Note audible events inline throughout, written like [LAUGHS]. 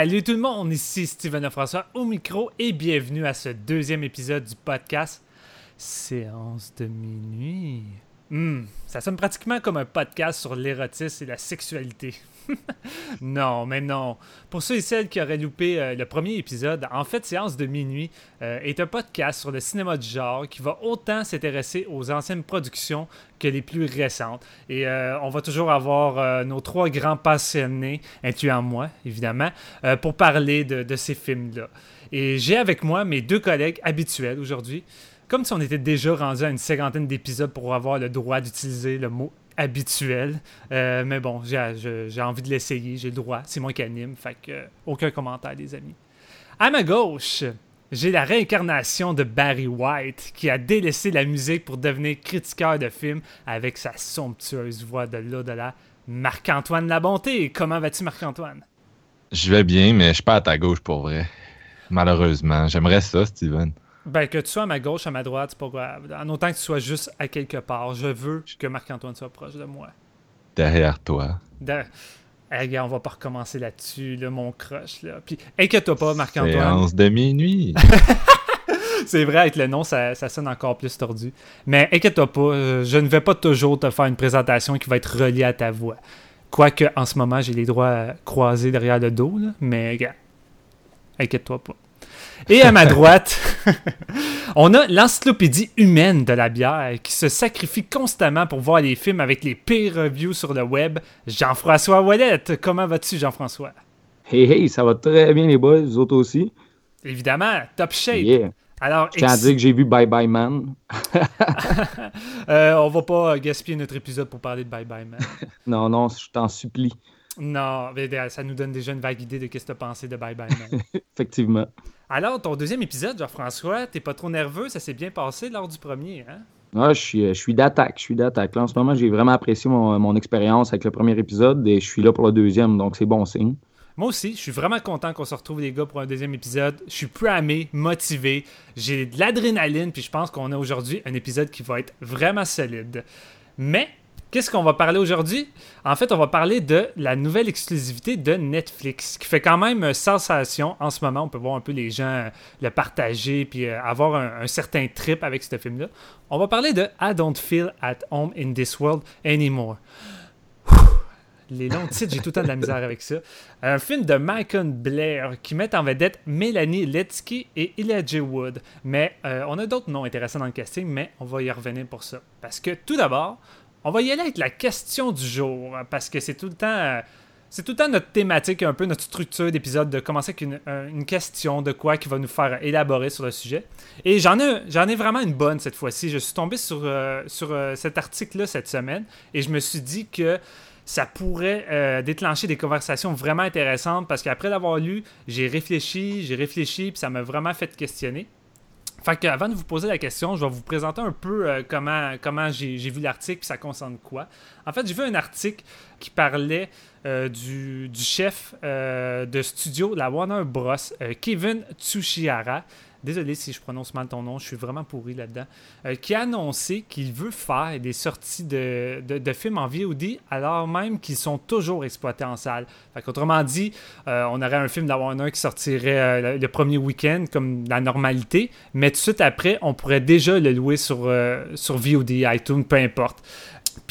Salut tout le monde, ici Steven François au micro et bienvenue à ce deuxième épisode du podcast Séance de minuit. Hmm, ça sonne pratiquement comme un podcast sur l'érotisme et la sexualité. [LAUGHS] non, mais non. Pour ceux et celles qui auraient loupé euh, le premier épisode, en fait, Séance de minuit euh, est un podcast sur le cinéma du genre qui va autant s'intéresser aux anciennes productions que les plus récentes. Et euh, on va toujours avoir nos trois grands passionnés, incluant moi, évidemment, pour parler de, ces films-là. Et j'ai avec moi mes deux collègues habituels aujourd'hui comme si on était déjà rendu à une cinquantaine d'épisodes pour avoir le droit d'utiliser le mot habituel. Euh, mais bon, j'ai envie de l'essayer, j'ai le droit, c'est moi qui anime, fait aucun commentaire, les amis. À ma gauche, j'ai la réincarnation de Barry White qui a délaissé la musique pour devenir critiqueur de films avec sa somptueuse voix de l'au-delà. Marc-Antoine La Bonté, comment vas-tu, Marc-Antoine? Je vais bien, mais je suis pas à ta gauche pour vrai. Malheureusement. J'aimerais ça, Steven. Ben, que tu sois à ma gauche, à ma droite, c'est pas grave. En autant que tu sois juste à quelque part. Je veux que Marc-Antoine soit proche de moi. Derrière toi. on va pas recommencer là-dessus, là, mon crush. Là. Puis, inquiète-toi pas, Marc-Antoine. Séance de minuit. [LAUGHS] c'est vrai, avec le nom, ça, sonne encore plus tordu. Mais inquiète-toi pas, euh, je ne vais pas toujours te faire une présentation qui va être reliée à ta voix. Quoique, en ce moment, j'ai les droits croisés derrière le dos, mais regarde, inquiète-toi pas. Et à ma [LAUGHS] droite, [LAUGHS] on a l'encyclopédie humaine de la bière qui se sacrifie constamment pour voir les films avec les pires reviews sur le web. Jean-François Wallet, comment vas-tu, Jean-François? Hey, hey, ça va très bien, les boys, vous autres aussi? Évidemment, top shape. Alors, je tiens à dire que j'ai vu Bye Bye Man. [LAUGHS] euh, on va pas gaspiller notre épisode pour parler de Bye Bye Man. non, non, je t'en supplie. Non, ça nous donne déjà une vague idée de ce que tu as pensé de Bye Bye Man. [LAUGHS] Effectivement. Alors, ton deuxième épisode, Jean-François, t'es pas trop nerveux? Ça s'est bien passé lors du premier, hein? Ouais, je suis, je suis d'attaque. Je suis d'attaque. en ce moment, j'ai vraiment apprécié mon, expérience avec le premier épisode et je suis là pour le deuxième, donc c'est bon signe. Moi aussi, je suis vraiment content qu'on se retrouve, les gars, pour un deuxième épisode. Je suis primé, motivé, j'ai de l'adrénaline, puis je pense qu'on a aujourd'hui un épisode qui va être vraiment solide. Mais Qu'est-ce qu'on va parler aujourd'hui? En fait, on va parler de la nouvelle exclusivité de Netflix, qui fait quand même sensation en ce moment. On peut voir un peu les gens euh, le partager puis euh, avoir un, certain trip avec ce film-là. On va parler de I Don't Feel at Home in This World Anymore. Les longs titres, j'ai tout le temps de la misère avec ça. Un film de Michael Blair qui met en vedette Mélanie Letsky et Elijah Wood. Mais euh, on a d'autres noms intéressants dans le casting, mais on va y revenir pour ça. Parce que tout d'abord, on va y aller avec la question du jour, parce que c'est tout le temps. C'est tout le temps notre thématique, un peu notre structure d'épisode, de commencer avec une, question de quoi qui va nous faire élaborer sur le sujet. Et j'en ai, j'en ai vraiment une bonne cette fois-ci. Je suis tombé sur, euh, sur euh, cet article-là cette semaine et je me suis dit que ça pourrait euh, déclencher des conversations vraiment intéressantes parce qu'après l'avoir lu, j'ai réfléchi, j'ai réfléchi, puis ça m'a vraiment fait questionner. Fait avant de vous poser la question, je vais vous présenter un peu euh, comment, j'ai vu l'article et ça concerne quoi. En fait, j'ai vu un article qui parlait euh, du, chef euh, de studio de la Warner Bros, Kevin Tsushihara, désolé si je prononce mal ton nom, je suis vraiment pourri là-dedans, euh, qui a annoncé qu'il veut faire des sorties de, films en VOD alors même qu'ils sont toujours exploités en salle. Autrement dit, euh, on aurait un film de Warner qui sortirait euh, le premier week-end comme la normalité, mais tout de suite après, on pourrait déjà le louer sur, sur VOD, iTunes, peu importe.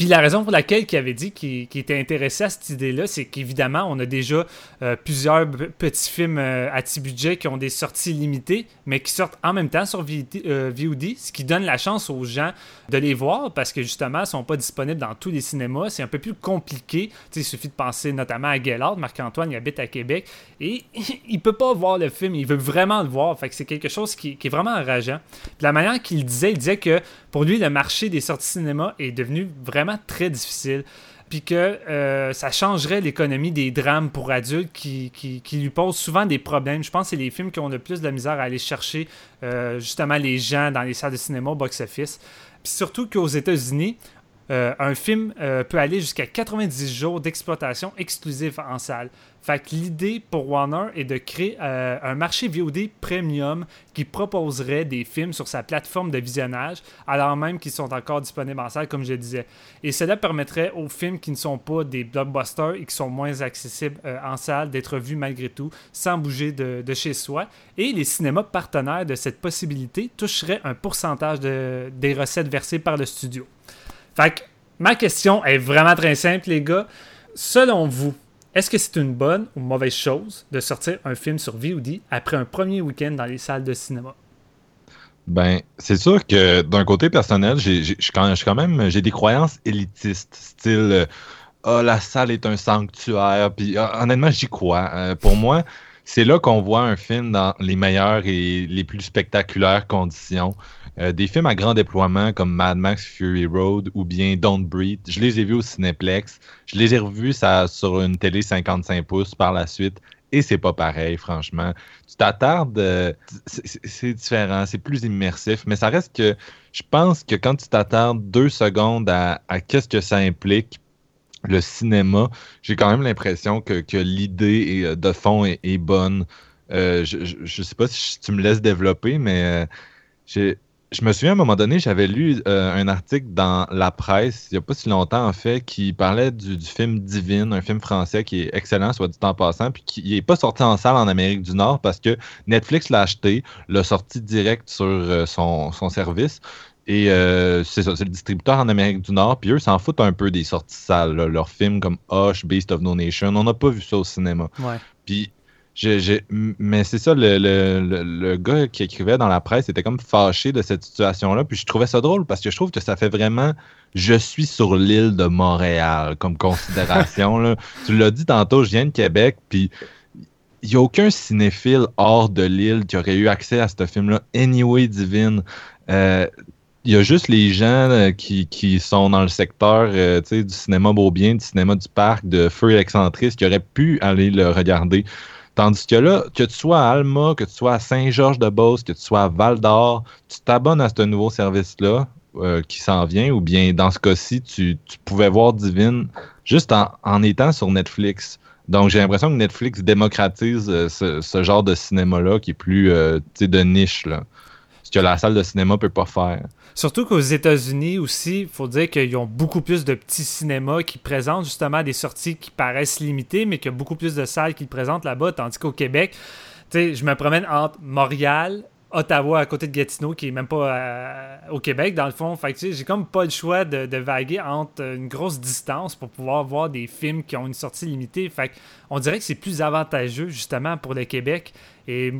Puis la raison pour laquelle il avait dit qu'il était intéressé à cette idée-là, c'est qu'évidemment, on a déjà euh, plusieurs petits films euh, à petit budget qui ont des sorties limitées, mais qui sortent en même temps sur VOD, euh, ce qui donne la chance aux gens de les voir parce que justement, ils ne sont pas disponibles dans tous les cinémas. C'est un peu plus compliqué. il suffit de penser notamment à Gellard. Marc-Antoine, il habite à Québec et [LAUGHS] il peut pas voir le film. Il veut vraiment le voir. Fait c'est quelque chose qui, est vraiment enrageant. la manière qu'il disait, il disait que pour lui, le marché des sorties cinéma est devenu vraiment très difficile. Puis que euh, ça changerait l'économie des drames pour adultes qui, lui posent souvent des problèmes. Je pense que c'est les films qui ont le plus de misère à aller chercher euh, justement les gens dans les salles de cinéma box-office. Puis surtout qu'aux États-Unis, euh, un film peut aller jusqu'à 90 jours d'exploitation exclusive en salle. Fait que l'idée pour Warner est de créer euh, un marché VOD premium qui proposerait des films sur sa plateforme de visionnage, alors même qu'ils sont encore disponibles en salle, comme je disais. Et cela permettrait aux films qui ne sont pas des blockbusters et qui sont moins accessibles euh, en salle d'être vus malgré tout, sans bouger de, chez soi. Et les cinémas partenaires de cette possibilité toucheraient un pourcentage de, des recettes versées par le studio. Fait que ma question est vraiment très simple, les gars. Selon vous, est-ce que c'est une bonne ou mauvaise chose de sortir un film sur VOD après un premier week-end dans les salles de cinéma? Ben, c'est sûr que d'un côté personnel, j'ai quand, même j'ai des croyances élitistes, style oh, la salle est un sanctuaire. Puis ah, honnêtement, j'y crois. Euh, pour moi, c'est là qu'on voit un film dans les meilleures et les plus spectaculaires conditions. Euh, des films à grand déploiement comme Mad Max Fury Road ou bien Don't Breathe, je les ai vus au Cineplex. Je les ai revus ça, sur une télé 55 pouces par la suite. Et c'est pas pareil, franchement. Tu t'attardes, euh, c'est différent, c'est plus immersif, mais ça reste que je pense que quand tu t'attardes deux secondes à, qu'est-ce que ça implique, le cinéma, j'ai quand même l'impression que, l'idée euh, de fond est, bonne. je, je, sais pas si tu me laisses développer, mais j'ai je me souviens à un moment donné, j'avais lu euh, un article dans la presse, il n'y a pas si longtemps en fait, qui parlait du, film Divine, un film français qui est excellent, soit du temps passant, puis qui n'est pas sorti en salle en Amérique du Nord parce que Netflix l'a acheté, l'a sorti direct sur euh, son, service. Et euh, c'est ça, c'est le distributeur en Amérique du Nord, puis eux s'en foutent un peu des sorties salles. Leurs films comme Hush, Beast of No Nation, on n'a pas vu ça au cinéma. Ouais. Puis mais c'est ça, le, gars qui écrivait dans la presse était comme fâché de cette situation-là. Puis je trouvais ça drôle parce que je trouve que ça fait vraiment je suis sur l'île de Montréal comme considération. là. [LAUGHS] Tu l'as dit tantôt, je viens de Québec, puis il n'y a aucun cinéphile hors de l'île qui aurait eu accès à ce film-là. Anyway, Divine. Euh, il y a juste les gens euh, qui, sont dans le secteur euh, du cinéma Beaubien, du cinéma du parc, de Feu Excentrice, qui auraient pu aller le regarder. Tandis que là, que tu sois à Alma, que tu sois à Saint-Georges-de-Beauce, que tu sois à Val-d'Or, tu t'abonnes à ce nouveau service-là euh, qui s'en vient, ou bien dans ce cas-ci, tu, pouvais voir Divine juste en, étant sur Netflix. Donc j'ai l'impression que Netflix démocratise euh, ce, genre de cinéma-là qui est plus euh, de niche. Ce que la salle de cinéma peut pas faire. Surtout qu'aux États-Unis aussi, il faut dire qu'ils ont beaucoup plus de petits cinémas qui présentent justement des sorties qui paraissent limitées, mais qu'il y a beaucoup plus de salles qui présentent là-bas, tandis qu'au Québec, je me promène entre Montréal, Ottawa à côté de Gatineau, qui est même pas euh, au Québec, dans le fond. Fait j'ai comme pas le choix de, vaguer entre une grosse distance pour pouvoir voir des films qui ont une sortie limitée. Fait on dirait que c'est plus avantageux, justement, pour le Québec. Et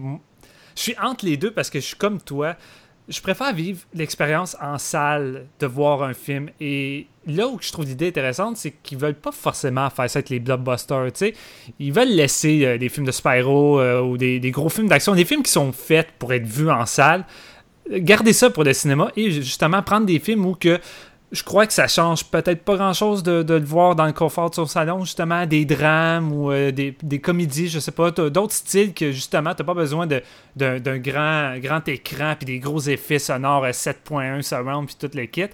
je suis entre les deux parce que je suis comme toi. Je préfère vivre l'expérience en salle de voir un film. Et là où je trouve l'idée intéressante, c'est qu'ils veulent pas forcément faire ça avec les blockbusters. Ils veulent laisser euh, des films de Spyro euh, ou des, des, gros films d'action, des films qui sont faits pour être vus en salle. Garder ça pour le cinéma et justement prendre des films où que je crois que ça change peut-être pas grand-chose de, le voir dans le confort de son salon, justement, des drames ou euh, des, comédies, je sais pas, d'autres styles que justement, t'as pas besoin d'un grand, écran puis des gros effets sonores 7.1 euh, surround puis tout le kit.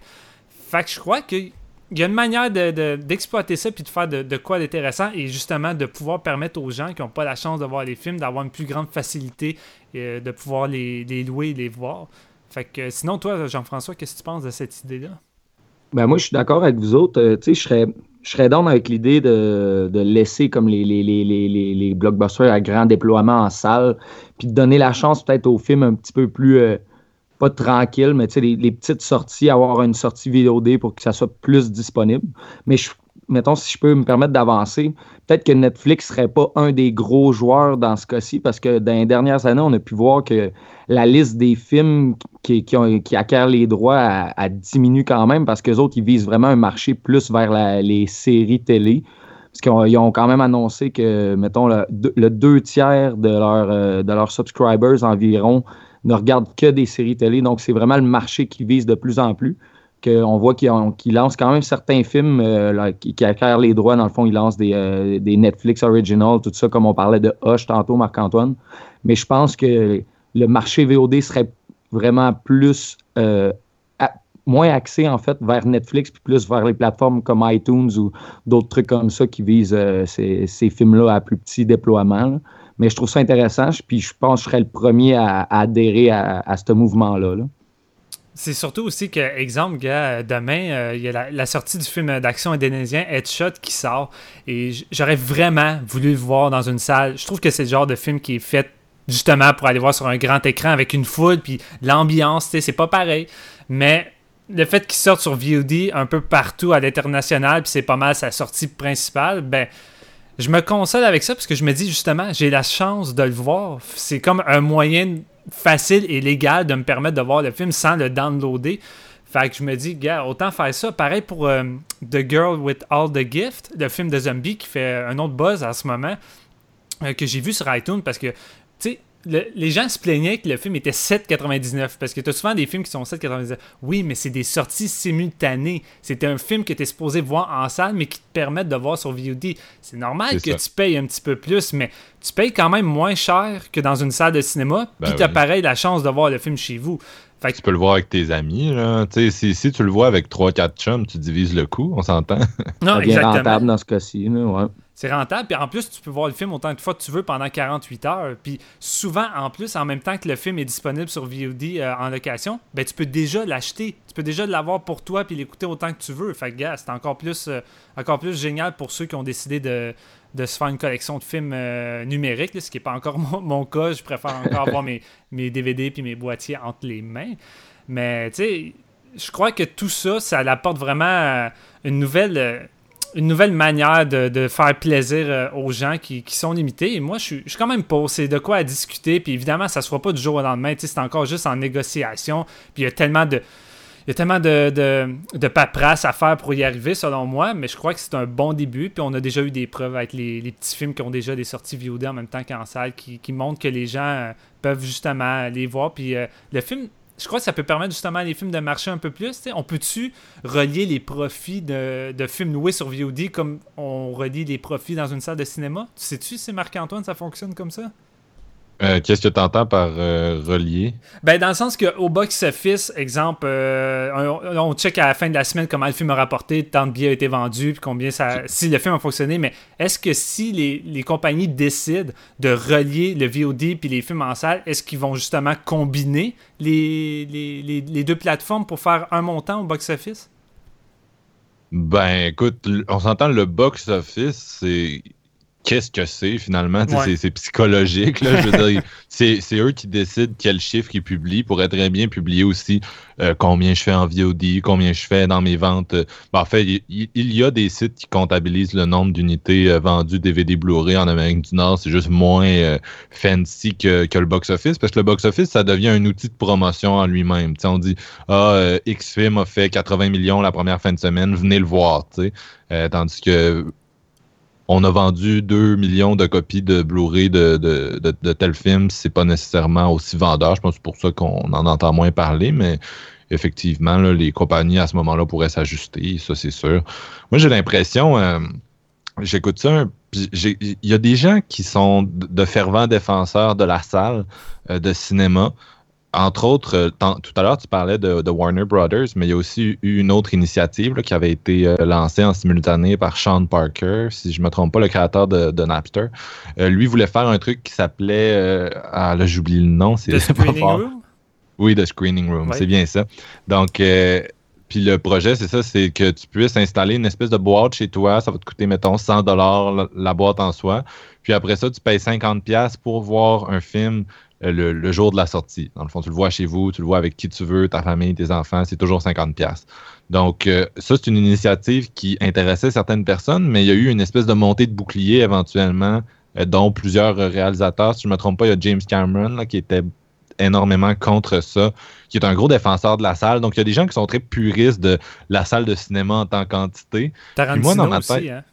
Fait que je crois qu'il y a une manière d'exploiter ça puis de faire de, quoi d'intéressant et justement de pouvoir permettre aux gens qui n'ont pas la chance de voir les films d'avoir une plus grande facilité euh, de pouvoir les, les louer et les voir. Fait que sinon, toi, Jean-François, qu'est-ce que tu penses de cette idée-là? Ben moi, je suis d'accord avec vous autres. Euh, tu je serais, je avec l'idée de, laisser comme les, les, les, les, blockbusters à grand déploiement en salle, puis de donner la chance peut-être aux films un petit peu plus, euh, pas tranquille, mais les, les petites sorties, avoir une sortie VOD pour que ça soit plus disponible. Mais je, mettons, si je peux me permettre d'avancer, peut-être que Netflix serait pas un des gros joueurs dans ce cas-ci, parce que dans les dernières années, on a pu voir que la liste des films qui, qui, acquièrent les droits a, diminue quand même, parce qu'eux autres, ils visent vraiment un marché plus vers les séries télé. Parce qu'ils ont, quand même annoncé que, mettons, le, deux tiers euh, de leurs subscribers environ ne regardent que des séries télé. Donc, c'est vraiment le marché qui vise de plus en plus. On voit qu'ils lancent quand même certains films euh, qui, acquièrent les droits. Dans le fond, ils lancent euh, des, Netflix Original, tout ça, comme on parlait de Hush tantôt, Marc-Antoine. Mais je pense que le marché VOD serait vraiment plus moins axé en fait vers Netflix puis plus vers les plateformes comme iTunes ou d'autres trucs comme ça qui visent euh, ces, films-là à plus petit déploiement. Mais je trouve ça intéressant, puis je pense que je serais le premier à, adhérer à, ce mouvement-là. C'est surtout aussi que, exemple, gars, demain, euh, il y a la, sortie du film d'action indonésien Headshot qui sort. Et j'aurais vraiment voulu le voir dans une salle. Je trouve que c'est le genre de film qui est fait justement pour aller voir sur un grand écran avec une foule, puis l'ambiance, c'est pas pareil. Mais le fait qu'il sorte sur VOD un peu partout à l'international, puis c'est pas mal sa sortie principale, ben je me console avec ça parce que je me dis justement, j'ai la chance de le voir. C'est comme un moyen facile et légal de me permettre de voir le film sans le downloader. Fait que je me dis, gars, autant faire ça. Pareil pour euh, The Girl with All the Gift, le film de zombie qui fait un autre buzz en ce moment, euh, que j'ai vu sur iTunes parce que, les gens se plaignaient que le film était 7,99 parce que tu as souvent des films qui sont 7,99. Oui, mais c'est des sorties simultanées. C'était un film que tu es supposé voir en salle, mais qui te permettent de voir sur VOD. C'est normal que tu payes un petit peu plus, mais tu payes quand même moins cher que dans une salle de cinéma, ben puis tu as pareil la chance de voir le film chez vous. Tu peux le voir avec tes amis. Là. Si, si tu le vois avec 3-4 chums, tu divises le coût, on s'entend. Non, exactement. rentable dans ce cas-ci. Ouais c'est rentable. Puis en plus, tu peux voir le film autant de fois que tu veux pendant 48 heures. Puis souvent, en plus, en même temps que le film est disponible sur VOD euh, en location, ben tu peux déjà l'acheter. Tu peux déjà l'avoir pour toi puis l'écouter autant que tu veux. Fait que, c'est encore plus, euh, encore plus génial pour ceux qui ont décidé de, se faire une collection de films euh, numériques, ce qui n'est pas encore [LAUGHS] mon, cas. Je préfère encore avoir mes, mes DVD puis mes boîtiers entre les mains. Mais, tu sais, je crois que tout ça, ça apporte vraiment une nouvelle une nouvelle manière de, faire plaisir euh, aux gens qui, sont limités. Et moi, je suis, quand même pas. C'est de quoi à discuter. Puis évidemment, ça se fera pas du jour au lendemain. C'est encore juste en négociation. Puis il y a tellement de. Il y a tellement de, de, paperasse à faire pour y arriver, selon moi, mais je crois que c'est un bon début. Puis on a déjà eu des preuves avec les, petits films qui ont déjà des sorties VOD en même temps qu'en salle, qui, montrent que les gens euh, peuvent justement les voir. Puis euh, le film je crois que ça peut permettre justement à les films de marcher un peu plus. On peut-tu relier les profits de, de, films loués sur VOD comme on relie les profits dans une salle de cinéma? Tu sais-tu si Marc-Antoine, ça fonctionne comme ça? Euh, qu'est-ce que tu entends par euh, relier? Ben, dans le sens qu'au box-office, exemple, euh, on, check à la fin de la semaine comment le film a rapporté, tant de billets a été vendu, puis combien ça. Si le film a fonctionné, mais est-ce que si les, compagnies décident de relier le VOD puis les films en salle, est-ce qu'ils vont justement combiner les, les, deux plateformes pour faire un montant au box-office? Ben, écoute, on s'entend le box-office, c'est qu'est-ce que c'est finalement? C'est psychologique. [LAUGHS] c'est eux qui décident quel chiffre ils publient pour être très bien publié aussi euh, combien je fais en VOD, combien je fais dans mes ventes. Ben, en fait, il, y a des sites qui comptabilisent le nombre d'unités euh, vendues DVD Blu-ray en Amérique du Nord. C'est juste moins euh, fancy que, le box-office parce que le box-office, ça devient un outil de promotion en lui-même. On dit Ah, X film a fait 80 millions la première fin de semaine, venez le voir. tandis que on a vendu 2 millions de copies de Blu-ray de, de, de, tel film, c'est pas nécessairement aussi vendeur. Je pense que c'est pour ça qu'on en entend moins parler, mais effectivement, les compagnies à ce moment-là pourraient s'ajuster, ça c'est sûr. Moi, j'ai l'impression, euh, j'écoute ça, il y a des gens qui sont de fervents défenseurs de la salle euh, de cinéma, entre autres, euh, tout à l'heure, tu parlais de, Warner Brothers, mais il y a aussi eu une autre initiative qui avait été euh, lancée en simultané par Sean Parker, si je ne me trompe pas, le créateur de, Napster. Euh, lui voulait faire un truc qui s'appelait. ah, là, j'oublie le nom. C'est The [LAUGHS] Screening Room? Oui, The Screening Room, c'est bien ça. Donc, puis le projet, c'est ça, c'est que tu puisses installer une espèce de boîte chez toi. Ça va te coûter, mettons, 100 dollars la, boîte en soi. Puis après ça, tu payes 50 pièces pour voir un film le, jour de la sortie. Dans le fond, tu le vois chez vous, tu le vois avec qui tu veux, ta famille, tes enfants, c'est toujours 50 pièces. Donc, euh, ça, c'est une initiative qui intéressait certaines personnes, mais il y a eu une espèce de montée de bouclier éventuellement, euh, dont plusieurs réalisateurs. Si je ne me trompe pas, il y a James Cameron qui était énormément contre ça, qui est un gros défenseur de la salle. Donc, il y a des gens qui sont très puristes de la salle de cinéma en tant qu'entité. Tarantino moi, dans ma tête, aussi, hein?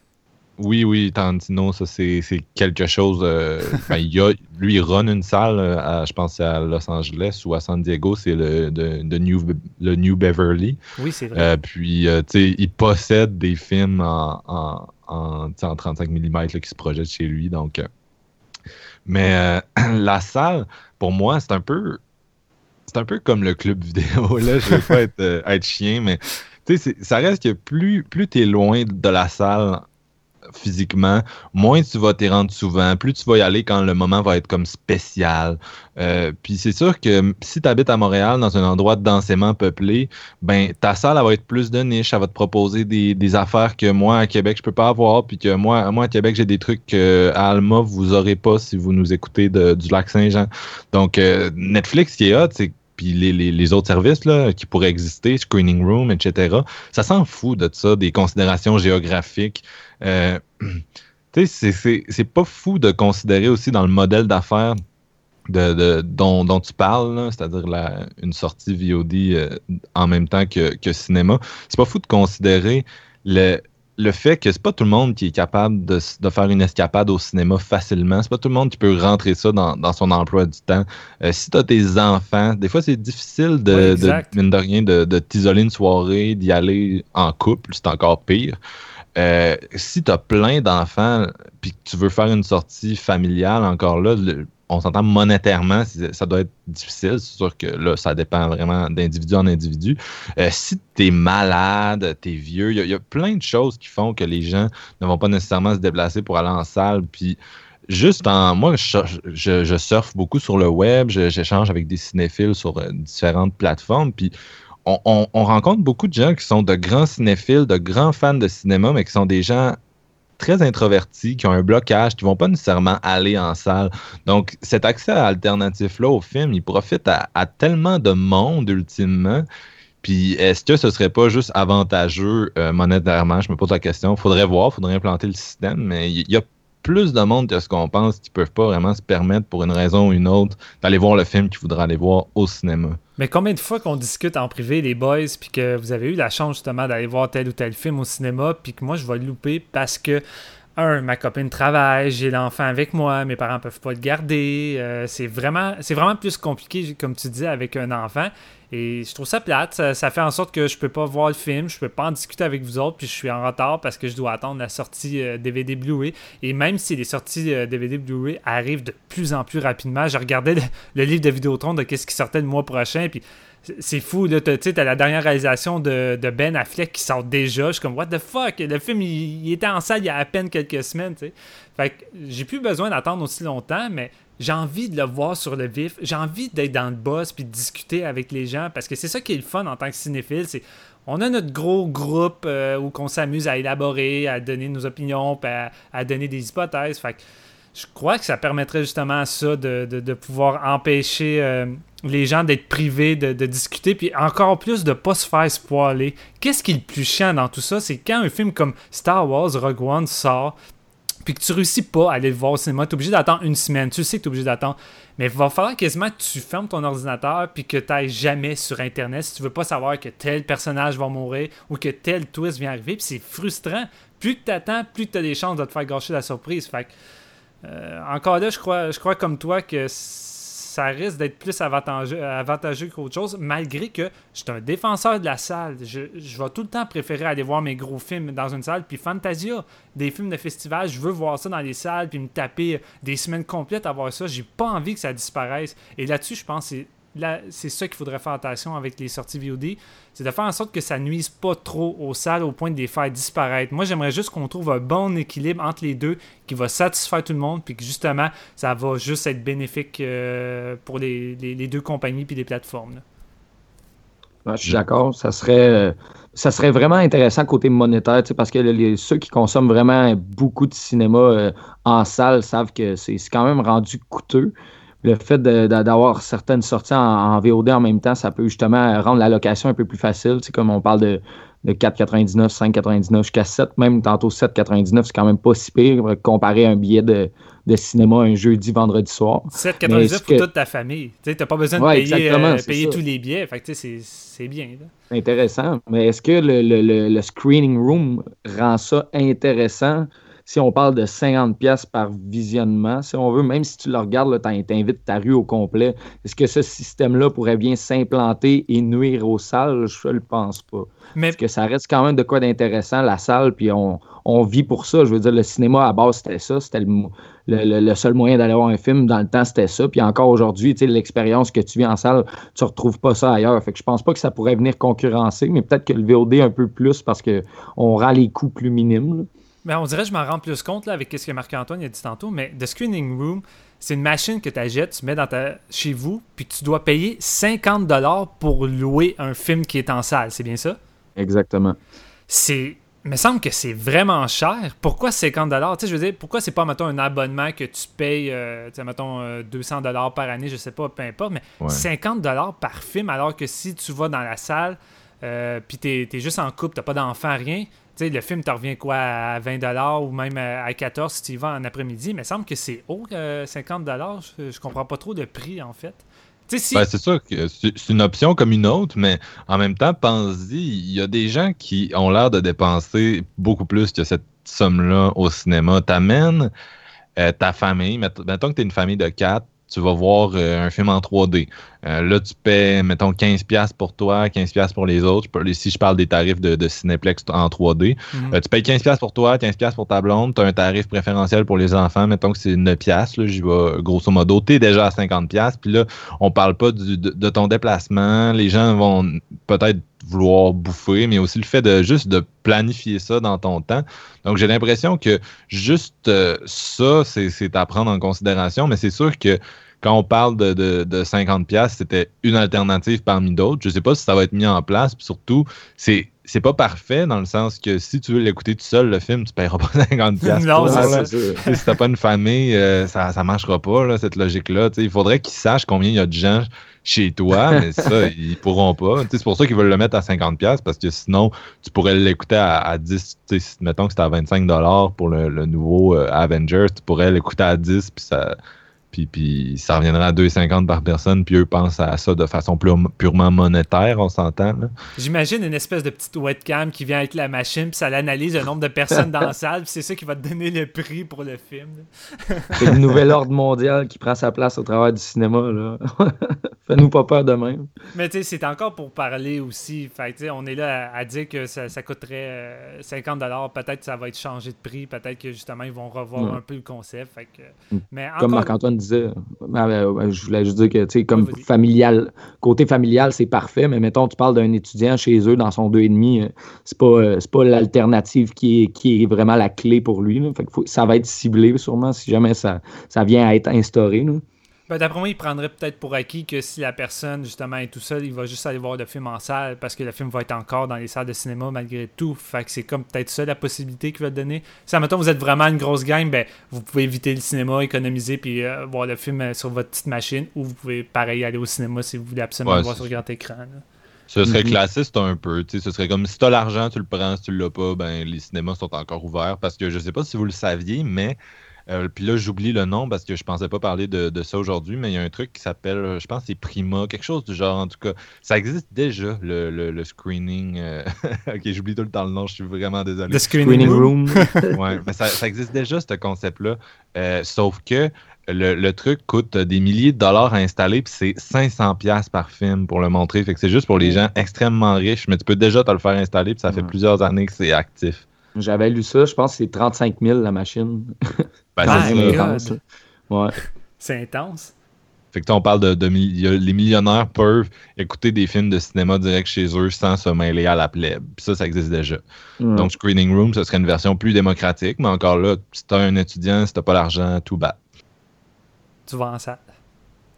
Oui, oui, Tarantino, ça c'est quelque chose. Euh, [LAUGHS] ben, il a, lui, il run une salle, euh, à, je pense à Los Angeles ou à San Diego, c'est le, de, New, le New Beverly. Oui, c'est vrai. Euh, puis, tu sais, il possède des films en, en, en, 35 mm qui se projettent chez lui. Donc, mais [CLEARS THROAT] la salle, pour moi, c'est un peu. C'est un peu comme le club [LAUGHS] vidéo. Là, je veux pas être, être chien, mais ça reste que plus, plus tu es loin de la salle physiquement, moins tu vas t'y rendre souvent, plus tu vas y aller quand le moment va être comme spécial. Euh, puis c'est sûr que si tu habites à Montréal, dans un endroit densément peuplé, ben ta salle va être plus de niche, elle va te proposer des, affaires que moi à Québec je peux pas avoir, puis que moi, moi à Québec j'ai des trucs qu'à Alma vous aurez pas si vous nous écoutez du lac Saint-Jean. Donc euh, Netflix qui est hot, c'est puis les, autres services qui pourraient exister, Screening Room, etc., ça s'en fout de ça, des considérations géographiques. Euh, [CLEARS THROAT] tu sais, c'est pas fou de considérer aussi dans le modèle d'affaires de, dont, tu parles, c'est-à-dire une sortie VOD euh, en même temps que, que cinéma. C'est pas fou de considérer le, le fait que c'est pas tout le monde qui est capable de, faire une escapade au cinéma facilement. C'est pas tout le monde qui peut rentrer ça dans, son emploi du temps. Euh, si tu as tes enfants, des fois c'est difficile de, de, rien, de, t'isoler une soirée, d'y aller en couple, c'est encore pire. Euh, si tu as plein d'enfants puis que tu veux faire une sortie familiale encore là, on s'entend monétairement, ça doit être difficile. C'est sûr que là, ça dépend vraiment d'individu en individu. Euh, si tu es malade, tu es vieux, il y, a plein de choses qui font que les gens ne vont pas nécessairement se déplacer pour aller en salle. Puis juste en. Moi, je, surfe beaucoup sur le web, j'échange avec des cinéphiles sur euh, différentes plateformes. Puis on, rencontre beaucoup de gens qui sont de grands cinéphiles, de grands fans de cinéma, mais qui sont des gens très introvertis, qui ont un blocage, qui vont pas nécessairement aller en salle. Donc, cet accès alternatif-là au film, il profite à, tellement de monde ultimement. Puis, est-ce que ce serait pas juste avantageux euh, monétairement? Je me pose la question. Faudrait voir, faudrait implanter le système, mais il y, a plus de monde que ce qu'on pense qui peuvent pas vraiment se permettre, pour une raison ou une autre, d'aller voir le film qu'ils voudraient aller voir au cinéma. Mais combien de fois qu'on discute en privé, les boys, puis que vous avez eu la chance justement d'aller voir tel ou tel film au cinéma, puis que moi je vais le louper parce que un, ma copine travaille, j'ai l'enfant avec moi, mes parents peuvent pas le garder. Euh, c'est vraiment, c'est vraiment plus compliqué, comme tu dis, avec un enfant. Et je trouve ça plate. Ça, fait en sorte que je peux pas voir le film, je peux pas en discuter avec vous autres, puis je suis en retard parce que je dois attendre la sortie DVD euh, Blu-ray. Et même si les sorties DVD euh, Blu-ray arrivent de plus en plus rapidement, je regardais le, livre de Vidéotron de qu'est-ce qui sortait le mois prochain, puis c'est fou, là, tu sais, t'as la dernière réalisation de, Ben Affleck qui sort déjà. Je suis comme, what the fuck? Le film, il, était en salle il y a à peine quelques semaines, tu sais. Fait que j'ai plus besoin d'attendre aussi longtemps, mais j'ai envie de le voir sur le vif. J'ai envie d'être dans le boss puis de discuter avec les gens parce que c'est ça qui est le fun en tant que cinéphile. C'est on a notre gros groupe euh, où on s'amuse à élaborer, à donner nos opinions, à, à, donner des hypothèses. Fait que je crois que ça permettrait justement à ça de, pouvoir empêcher euh, les gens d'être privés de, discuter, puis encore plus de pas se faire spoiler. Qu'est-ce qui est le plus chiant dans tout ça? C'est quand un film comme Star Wars Rogue One sort, puis que tu réussis pas à aller le voir au cinéma, tu es obligé d'attendre une semaine. Tu sais que tu es obligé d'attendre. Mais il va falloir quasiment que tu fermes ton ordinateur puis que tu n'ailles jamais sur Internet si tu veux pas savoir que tel personnage va mourir ou que tel twist vient arriver. Puis c'est frustrant. Plus tu attends, plus tu as des chances de te faire gâcher la surprise. Fait que encore là, je crois, je crois comme toi que ça risque d'être plus avantageux, qu'autre chose, malgré que je suis un défenseur de la salle. Je, vais tout le temps préférer aller voir mes gros films dans une salle. Puis Fantasia, des films de festival, je veux voir ça dans les salles, puis me taper des semaines complètes à voir ça. J'ai pas envie que ça disparaisse. Et là-dessus, je pense que c'est c'est ça qu'il faudrait faire attention avec les sorties VOD, c'est de faire en sorte que ça nuise pas trop aux salles au point de les faire disparaître. Moi, j'aimerais juste qu'on trouve un bon équilibre entre les deux qui va satisfaire tout le monde, puis que justement, ça va juste être bénéfique euh, pour les, deux compagnies puis les plateformes. je suis d'accord. Ça serait, ça serait vraiment intéressant côté monétaire, parce que les, ceux qui consomment vraiment beaucoup de cinéma en salle savent que c'est quand même rendu coûteux le fait d'avoir certaines sorties en, VOD en même temps, ça peut justement rendre la location un peu plus facile. C'est comme on parle de, de 4,99, 5,99 jusqu'à 7, même tantôt 7,99, c'est quand même pas si pire comparé à un billet de, cinéma un jeudi, vendredi soir. 7,99 pour toute ta famille. Tu n'as pas besoin de payer, euh, tous les billets. c'est bien. Intéressant. Mais est-ce que le, screening room rend ça intéressant? Si on parle de 50 pièces par visionnement, si on veut, même si tu le regardes, tu invites ta rue au complet, est-ce que ce système-là pourrait bien s'implanter et nuire aux salles? Je ne le pense pas. Mais... Parce que ça reste quand même de quoi d'intéressant, la salle, puis on, vit pour ça. Je veux dire, le cinéma, à base, c'était ça. C'était le, seul moyen d'aller voir un film. Dans le temps, c'était ça. Puis encore aujourd'hui, l'expérience que tu vis en salle, tu ne retrouves pas ça ailleurs. Fait que je pense pas que ça pourrait venir concurrencer, mais peut-être que le VOD un peu plus parce qu'on rend les coûts plus minimes. Mais on dirait que je m'en rends plus compte là, avec ce que Marc-Antoine a dit tantôt, mais The Screening Room, c'est une machine que tu achètes, tu mets dans ta, chez vous, puis tu dois payer 50$ pour louer un film qui est en salle, c'est bien ça? Exactement. C'est. Il me semble que c'est vraiment cher. Pourquoi 50$? Tu sais, je veux dire, pourquoi c'est pas, mettons, un abonnement que tu payes, euh, tu sais, mettons, 200$ euh, par année, je sais pas, peu importe, mais 50$ par film, alors que si tu vas dans la salle, euh, puis t'es es juste en couple, t'as pas d'enfant, rien, le film te revient quoi à 20$ ou même à 14$ si tu y vas en après-midi. Mais il semble que c'est haut, 50$. Je, je comprends pas trop le prix, en fait. Ben, c'est sûr que c'est une option comme une autre, mais en même temps, pense-y, il y a des gens qui ont l'air de dépenser beaucoup plus que cette somme-là au cinéma. T'amènes euh, ta famille, mettons que tu es une famille de quatre, tu vas voir euh, un film en 3D. Euh, là, tu paies, mettons, 15$ pour toi, 15$ pour les autres. Si je parle des tarifs de, Cineplex en 3D, mhm. euh, tu payes 15$ pour toi, 15$ pour ta blonde. Tu as un tarif préférentiel pour les enfants. Mettons que c'est 9$. Là, j'y vais grosso modo. Tu es déjà à 50$. Puis là, on parle pas de, ton déplacement. Les gens vont peut-être vouloir bouffer, mais aussi le fait de juste de planifier ça dans ton temps. Donc, j'ai l'impression que juste ça, c'est à prendre en considération, mais c'est sûr que quand on parle de, de, de 50$, c'était une alternative parmi d'autres. Je ne sais pas si ça va être mis en place. Puis surtout, c'est c'est pas parfait dans le sens que si tu veux l'écouter tout seul, le film, tu ne paieras pas [LAUGHS] 50$. non, c'est ça. Si t'as pas une famille, euh, ça, ça marchera pas, cette logique-là. Il faudrait qu'ils sachent combien il y a de gens chez toi, [LAUGHS] mais ça, ils pourront pas. C'est pour ça qu'ils veulent le mettre à 50$ parce que sinon, tu pourrais l'écouter à, à 10. Mettons que c'était à 25$ pour le, le nouveau euh, Avengers, tu pourrais l'écouter à 10 puis ça puis, ça reviendra à 2,50 par personne, puis eux pensent à ça de façon purement monétaire, on s'entend. J'imagine une espèce de petite webcam qui vient avec la machine, puis ça l'analyse le nombre de personnes dans la [LAUGHS] salle, puis c'est ça qui va te donner le prix pour le film. [LAUGHS] c'est le nouvel ordre mondial qui prend sa place au travers du cinéma. Là. [LAUGHS] Fais-nous pas peur de même. Mais tu sais, c'est encore pour parler aussi. Fait on est là à, dire que ça, coûterait 50 euh, Peut-être que ça va être changé de prix. Peut-être que justement, ils vont revoir un peu le concept. Fait mm. mais Comme Marc-Antoine disait, ben, ben, je voulais juste dire que, tu sais, comme familial, côté familial, c'est parfait. Mais mettons, tu parles d'un étudiant chez eux dans son 2,5, euh, c'est pas, euh, pas l'alternative qui est, qui est vraiment la clé pour lui. Fait ça va être ciblé sûrement si jamais ça, ça vient à être instauré. Ben, D'après moi, il prendrait peut-être pour acquis que si la personne, justement, est tout seul, il va juste aller voir le film en salle parce que le film va être encore dans les salles de cinéma malgré tout. Fait que c'est comme peut-être ça la possibilité qu'il va te donner. Si, admettons, vous êtes vraiment une grosse gang, ben, vous pouvez éviter le cinéma, économiser puis euh, voir le film euh, sur votre petite machine ou vous pouvez, pareil, aller au cinéma si vous voulez absolument voir sur grand écran. Ce serait mhm. classiste un peu. Ce serait comme si tu as l'argent, tu le prends. Si tu l'as pas, ben, les cinémas sont encore ouverts. Parce que je sais pas si vous le saviez, mais euh, puis là, j'oublie le nom parce que je pensais pas parler de, ça aujourd'hui, mais il y a un truc qui s'appelle, euh, je pense, c'est Prima, quelque chose du genre. En tout cas, ça existe déjà, le, screening. Euh, [LAUGHS] ok, j'oublie tout le temps le nom, je suis vraiment désolé. Le screening room. [LAUGHS] ouais, mais ça, existe déjà, ce concept-là. sauf que le, truc coûte des milliers de dollars à installer, puis c'est 500 pièces par film pour le montrer. Fait que c'est juste pour les gens extrêmement riches, mais tu peux déjà te le faire installer, puis ça fait plusieurs années que c'est actif. J'avais lu ça, je pense que c'est 35 000 la machine. [LAUGHS] Ben, c'est intense. Ouais. C'est intense. Fait que on parle de, les millionnaires peuvent écouter des films de cinéma direct chez eux sans se mêler à la plèbe. Puis ça, ça existe déjà. Donc Screening Room, ce serait une version plus démocratique, mais encore là, si t'as un étudiant, si t'as pas l'argent, tout bas. Tu vas en salle.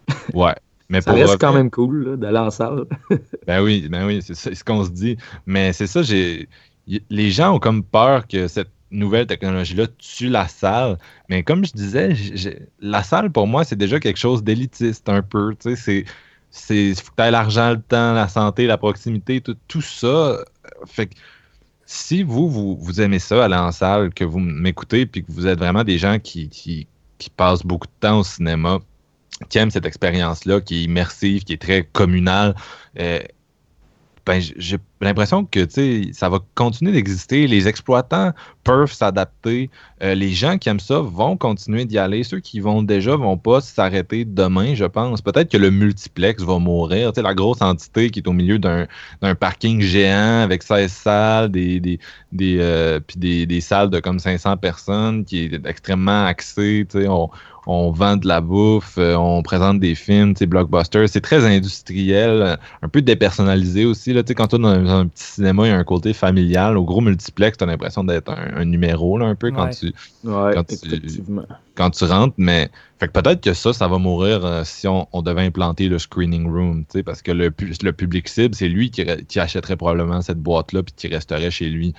[LAUGHS] Ouais. Mais ça pour reste quand même cool d'aller en salle. [LAUGHS] Ben oui, ben oui, c'est ça- c'est ce qu'on se dit. Mais c'est ça, j'ai. y- Les gens ont comme peur que cette nouvelle technologie-là tue la salle. Mais comme je disais, la salle, pour moi, c'est déjà quelque chose d'élitiste un peu. Tu sais, c'est. C'est. Faut l'argent, le temps, la santé, la proximité, tout, tout ça. Fait que si vous, vous, vous aimez ça, aller en salle, que vous m'écoutez, puis que vous êtes vraiment des gens qui, qui, qui passent beaucoup de temps au cinéma, qui aiment cette expérience-là, qui est immersive, qui est très communale, euh, ben, j'ai l'impression que ça va continuer d'exister. Les exploitants peuvent s'adapter. Euh, les gens qui aiment ça vont continuer d'y aller. Ceux qui vont déjà vont pas s'arrêter demain, je pense. Peut-être que le multiplex va mourir. La grosse entité qui est au milieu d'un parking géant avec 16 salles, des, des, des, euh, puis des, des salles de comme 500 personnes qui est extrêmement axée. On, on vend de la bouffe, euh, on présente des films, tu sais, blockbusters. C'est très industriel, euh, un peu dépersonnalisé aussi. Là, tu sais, quand tu es dans un, dans un petit cinéma, il y a un côté familial. Au gros multiplex, tu as l'impression d'être un, un numéro là, un peu quand, Ouais. tu, Ouais, Quand tu- effectivement. quand tu rentres. Mais fait que peut-être que ça, ça va mourir euh, si on, on devait implanter le screening room. tu sais, Parce que le, pu- le public cible, c'est lui qui achèterait probablement cette boîte-là puis qui resterait chez lui.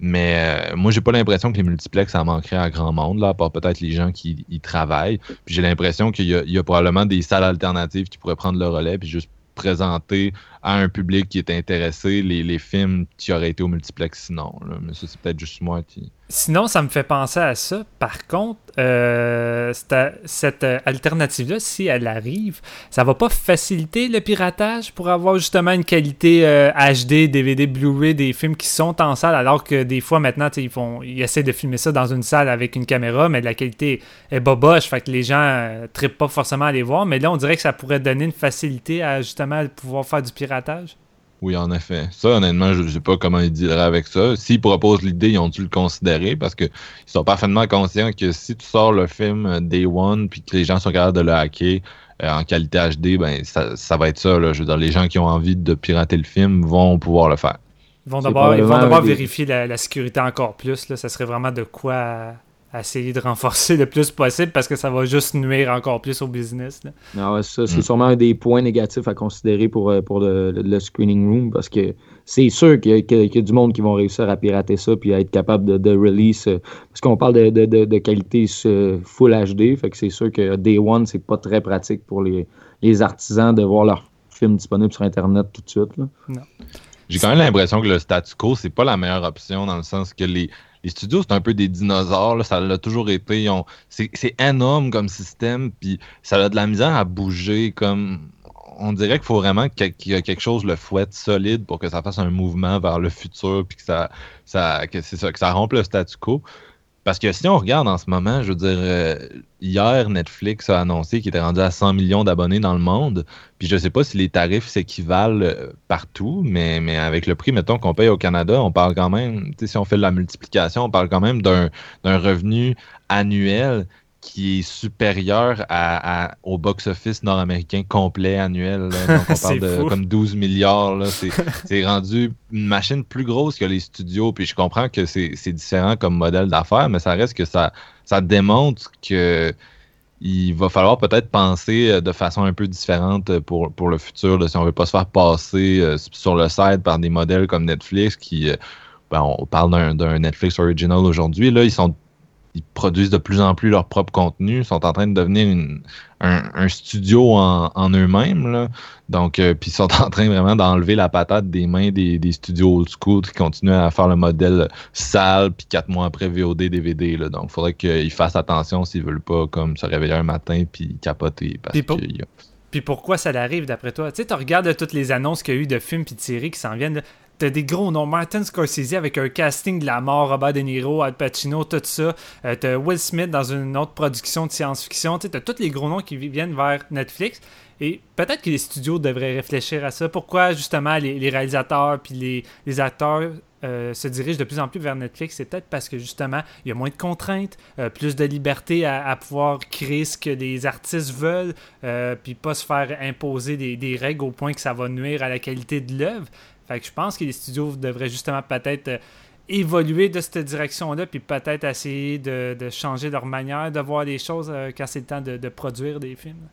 Mais euh, moi, j'ai pas l'impression que les multiplex, ça manquerait à grand monde, là, à part peut-être les gens qui y travaillent. Puis j'ai l'impression qu'il y, a- il y a probablement des salles alternatives qui pourraient prendre le relais puis juste présenter à un public qui est intéressé les, films qui auraient été au multiplex sinon. Mais ça, c'est peut-être juste moi qui. Sinon, ça me fait penser à ça. Par contre, euh, cette, euh, alternative-là, si elle arrive, ça va pas faciliter le piratage pour avoir justement une qualité euh, HD, DVD, Blu-ray des films qui sont en salle, alors que des fois maintenant, ils font, ils essaient de filmer ça dans une salle avec une caméra, mais la qualité est boboche, fait que les gens euh, trippent pas forcément à les voir. Mais là, on dirait que ça pourrait donner une facilité à justement pouvoir faire du piratage. Oui, en effet. Ça, honnêtement, je ne sais pas comment ils diraient avec ça. S'ils proposent l'idée, ils ont dû le considérer parce qu'ils sont parfaitement conscients que si tu sors le film euh, Day One puis que les gens sont capables de le hacker euh, en qualité HD, ben ça, ça va être ça. Là. Je veux dire, les gens qui ont envie de pirater le film vont pouvoir le faire. Ils vont d'abord, des- vérifier la, la sécurité encore plus. Là. Ça serait vraiment de quoi essayer de renforcer le plus possible parce que ça va juste nuire encore plus au business. là. Ah ouais, ça, c'est Mm. sûrement un des points négatifs à considérer pour, euh, pour le, le- le screening room parce que c'est sûr qu'il y, a- qu'il y du monde qui vont réussir à pirater ça puis à être capable de, de release. euh, parce qu'on parle de, de, de- de qualité euh, full HD, fait que c'est sûr que Day One, c'est pas très pratique pour les, les artisans de voir leur film disponible sur Internet tout de suite. là. J'ai quand même l'impression que le statu quo, c'est pas la meilleure option dans le sens que les, les studios, c'est un peu des dinosaures. ça l'a toujours été. C'est énorme comme système, puis ça a de la misère à bouger. comme On dirait qu'il faut vraiment qu'il y a quelque chose le fouette solide pour que ça fasse un mouvement vers le futur, puis que ça, que ça rompe le statu quo. Parce que si on regarde en ce moment, je veux dire, euh, hier, Netflix a annoncé qu'il était rendu à 100 millions d'abonnés dans le monde. Puis je sais pas si les tarifs s'équivalent euh, partout, mais, mais avec le prix, mettons, qu'on paye au Canada, on parle quand même, si on fait de la multiplication, on parle quand même d'un revenu annuel qui est supérieur à, à- au box-office nord-américain complet annuel. là. Donc on [LAUGHS] parle de fou. comme 12 milliards. [LAUGHS] C'est rendu une machine plus grosse que les studios. Puis je comprends que c'est différent comme modèle d'affaires, mais ça reste que ça, ça démontre que il va falloir peut-être penser euh, de façon un peu différente pour, pour le futur, là, si on veut pas se faire passer euh, sur le site par des modèles comme Netflix qui, euh, ben, on parle d'un- d'un Netflix original aujourd'hui, là, ils sont ils produisent de plus en plus leur propre contenu, sont en train de devenir une- un, un studio en, en eux-mêmes. Donc, euh, puis ils sont [LAUGHS] en train vraiment d'enlever la patate des mains des, des studios old school qui continuent à faire le modèle sale, puis quatre mois après VOD, DVD. Là. Donc, il faudrait qu'ils fassent attention s'ils veulent pas comme se réveiller un matin puis capoter. Parce Puis pour- a- Puis pourquoi ça l'arrive d'après toi? Tu sais, tu regardes toutes les annonces qu'il y a eu de films et de séries qui s'en viennent. T'as des gros noms. Martin Scorsese avec un casting de la mort, Robert De Niro, Al Pacino, tout ça. Euh, t'as Will Smith dans une autre production de science-fiction. T'as tous les gros noms qui vi- viennent vers Netflix. Et peut-être que les studios devraient réfléchir à ça. Pourquoi justement les, réalisateurs puis les, les acteurs euh, se dirigent de plus en plus vers Netflix? C'est peut-être parce que justement, il y a moins de contraintes, euh, plus de liberté à, pouvoir créer ce que les artistes veulent, euh, puis pas se faire imposer des règles au point que ça va nuire à la qualité de l'œuvre. Fait que je pense que les studios devraient justement peut-être euh, évoluer de cette direction-là, puis peut-être essayer de, de changer leur manière de voir les choses euh, quand c'est le temps de, de produire des films.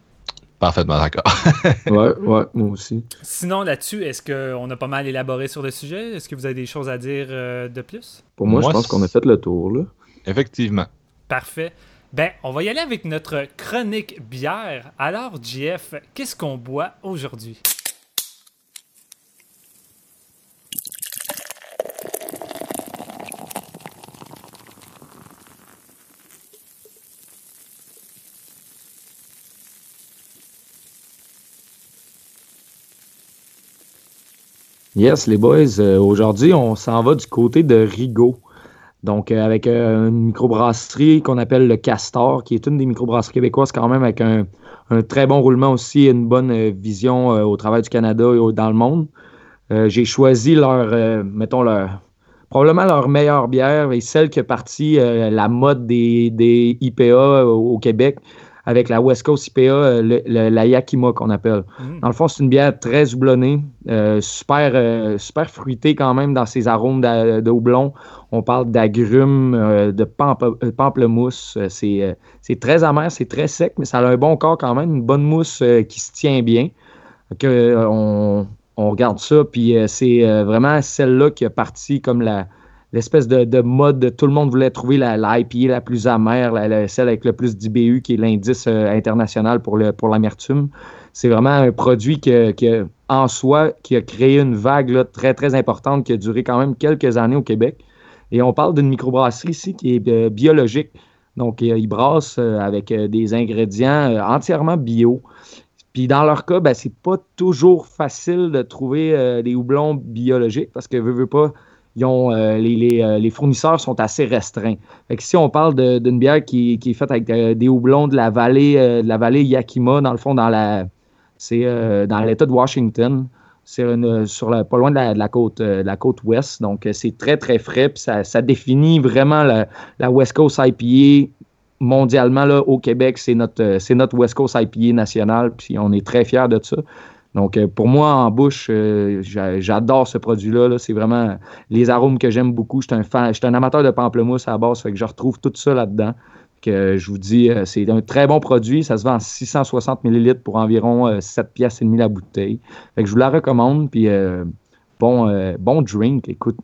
Parfaitement d'accord. [LAUGHS] ouais, ouais, moi aussi. Sinon, là-dessus, est-ce qu'on a pas mal élaboré sur le sujet? Est-ce que vous avez des choses à dire euh, de plus? Pour moi, je pense qu'on a fait le tour, là. Effectivement. Parfait. Ben, on va y aller avec notre chronique bière. Alors, Jeff, qu'est-ce qu'on boit aujourd'hui? Yes, les boys, euh, aujourd'hui, on s'en va du côté de Rigaud. Donc, euh, avec euh, une microbrasserie qu'on appelle le Castor, qui est une des microbrasseries québécoises quand même, avec un, très bon roulement aussi, une bonne vision au travail du Canada et dans le monde. J'ai choisi leur, mettons, leur, probablement leur meilleure bière et celle qui est partie la mode des, des IPA au Québec avec la West Coast IPA, euh, la Yakima qu'on appelle. Mm. Dans le fond, c'est une bière très houblonnée, euh, super, euh, super fruitée quand même dans ses arômes de, houblon. On parle d'agrumes, de pamplemousse. C'est très amer, c'est très sec, mais ça a un bon corps quand même, une bonne mousse qui se tient bien. Que, on, on regarde ça, puis c'est vraiment celle-là qui est partie comme la, l'espèce de, mode, tout le monde voulait trouver la, la la plus amère, celle avec le plus d'IBU, qui est l'indice euh, international pour, pour l'amertume. C'est vraiment un produit que, en soi, qui a créé une vague très, très importante qui a duré quand même quelques années au Québec. Et on parle d'une microbrasserie ici qui est euh, biologique. Donc, euh, ils brassent avec des ingrédients entièrement bio. Puis dans leur cas, ben, c'est pas toujours facile de trouver des houblons biologiques parce que, veut, veut pas, euh, euh, les, fournisseurs sont assez restreints. si on parle d'une bière qui, est faite avec euh, des houblons de la vallée, de la vallée Yakima, dans le fond, dans la c'est dans l'État de Washington. C'est pas loin de la, côte, la côte ouest. Donc, c'est très, très frais. Ça, définit vraiment la, West Coast IPA mondialement. Là, au Québec, c'est notre, notre West Coast IPA national. Puis on est très fiers de ça. Donc, euh, pour moi, en bouche, euh, j'adore ce produit-là. c'est vraiment les arômes que j'aime beaucoup. Je suis un, un amateur de pamplemousse à la base, fait que je retrouve tout ça là-dedans. Que je vous dis, euh, c'est un très bon produit. Ça se vend en 660 ml pour environ 7 pièces et demi la bouteille. Fait que je vous la recommande. Puis, bon, bon drink, écoute.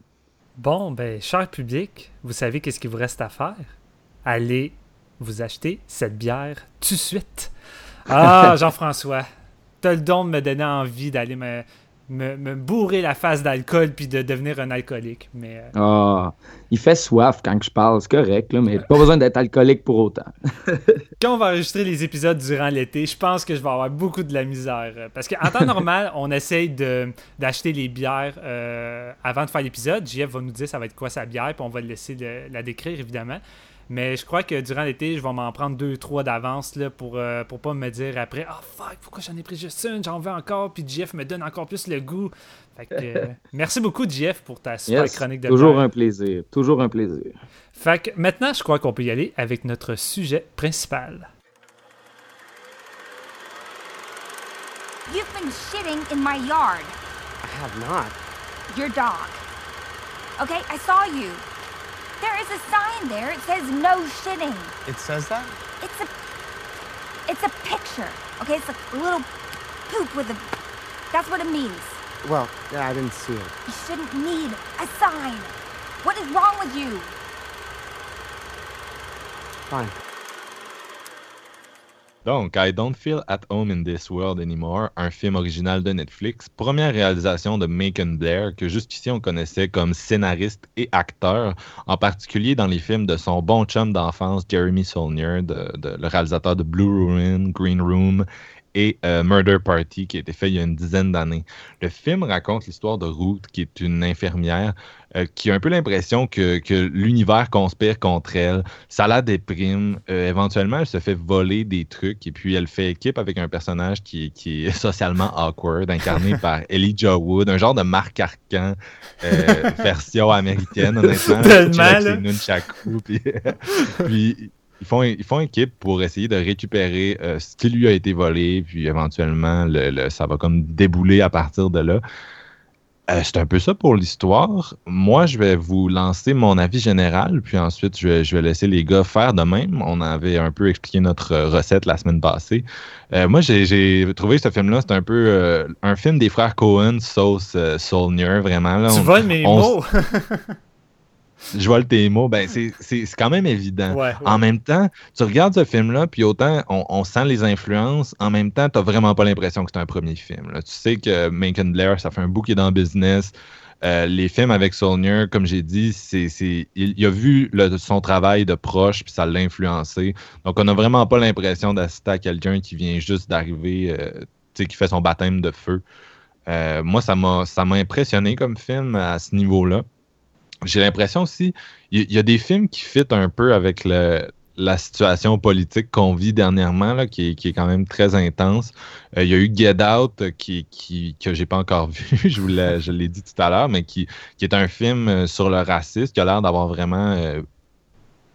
Bon, ben, cher public, vous savez qu'est-ce qu'il vous reste à faire? Allez vous acheter cette bière tout de suite. Ah, [LAUGHS] Jean-François, t'as le don de me donner envie d'aller me, me, bourrer la face d'alcool puis de devenir un alcoolique. Mais, euh, Ah, il fait soif quand je parle, c'est correct, là, mais pas besoin d'être alcoolique pour autant. [LAUGHS] quand on va enregistrer les épisodes durant l'été, je pense que je vais avoir beaucoup de la misère. Parce qu'en temps normal, [LAUGHS] on essaye d'acheter les bières euh, avant de faire l'épisode. JF va nous dire ça va être quoi sa bière, puis on va le laisser la décrire, évidemment. Mais je crois que durant l'été, je vais m'en prendre deux, trois d'avance là, pour, euh, pour pas me dire après Ah oh, fuck, pourquoi j'en ai pris juste une, j'en veux encore, puis Jeff me donne encore plus le goût. Fait que, euh, [LAUGHS] merci beaucoup, Jeff, pour ta super chronique de Toujours un plaisir, toujours un plaisir. Fait que maintenant, je crois qu'on peut y aller avec notre sujet principal. You've been shitting in my yard. I have not. Your dog. Okay, I saw you. There is a sign there. It says no shitting. It says that? It's a it's a picture. Okay, it's a little poop with a that's what it means. Well, yeah, I didn't see it. You shouldn't need a sign. What is wrong with you? Fine. Donc, I Don't Feel at Home in This World Anymore, un film original de Netflix, première réalisation de Macon Blair, que jusqu'ici on connaissait comme scénariste et acteur, en particulier dans les films de son bon chum d'enfance Jeremy Saulnier, le réalisateur de Blue Ruin, Green Room et euh, Murder Party qui a été fait il y a une dizaine d'années. Le film raconte l'histoire de Ruth, qui est une infirmière euh, qui a un peu l'impression que, l'univers conspire contre elle. Ça la déprime. Euh, éventuellement, elle se fait voler des trucs et puis elle fait équipe avec un personnage qui, est [LAUGHS] socialement awkward, incarné [LAUGHS] par Elijah Wood, un genre de Marc Arcan [LAUGHS] version américaine, honnêtement. Nunchaku, puis, puis ils font, ils font équipe pour essayer de récupérer euh, ce qui lui a été volé, puis éventuellement, le, ça va comme débouler à partir de là. Euh, c'est un peu ça pour l'histoire. Moi, je vais vous lancer mon avis général, puis ensuite, je vais, je vais laisser les gars faire de même. On avait un peu expliqué notre recette la semaine passée. Euh, moi, j'ai- trouvé ce film-là, c'est un peu euh, un film des frères Cohen, sauce euh, Saulnier, vraiment. Là, Tu On- voles mes on- mots. [LAUGHS] Je vole tes mots. Ben, c'est- quand même évident. ouais, ouais. En même temps, tu regardes ce film-là, puis autant on, on sent les influences, en même temps, tu vraiment pas l'impression que c'est un premier film. là. Tu sais que Macon Blair, ça fait un bout qu'il est dans le business. Euh, les films avec Saulnier, comme j'ai dit, c'est- il, il a vu le- son travail de proche, puis ça l'a influencé. Donc, on n'a vraiment pas l'impression d'assister à quelqu'un qui vient juste d'arriver, euh, tu sais, qui fait son baptême de feu. Euh, moi, ça m'a, ça m'a impressionné comme film à ce niveau-là. J'ai l'impression aussi, il y, a des films qui fit un peu avec le, la situation politique qu'on vit dernièrement, là, qui, est, qui est quand même très intense. Euh, il y a eu Get Out, euh, qui, qui, que j'ai pas encore [LAUGHS] vu, je, vous l'ai- l'ai dit tout à l'heure, mais qui, qui est un film euh, sur le racisme, qui a l'air d'avoir vraiment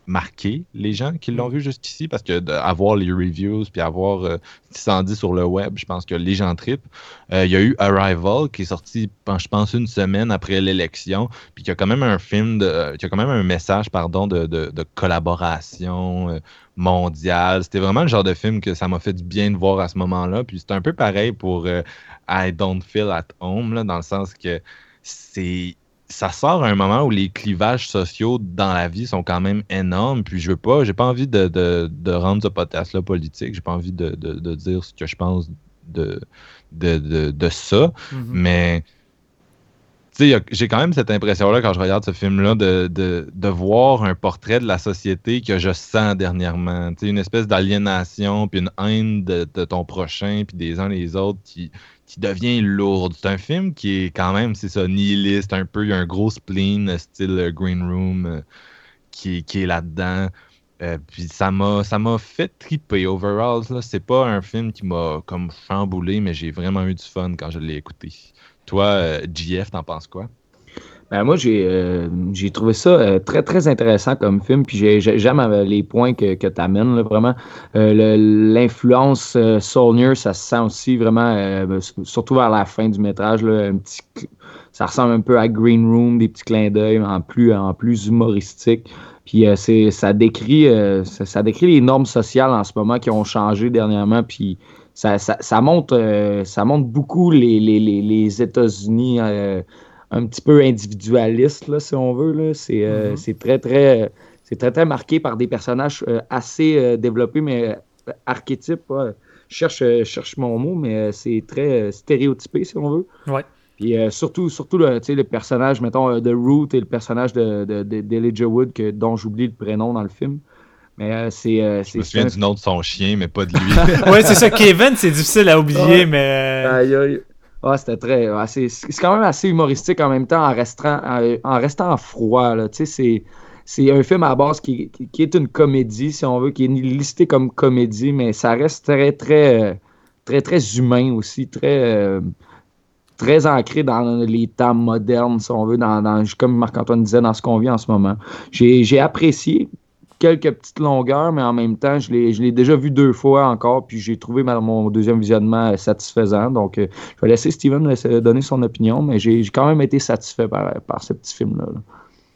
marqué les gens qui l'ont vu jusqu'ici, parce que d'avoir les reviews, puis avoir euh, 610 sur le web, je pense que les gens tripent. Euh, il y a eu Arrival, qui est sorti, je pense, une semaine après l'élection, puis qui a quand même un film, de, euh, qui a quand même un message, pardon, de, de, de collaboration euh, mondiale. C'était vraiment le genre de film que ça m'a fait du bien de voir à ce moment-là. Puis c'est un peu pareil pour euh, I Don't Feel at Home, là, dans le sens que c'est ça sort à un moment où les clivages sociaux dans la vie sont quand même énormes. Puis je veux pas, j'ai pas envie de, de, de rendre ce podcast-là politique. J'ai pas envie de, de, de dire ce que je pense de, de, ça. Mais tu sais, y a- j'ai quand même cette impression-là quand je regarde ce film-là de, de, de voir un portrait de la société que je sens dernièrement. Tu sais, une espèce d'aliénation, puis une haine de, de ton prochain, puis des uns les autres qui, qui devient lourde. C'est un film qui est quand même, c'est ça, nihiliste un peu. Il y a un gros spleen, style euh, Green Room, euh, qui, est là-dedans. Euh, puis ça m'a ça m'a fait triper overall. là. C'est pas un film qui m'a comme chamboulé, mais j'ai vraiment eu du fun quand je l'ai écouté. Toi, JF, t'en penses quoi? Ben, moi, j'ai euh, trouvé ça euh, très, très intéressant comme film. Puis j'ai- j'ai- j'aime les points que, que tu amènes, vraiment. Euh, L'influence euh, Saulnier, ça se sent aussi vraiment, surtout vers la fin du métrage. Là, un petit, ça ressemble un peu à Green Room, des petits clins d'œil en plus, en plus humoristique. Puis c'est- ça, décrit, ça, décrit les normes sociales en ce moment qui ont changé dernièrement. Puis ça, ça, montre, ça beaucoup les, les, les, les États-Unis. Un petit peu individualiste, là, si on veut. Là. C'est, euh, Mhm. c'est très, très, c'est très, très marqué par des personnages euh, assez euh, développés, mais euh, archétypes. ouais. Je cherche, euh, je cherche mon mot, mais euh, c'est très euh, stéréotypé, si on veut. Ouais. Puis euh, surtout, surtout le, tu sais, le personnage, mettons, euh, de Root et le personnage de, de, de- d'Elijah Wood, que, dont j'oublie le prénom dans le film. Mais euh, c'est, euh, Je c'est, me souviens un- du nom de son chien, mais pas de lui. [LAUGHS] [LAUGHS] ouais, c'est ça. Kevin, c'est difficile à oublier, Ouais. mais. euh, Aïe, aïe. Ouais, c'était très. ouais, c'est c'est quand même assez humoristique en même temps en restant, en, restant froid. Là. C'est, c'est un film à base qui, qui- est une comédie, si on veut, qui est listé comme comédie, mais ça reste très, très, euh, très, très humain aussi, très, euh, très ancré dans les temps modernes, si on veut, dans, dans- comme Marc-Antoine disait, dans ce qu'on vit en ce moment. J'ai j'ai apprécié quelques petites longueurs, mais en même temps, je l'ai déjà vu deux fois encore, puis j'ai trouvé mon deuxième visionnement euh, satisfaisant. Donc, euh, je vais laisser Steven donner son opinion, mais j'ai quand même été satisfait par, par ce petit film-là. là.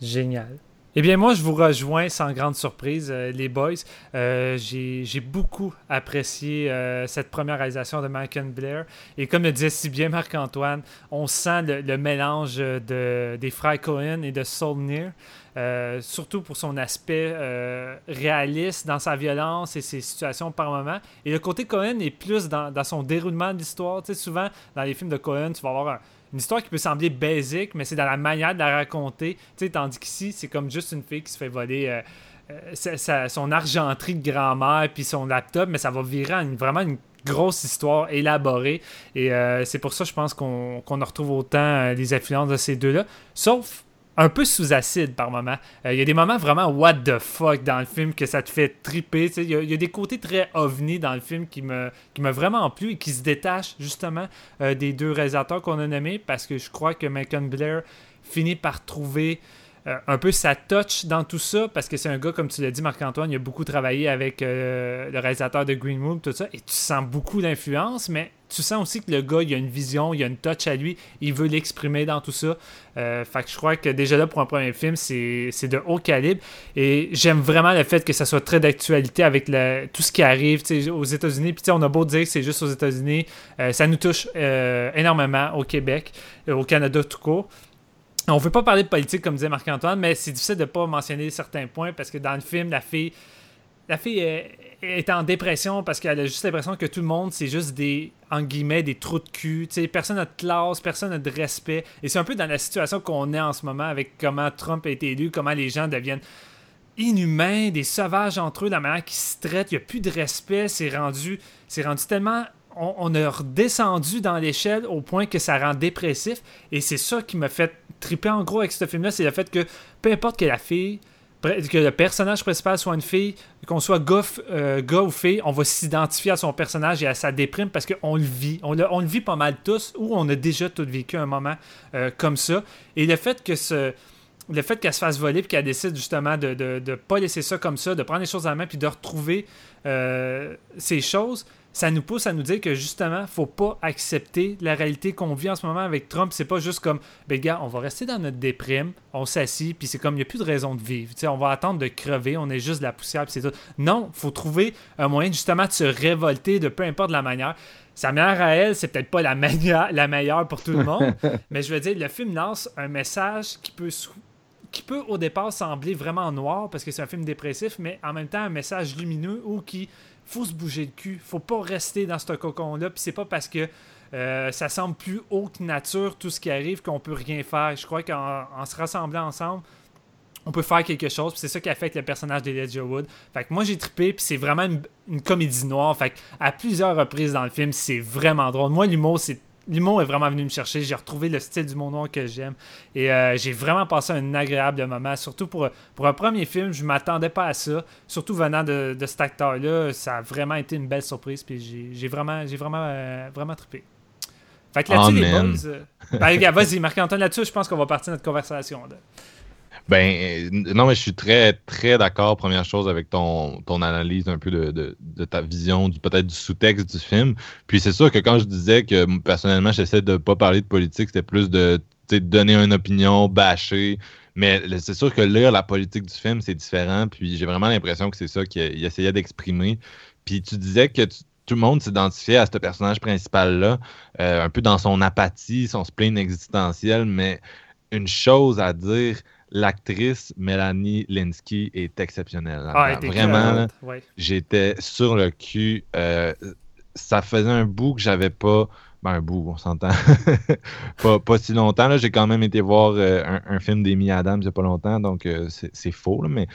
Génial. Eh bien, moi, je vous rejoins sans grande surprise, euh, les boys. J'ai beaucoup apprécié cette première réalisation de Malcolm Blair. Et comme le disait si bien Marc-Antoine, on sent le, mélange de, des frères Cohen et de Saulnier. Euh, surtout pour son aspect euh, réaliste dans sa violence et ses situations par moment. Et le côté Cohen est plus dans, son déroulement de l'histoire. Tu sais, souvent, dans les films de Cohen, tu vas avoir un- une histoire qui peut sembler basique, mais c'est dans la manière de la raconter. Tu sais, tandis qu'ici, c'est comme juste une fille qui se fait voler euh, son argenterie de grand-mère puis son laptop, mais ça va virer en une- vraiment une grosse histoire élaborée. Et c'est pour ça, je pense qu'on en retrouve autant les influences de ces deux-là. Sauf un peu sous acide par moment. Euh, Il y a des moments vraiment what the fuck dans le film que ça te fait triper. il y a des côtés très ovni dans le film qui me qui m'a vraiment plu et qui se détachent justement euh, des deux réalisateurs qu'on a nommés parce que je crois que Macon Blair finit par trouver euh, un peu sa touch dans tout ça, parce que c'est un gars, comme tu l'as dit, Marc-Antoine, il a beaucoup travaillé avec euh, le réalisateur de Green Room, tout ça, et tu sens beaucoup d'influence, mais tu sens aussi que le gars, il a une vision, il a une touch à lui, il veut l'exprimer dans tout ça. Euh, fait que je crois que déjà là, pour un premier film, c'est de haut calibre. Et j'aime vraiment le fait que ça soit très d'actualité avec tout ce qui arrive aux États-Unis. Puis on a beau dire que c'est juste aux États-Unis, ça nous touche énormément au Québec, au Canada tout court. On ne veut pas parler de politique, comme disait Marc-Antoine, mais c'est difficile de ne pas mentionner certains points parce que dans le film, la fille, la fille est, en dépression parce qu'elle a juste l'impression que tout le monde, c'est juste des, en guillemets, des trous de cul. personne n'a de classe, personne n'a de respect. Et c'est un peu dans la situation qu'on est en ce moment avec comment Trump a été élu, comment les gens deviennent inhumains, des sauvages entre eux, la manière qu'ils se traitent. Il n'y a plus de respect. C'est rendu, c'est rendu tellement on, on, a redescendu dans l'échelle au point que ça rend dépressif. Et c'est ça qui m'a fait triper en gros avec ce film-là, c'est le fait que peu importe que la fille, que le personnage principal soit une fille, qu'on soit gars, euh, gars, ou fille, on va s'identifier à son personnage et à sa déprime parce qu'on le vit. On le, on le, vit pas mal tous ou on a déjà tout vécu un moment euh, comme ça. Et le fait que ce. Le fait qu'elle se fasse voler et qu'elle décide justement de ne pas laisser ça comme ça, de prendre les choses en main puis de retrouver euh, ces choses, ça nous pousse à nous dire que justement, faut pas accepter la réalité qu'on vit en ce moment avec Trump. C'est pas juste comme, ben gars, on va rester dans notre déprime, on s'assit, puis c'est comme, il n'y a plus de raison de vivre. on va attendre de crever, on est juste de la poussière, puis c'est tout. Non, faut trouver un moyen justement de se révolter de peu importe la manière. Sa manière à elle, c'est peut-être pas la, [LAUGHS] manière, la meilleure pour tout le monde, [LAUGHS] mais je veux dire, le film lance un message qui peut qui peut au départ sembler vraiment noir parce que c'est un film dépressif, mais en même temps un message lumineux ou qui faut se bouger le cul. Faut pas rester dans ce cocon-là. Puis c'est pas parce que euh, ça semble plus haute nature tout ce qui arrive qu'on peut rien faire. Je crois qu'en se rassemblant ensemble, on peut faire quelque chose. C'est ça qui affecte le personnage d'Elijah Wood. Fait que moi j'ai trippé, puis c'est vraiment une, comédie noire. Fait que à plusieurs reprises dans le film, c'est vraiment drôle. Moi, l'humour, c'est l'humour est vraiment venu me chercher. J'ai retrouvé le style du monde noir que j'aime. Et euh, j'ai vraiment passé un agréable moment. Surtout pour, pour un premier film, je m'attendais pas à ça. Surtout venant de, de cet acteur-là, ça a vraiment été une belle surprise. Puis j'ai vraiment, j'ai vraiment, euh, vraiment trippé. Fait que là-dessus, les boys. Euh, [LAUGHS] ben, vas-y, Marc-Antoine, là-dessus, je pense qu'on va partir notre conversation. Là. Ben, non, mais je suis très, très d'accord, première chose, avec ton, ton analyse un peu de, de, ta vision, du peut-être du sous-texte du film. Puis c'est sûr que quand je disais que personnellement, j'essaie de pas parler de politique, c'était plus de donner une opinion, bâcher. Mais c'est sûr que lire la politique du film, c'est différent. Puis j'ai vraiment l'impression que c'est ça qu'il essayait d'exprimer. Puis tu disais que tout le monde s'identifiait à ce personnage principal-là, euh, un peu dans son apathie, son spleen existentiel, mais une chose à dire, l'actrice Mélanie Linsky est exceptionnelle. Ah, Vraiment, j'étais sur le cul. Euh, ça faisait un bout que j'avais pas. Ben, un bout, on s'entend. [LAUGHS] pas, si longtemps. J'ai quand même été voir euh, un, film d'Amy Adams il n'y a pas longtemps, donc euh, c'est faux. mais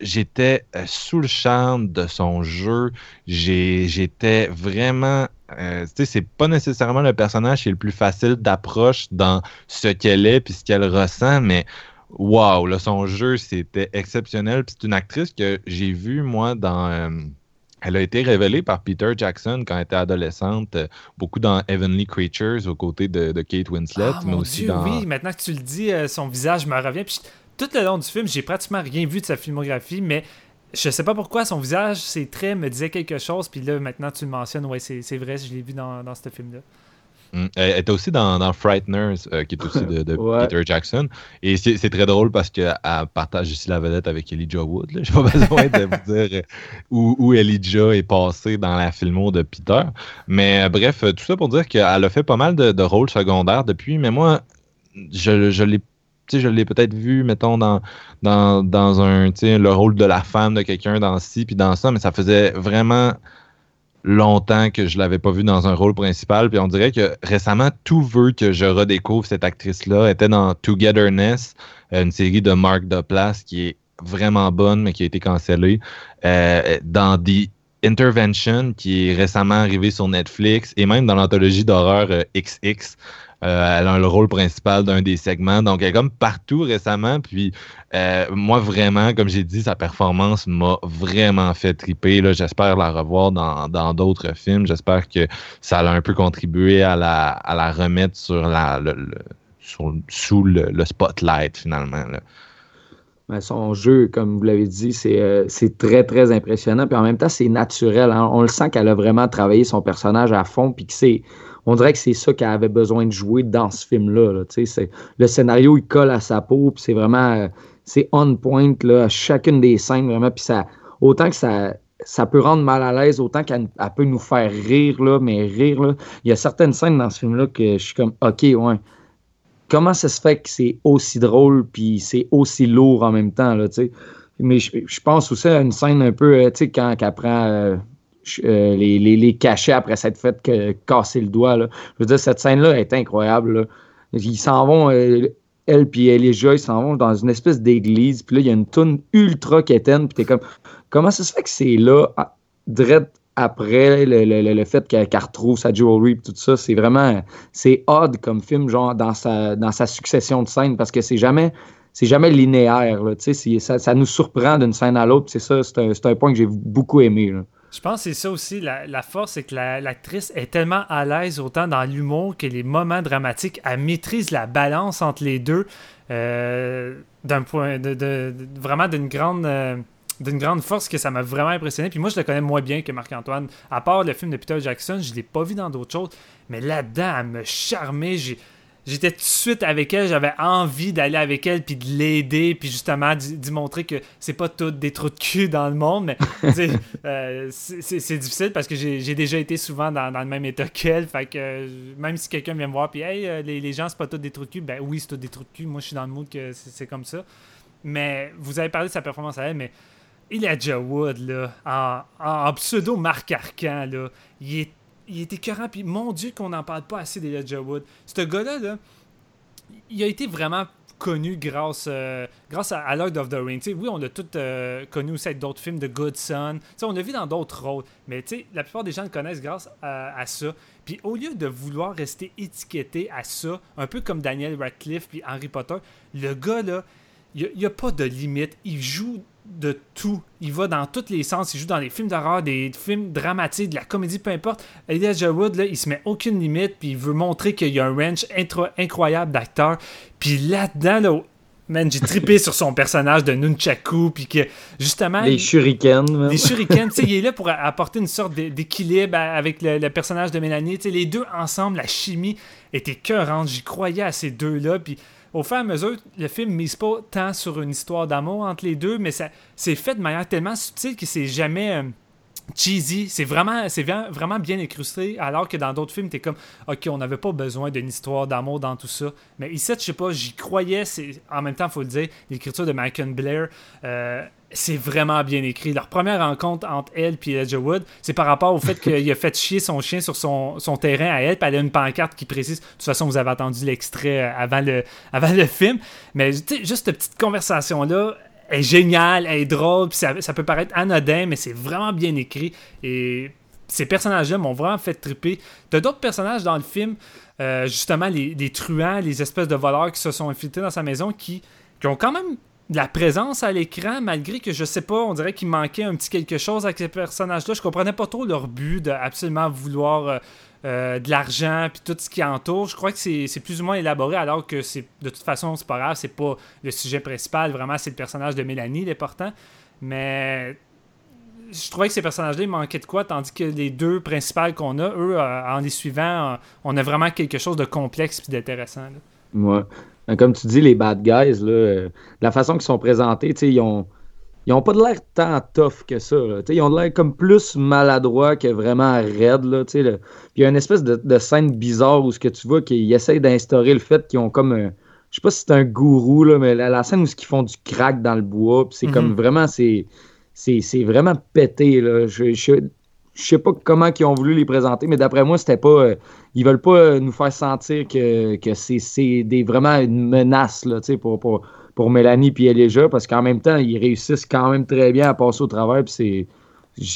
j'étais sous le charme de son jeu. J'étais vraiment euh, c'est pas nécessairement le personnage qui est le plus facile d'approche dans ce qu'elle est puis ce qu'elle ressent, mais Wow, là, son jeu, c'était exceptionnel. c'est une actrice que j'ai vue, moi, dans. Euh, elle a été révélée par Peter Jackson quand elle était adolescente, euh, beaucoup dans Heavenly Creatures aux côtés de, Kate Winslet, ah, mais aussi dans. Oui, maintenant que tu le dis, euh, son visage me revient. Puis tout le long du film, j'ai pratiquement rien vu de sa filmographie, mais je sais pas pourquoi son visage, ses traits me disaient quelque chose. Puis là, maintenant, tu le mentionnes, ouais, c'est vrai, je l'ai vu dans, dans ce film-là. Mm. Elle était aussi dans, dans Frighteners, euh, qui est aussi de, [LAUGHS] Peter Jackson. Et c'est très drôle parce qu'elle partage ici la vedette avec Elijah Wood. [LAUGHS] J'ai pas besoin de vous dire euh, où, où, Elijah est passé dans la filmo de Peter. Mais euh, bref, tout ça pour dire qu'elle a fait pas mal de, rôles secondaires depuis. Mais moi, je, je l'ai je l'ai peut-être vu, mettons, dans, dans, dans un, le rôle de la femme de quelqu'un dans ci, puis dans ça, mais ça faisait vraiment longtemps que je l'avais pas vu dans un rôle principal. Puis on dirait que récemment, tout veut que je redécouvre cette actrice-là. Elle était dans Togetherness, euh, une série de Mark Duplass qui est vraiment bonne, mais qui a été cancellée. Euh, dans The Intervention, qui est récemment arrivé sur Netflix, et même dans l'anthologie d'horreur XX. Euh, elle a le rôle principal d'un des segments. Donc, elle est comme partout récemment. Puis, euh, moi, vraiment, comme j'ai dit, sa performance m'a vraiment fait triper. J'espère la revoir dans d'autres films. J'espère que ça a un peu contribué à la, remettre sur la, le, sous le, spotlight, finalement. Son jeu, comme vous l'avez dit, c'est euh, c'est très, très impressionnant. Puis en même temps, c'est naturel. hein. On le sent qu'elle a vraiment travaillé son personnage à fond. Puis que c'est. On dirait que c'est ça qu'elle avait besoin de jouer dans ce film-là. Le scénario, il colle à sa peau. Puis c'est vraiment. euh, C'est on point là, chacune des scènes, vraiment. Puis ça. Autant que ça. Ça peut rendre mal à l'aise, autant qu'elle elle peut nous faire rire, là, mais rire. Là. Il y a certaines scènes dans ce film-là que je suis comme, OK, ouais comment ça se fait que c'est aussi drôle puis c'est aussi lourd en même temps là, tu sais? Mais je, pense aussi à une scène un peu, euh, tu sais, quand elle prend euh, euh, les, les, les cachets après s'être fait que- casser le doigt. Là. Je veux dire, cette scène-là est incroyable. Ils s'en vont, euh, elle puis Elijah, ils s'en vont dans une espèce d'église. Puis là, il y a une toune ultra quétaine. Puis t'es comme, comment ça se fait que c'est là, à- direct après le, le- le- fait qu'elle retrouve sa jewelry puis tout ça? C'est vraiment, c'est odd comme film, genre, dans sa, dans sa succession de scènes, parce que c'est jamais, c'est jamais linéaire, là, ça, ça nous surprend d'une scène à l'autre, c'est ça, c'est un, un point que j'ai beaucoup aimé. Je pense que c'est ça aussi, la, force, c'est que la- l'actrice est tellement à l'aise autant dans l'humour que les moments dramatiques. Elle maîtrise la balance entre les deux euh, d'un point de, vraiment d'une grande euh, d'une grande force que ça m'a vraiment impressionné. Puis moi, je le connais moins bien que Marc-Antoine. À part le film de Peter Jackson, je l'ai pas vu dans d'autres choses. Mais là-dedans, elle me charmait. J'étais tout de suite avec elle, j'avais envie d'aller avec elle puis de l'aider puis justement d'y montrer que c'est pas tout des trous de cul dans le monde mais [LAUGHS] euh, c'est difficile parce que j'ai déjà été souvent dans, dans le même état qu'elle fait que euh, même si quelqu'un vient me voir puis hey euh, les, les gens c'est pas tout des trous de cul ben oui c'est tout des trous de cul moi je suis dans le mood que c'est comme ça. Mais vous avez parlé de sa performance à elle mais Elijah Wood là en, en- en pseudo Marc Arcan là il est il est écœurant, puis mon Dieu qu'on n'en parle pas assez d'Elijah Wood. Ce gars-là, là, il a été vraiment connu grâce, euh, grâce à, Lord of the Rings. Oui, on l'a tout euh, connu aussi avec d'autres films de Good Son. On l'a vu dans d'autres rôles, mais la plupart des gens le connaissent grâce à, à ça. Puis au lieu de vouloir rester étiqueté à ça, un peu comme Daniel Radcliffe puis Harry Potter, le gars, là, il n'y a, pas de limite. Il joue de tout. Il va dans tous les sens. Il joue dans les films d'horreur, des films dramatiques, de la comédie, peu importe. Elijah Wood, là, il se met aucune limite, puis il veut montrer qu'il y a un range incroyable d'acteurs. Puis là-dedans, là, man, j'ai trippé sur son personnage de Nunchaku, puis que justement. Les shurikens, même. les shurikens, tu sais, il est là pour apporter une sorte d'é- d'équilibre avec le, le personnage de Mélanie. Tu sais, les deux ensemble, la chimie était cœurante. J'y croyais à ces deux-là. Puis au fur et à mesure, le film mise pas tant sur une histoire d'amour entre les deux, mais ça c'est fait de manière tellement subtile que c'est jamais. euh, cheesy, c'est vraiment, c'est vra- vraiment bien incrusté, alors que dans d'autres films, t'es comme, ok, on n'avait pas besoin d'une histoire d'amour dans tout ça. Mais ici, je sais pas, j'y croyais, c'est, en même temps, faut le dire, l'écriture de Michael Blair, euh, c'est vraiment bien écrit. Leur première rencontre entre elle et Elijah Wood, c'est par rapport au fait [LAUGHS] qu'il a fait chier son chien sur son, son terrain à elle, puis elle a une pancarte qui précise. De toute façon, vous avez entendu l'extrait euh, avant le, [LAUGHS] avant le film. Mais juste cette petite conversation-là est géniale, elle est drôle, puis ça, ça peut paraître anodin, mais c'est vraiment bien écrit. Et ces personnages-là m'ont vraiment fait triper. T'as d'autres personnages dans le film, euh, justement les, les truands, les espèces de voleurs qui se sont infiltrés dans sa maison, qui, qui ont quand même la présence à l'écran, malgré que je sais pas, on dirait qu'il manquait un petit quelque chose avec ces personnages-là. Je comprenais pas trop leur but de absolument vouloir euh, euh, de l'argent puis tout ce qui entoure. Je crois que c'est plus ou moins élaboré, alors que c'est de toute façon, c'est pas grave, c'est pas le sujet principal. Vraiment, c'est le personnage de Mélanie, l'important. Mais je trouvais que ces personnages-là, manquaient de quoi, tandis que les deux principales qu'on a, eux, euh, en les suivant, on a vraiment quelque chose de complexe et d'intéressant. Ouais. Ben, Comme tu dis, les bad guys, là, euh, la façon qu'ils sont présentés, ils ont, ils ont pas de l'air tant tough que ça. là. Ils ont de l'air comme plus maladroits que vraiment raides. Là, il y a une espèce de, de scène bizarre où ce que tu vois qu'ils essayent d'instaurer le fait qu'ils ont comme un. Je sais pas si c'est un gourou, là, mais la, la scène où ils font du crack dans le bois, c'est Mhm. comme vraiment. c'est c'est c'est vraiment pété. Là. Je, je, je sais pas comment ils ont voulu les présenter, mais d'après moi, c'était pas. euh, ils veulent pas euh, nous faire sentir que, que c'est vraiment une menace là, pour, pour, pour Mélanie et Elijah, parce qu'en même temps, ils réussissent quand même très bien à passer au travers. C'est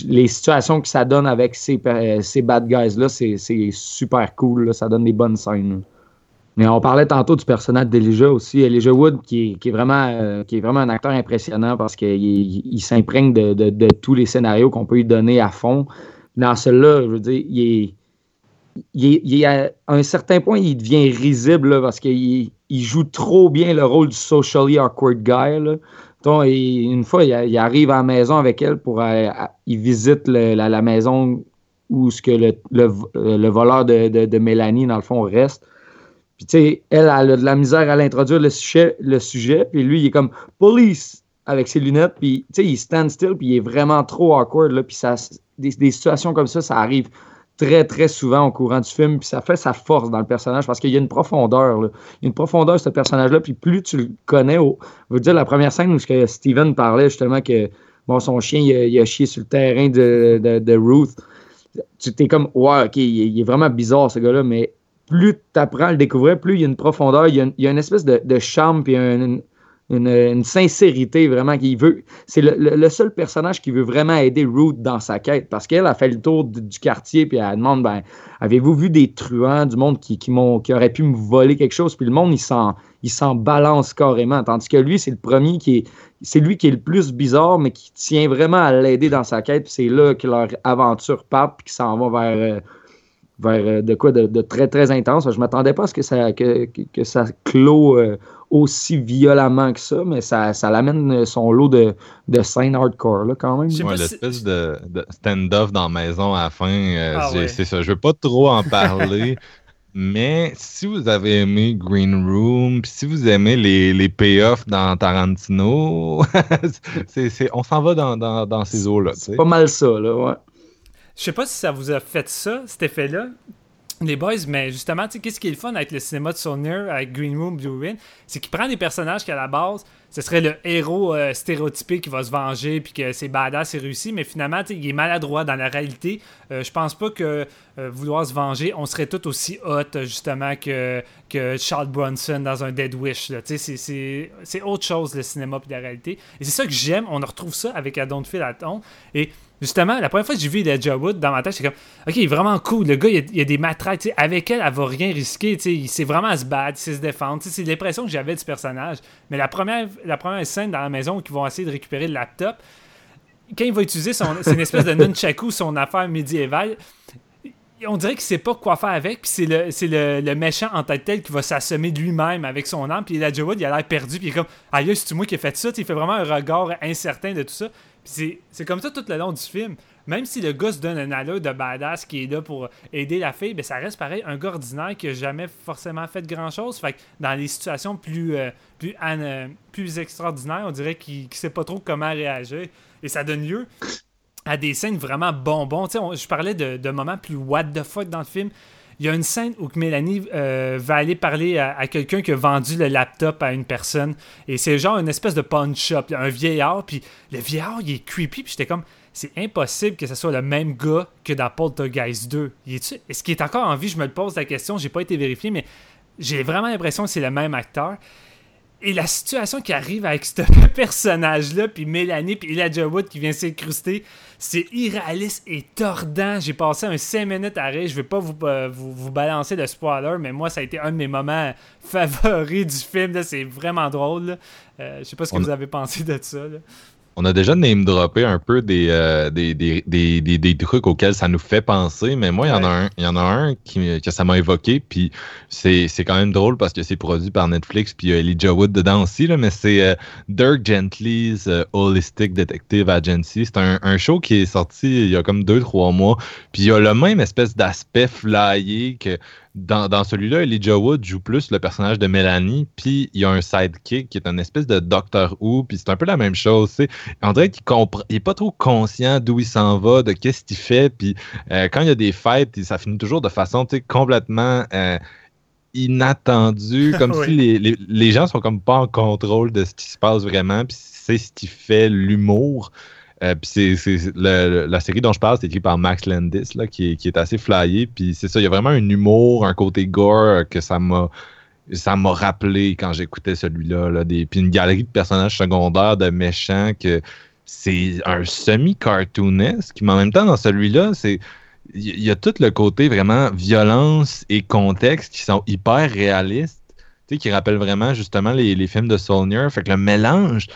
les situations que ça donne avec ces, euh, ces bad guys-là, c'est super cool. là. Ça donne des bonnes scènes. Mais on parlait tantôt du personnage d'Elijah aussi. Elijah Wood, qui est, qui est vraiment, euh, qui est vraiment un acteur impressionnant parce qu'il il, il s'imprègne de, de- de tous les scénarios qu'on peut lui donner à fond. Dans celui-là, je veux dire, il est, il à un certain point, il devient risible parce qu'il il joue trop bien le rôle du socially awkward guy. il- une fois, il, arrive à la maison avec elle pour. euh, à- il visite la, maison où ce que le, le voleur de, Mélanie, dans le fond, reste. Puis, tu sais, elle, elle a de la misère à l'introduire le sujet, le sujet. Puis lui, il est comme police avec ses lunettes. Puis, tu sais, il stand still. Puis, il est vraiment trop awkward. Puis, ça, des situations comme ça, ça arrive très, très souvent au courant du film. Puis, ça fait sa force dans le personnage parce qu'il y a une profondeur. Il y a une profondeur, ce personnage-là. Puis, plus tu le connais, au, je veux dire, la première scène où Steven parlait justement que bon, son chien, il a, chié sur le terrain de, de, Ruth. Tu t'es comme, ouais, ok, il est, vraiment bizarre ce gars-là, mais plus tu apprends à le découvrir, plus il y a une profondeur, il y a une, il y a une espèce de, charme, puis un- une, une, sincérité vraiment qu'il veut. C'est le, seul personnage qui veut vraiment aider Ruth dans sa quête, parce qu'elle a fait le tour du, quartier, puis elle demande, ben, avez-vous vu des truands du monde qui, qui, qui auraient pu me voler quelque chose? Puis le monde, il s'en, il s'en balance carrément, tandis que lui, c'est le premier qui est, c'est lui qui est le plus bizarre, mais qui tient vraiment à l'aider dans sa quête. Puis c'est là que leur aventure part, puis qu'ils s'en vont vers, euh, euh, de quoi de, très, très intense. Je m'attendais pas à ce que ça, que ça clôt euh, aussi violemment que ça, mais ça, ça l'amène euh, son lot de, de scènes hardcore, là, quand même. Ouais, si- l'espèce de, de stand-off dans la maison à la fin, euh, Ah c'est ouais. c'est ça. Je veux pas trop en parler, [LAUGHS] mais si vous avez aimé Green Room, si vous aimez les, les payoffs dans Tarantino, [LAUGHS] c'est c'est- on s'en va dans, dans, dans ces eaux-là. C'est pas mal ça, là, ouais. Je sais pas si ça vous a fait ça, cet effet-là, les boys, mais justement, tu sais, qu'est-ce qui est le fun avec le cinéma de Saulnier, avec Green Room, Blue Wind, c'est qu'il prend des personnages qui, à la base, ce serait le héros euh, stéréotypé qui va se venger, puis que c'est badass, c'est réussi, mais finalement, il est maladroit dans la réalité. Euh, je pense pas que euh, vouloir se venger, on serait tout aussi hot, justement, que, que Charles Bronson dans un Dead Wish. Tu sais, c'est- autre chose, le cinéma puis la réalité. Et c'est ça que j'aime, on retrouve ça avec I Don't Feel At Home. Et Justement, la première fois que j'ai vu Elijah Wood dans ma tête, j'étais comme, OK, il est vraiment cool. Le gars, il a, il a des matraques. Avec elle, elle va rien risquer. tu sais, Il sait vraiment à se battre, il sait se défendre. C'est l'impression que j'avais ce personnage. Mais la première, la première scène dans la maison où ils vont essayer de récupérer le laptop, quand il va utiliser son. C'est une espèce de nunchaku, son affaire médiévale. On dirait qu'il sait pas quoi faire avec, puis c'est le, le, le méchant en tête tel qui va s'assommer lui-même avec son arme, puis Elijah Wood, il a l'air perdu, puis il est comme Aïe, c'est moi qui ai fait ça, il fait vraiment un regard incertain de tout ça. Puis c'est, comme ça tout le long du film. Même si le gars donne un allure de badass qui est là pour aider la fille, ben ça reste pareil, un gars ordinaire qui a jamais forcément fait grand chose. Fait que dans les situations plus, euh, euh, plus extraordinaires, on dirait qu'il, qu'il sait pas trop comment réagir. Et ça donne lieu à des scènes vraiment bonbons. On- je parlais de, moments plus what the fuck dans le film. Il y a une scène où Mélanie euh, va aller parler à, quelqu'un qui a vendu le laptop à une personne. Et c'est genre une espèce de là, un vieillard. Puis le vieillard, il est creepy. Puis j'étais comme, c'est impossible que ce soit le même gars que dans Poltergeist 2. Il est-tu- Est-ce qu'il est encore en vie? Je me le pose la question. J'ai pas été vérifié, mais j'ai vraiment l'impression que c'est le même acteur. Et la situation qui arrive avec ce [LAUGHS] personnage-là, puis Mélanie, puis Elijah Wood qui vient s'incruster, c'est irréaliste et tordant. J'ai passé un 5 minutes à rire. Je vais pas vous, euh, vous, vous balancer le spoiler, mais moi, ça a été un de mes moments favoris du film. C'est vraiment drôle. Euh, je sais pas ce que On- vous avez pensé de ça. là. On a déjà name droppé un peu des, euh, des, des, des, des, des trucs auxquels ça nous fait penser, mais moi, il y en a un, il y en a un qui, que ça m'a évoqué, puis c'est c'est quand même drôle parce que c'est produit par Netflix, puis il y a Elijah Wood dedans aussi, là, mais c'est euh, Dirk Gently's euh, Holistic Detective Agency. C'est un, un show qui est sorti il y a comme deux, trois mois, puis il y a le même espèce d'aspect flyé que dans, dans celui-là, Elijah Wood joue plus le personnage de Mélanie, puis il y a un sidekick qui est une espèce de Doctor Who, puis c'est un peu la même chose. On dirait qu'il compre- il est pas trop conscient d'où il s'en va, de qu'est-ce qu'il fait, puis euh, quand il y a des fêtes, ça finit toujours de façon, complètement euh, inattendue, [LAUGHS] comme Oui. si les, les, les gens sont comme pas en contrôle de ce qui se passe vraiment, puis c'est ce qui fait l'humour. Euh, c'est, la série dont je parle, c'est écrit par Max Landis, là, qui, est, assez flyé. Puis c'est ça, il y a vraiment un humour, un côté gore euh, que ça m'a rappelé quand j'écoutais celui-là. Là, puis une galerie de personnages secondaires, de méchants, que c'est un semi-cartoonesque, mais en même temps, dans celui-là, c'est il y, a tout le côté vraiment violence et contexte qui sont hyper réalistes, qui rappellent vraiment justement les, les films de Saulnier. Fait que le mélange,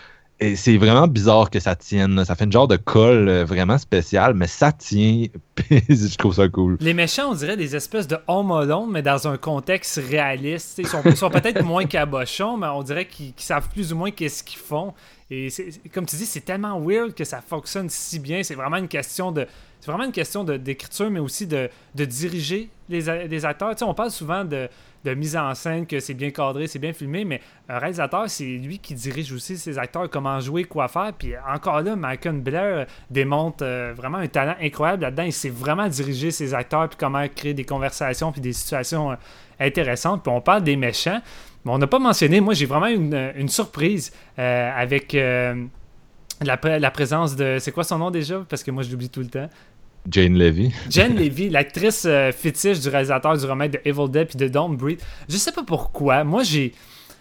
et c'est vraiment bizarre que ça tienne. Ça fait une genre de colle euh, vraiment spécial, mais ça tient. [LAUGHS] Je trouve ça cool. Les méchants, on dirait des espèces de Home Alone, mais dans un contexte réaliste. Ils sont, peut-être moins cabochons, mais on dirait qu'ils savent plus ou moins qu'est-ce qu'ils font. Et comme tu dis, c'est tellement weird que ça fonctionne si bien. C'est vraiment une question de. C'est vraiment une question d'écriture, mais aussi de, de diriger les, les acteurs. Tu sais, on parle souvent de, de mise en scène, que c'est bien cadré, c'est bien filmé, mais un réalisateur, c'est lui qui dirige aussi ses acteurs, comment jouer, quoi faire. Puis encore là, Michael Blair démontre euh, vraiment un talent incroyable là-dedans. Il sait vraiment diriger ses acteurs, puis comment créer des conversations, puis des situations euh, intéressantes. Puis on parle des méchants. Mais on n'a pas mentionné, moi j'ai vraiment une, une surprise euh, avec euh, la, la présence de. C'est quoi son nom déjà? Parce que moi je l'oublie tout le temps. Jane Levy. [LAUGHS] Jen Levy, l'actrice euh, fétiche du réalisateur du remake de Evil Dead puis de Don't Breathe. Je sais pas pourquoi. Moi j'ai.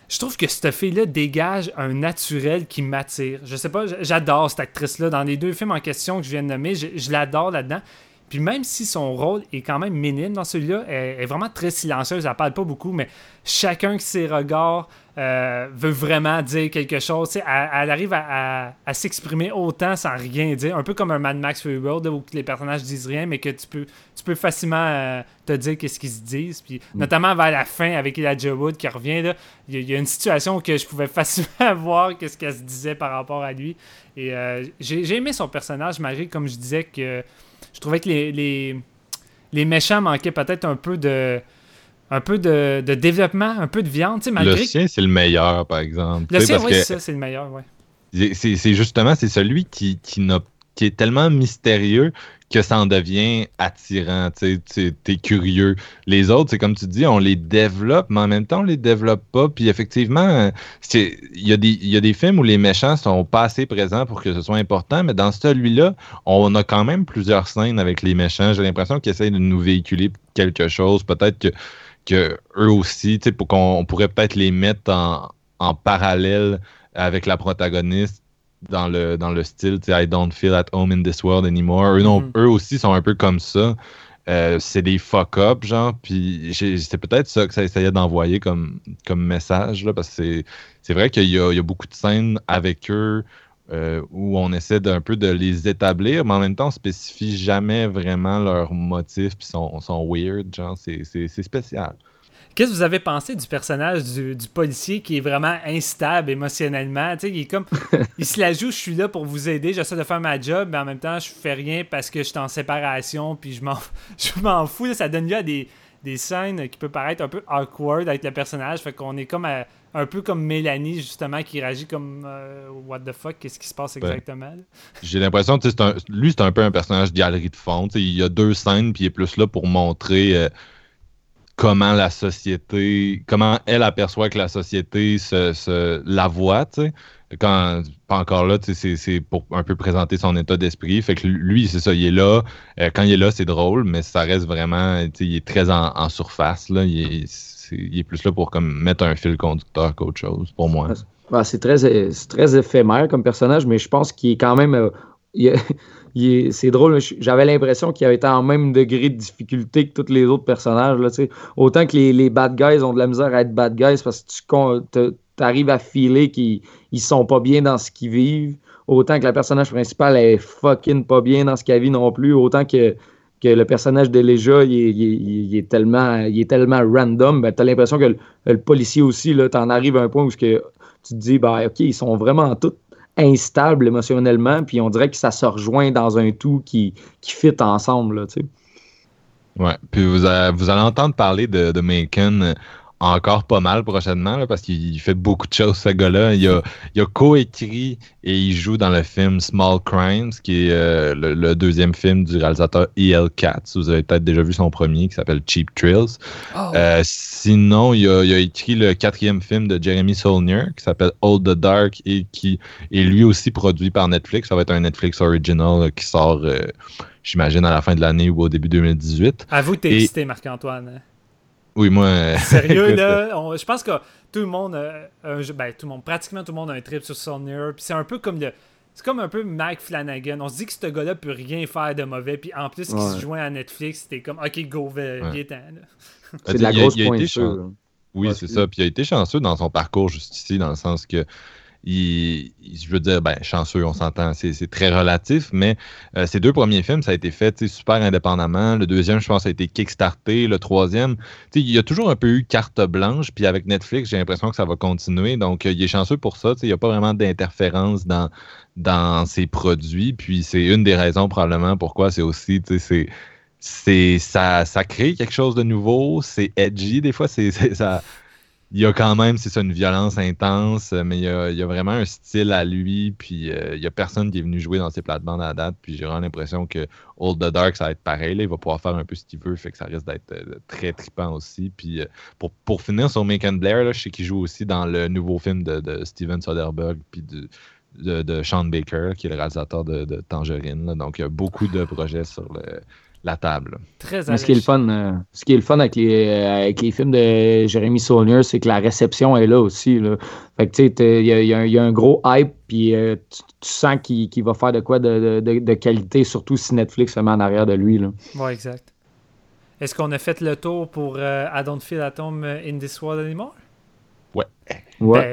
Je trouve que cette fille-là dégage un naturel qui m'attire. Je sais pas, j'adore cette actrice-là. Dans les deux films en question que je viens de nommer, je l'adore là-dedans. Puis même si son rôle est quand même minime dans celui-là, elle est vraiment très silencieuse, elle parle pas beaucoup, mais chacun de ses regards euh, veut vraiment dire quelque chose. Elle, elle arrive à, à- à s'exprimer autant sans rien dire, un peu comme un Mad Max Fury Road où les personnages disent rien, mais que tu peux, tu peux facilement euh, te dire qu'est-ce qu'ils se disent. Puis notamment vers la fin avec Elijah Wood qui revient, là, il y, a- il y a une situation où que je pouvais [LAUGHS] facilement voir qu'est-ce qu'elle se disait par rapport à lui. Et euh, j'ai j'ai aimé son personnage, malgré comme je disais que je trouvais que les, les, les méchants manquaient peut-être un peu de un peu de, de développement, un peu de viande, tu sais, Le malgré que- sien, c'est le meilleur, par exemple. le sien, oui, c'est ça, c'est le meilleur, c'est c'est justement, c'est celui qui, qui, n'a- qui est tellement mystérieux que ça en devient attirant. Tu t'es curieux. Les autres, c'est comme tu dis, on les développe, mais en même temps, on les développe pas. Puis effectivement, il y, a des- il y a des films où les méchants sont pas assez présents pour que ce soit important, mais dans celui-là, on a quand même plusieurs scènes avec les méchants. J'ai l'impression qu'ils essayent de nous véhiculer quelque chose. Peut-être que, que eux aussi, pour qu'on on pourrait peut-être les mettre en, en parallèle avec la protagoniste dans le, dans le style, tu sais, I don't feel at home in this world anymore. Eux, non- Mhm. eux aussi sont un peu comme ça. Euh, c'est des fuck-up, genre, puis c'est peut-être ça que ça essayait d'envoyer comme, comme message, là, parce que c'est- vrai qu'il y a, il y a beaucoup de scènes avec eux euh, où on essaie d'un peu de les établir, mais en même temps, on spécifie jamais vraiment leurs motifs, puis sont, sont weird, genre, c'est spécial. Qu'est-ce que vous avez pensé du personnage du, du policier qui est vraiment instable émotionnellement? Tu sais, il est comme. [LAUGHS] il se la joue, je suis là pour vous aider, j'essaie de faire ma job, mais en même temps, je fais rien parce que je suis en séparation, puis je m'en, [LAUGHS] je m'en fous. là. ça donne lieu à des, des scènes qui peuvent paraître un peu awkward avec le personnage. Fait qu'on est comme à- un peu comme Mélanie, justement, qui réagit comme euh, What the fuck, qu'est-ce qui se passe exactement? là? J'ai l'impression que un- lui, c'est un peu un personnage de galerie de fond. Il y a deux scènes, puis il est plus là pour montrer euh, comment la société, comment elle aperçoit que la société se, la voit. tu sais. Quand, pas encore là, c'est pour un peu présenter son état d'esprit. Fait que lui, c'est ça, il est là. Euh, quand il est là, c'est drôle, mais ça reste vraiment, tu sais, il est très en, surface. Là. Il, est, plus là pour comme, mettre un fil conducteur qu'autre chose, pour moi. C'est très, très éphémère comme personnage, mais je pense qu'il est quand même. euh, c'est drôle, j'avais l'impression qu'il avait été en même degré de difficulté que tous les autres personnages. Là. Autant que les, bad guys ont de la misère à être bad guys parce que tu arrives à filer qu'ils ils sont pas bien dans ce qu'ils vivent. Autant que le personnage principal est fucking pas bien dans ce qu'elle vit non plus. Autant que, que le personnage de Leja, il est, tellement, il est tellement random. Ben, tu as l'impression que le, policier aussi, tu en arrives à un point où que, tu te dis, ben, OK, ils sont vraiment tous instables émotionnellement, puis on dirait que ça se rejoint dans un tout qui, qui fit ensemble. Là, tu. Ouais. Puis vous, a- vous allez entendre parler de, de Macon euh, encore pas mal prochainement, là, parce qu'il fait beaucoup de choses, ce gars-là. Il a, il a coécrit et il joue dans le film Small Crimes, qui est euh, le, le deuxième film du réalisateur E.L. Katz. Vous avez peut-être déjà vu son premier, qui s'appelle Cheap Thrills. Euh, sinon, il a, il a écrit le quatrième film de Jeremy Saulnier, qui s'appelle All the Dark, et qui est lui aussi produit par Netflix. Ça va être un Netflix original qui sort, euh, j'imagine, à la fin de l'année ou au début 2018. Avoue que t'es Et- excité, Marc-Antoine. Oui, moi... euh, [LAUGHS] Sérieux, écoute, là, on- je pense que tout le monde, a un jeu- ben, tout le monde, pratiquement tout le monde a un trip sur Sonyer. Puis c'est un peu comme le. C'est comme un peu Mike Flanagan. On se dit que ce gars-là peut rien faire de mauvais. Puis en plus, qu'il Ouais. se joint à Netflix, c'était comme, OK, go, Ouais. là. C'est de la grosse. Oui, Ouais, c'est c'est- ça. Puis il a été chanceux dans son parcours juste ici, dans le sens que je veux dire, ben, chanceux, on s'entend, c'est très relatif, mais euh, ces deux premiers films, ça a été fait super indépendamment. Le deuxième, je pense, a été kickstarté. Le troisième, il y a toujours un peu eu carte blanche, puis avec Netflix, j'ai l'impression que ça va continuer. Donc, euh, il est chanceux pour ça. Il n'y a pas vraiment d'interférence dans, dans ses produits. Puis, c'est une des raisons probablement pourquoi c'est aussi, ça, ça crée quelque chose de nouveau, c'est edgy des fois, c'est- ça il y a quand même c'est ça une violence intense, mais il y a, vraiment un style à lui, puis euh, il y a personne qui est venu jouer dans ses plates-bandes à la date, puis j'ai vraiment l'impression que Old the Dark ça va être pareil, il va pouvoir faire un peu ce qu'il veut, fait que ça risque d'être euh, très trippant aussi, puis euh, pour, pour finir sur Macon Blair, je sais qu'il joue aussi dans le nouveau film de, Steven Soderbergh, puis de, Sean Baker, qui est le réalisateur de, Tangerine, donc il y a beaucoup de projets sur le- la table. Très Mais ce qui est le fun, euh, ce qui est le fun avec les, avec les films de Jérémy Saulnier, c'est que la réception est là aussi. Là. Fait que tu sais, il y, a- y un- il y a un gros hype, puis euh, tu, tu sens qu'il va faire de quoi de, de- de qualité, surtout si Netflix se met en arrière de lui. Ouais, exact. Est-ce qu'on a fait le tour pour euh, I Don't Feel at Home in This World Anymore? Ouais.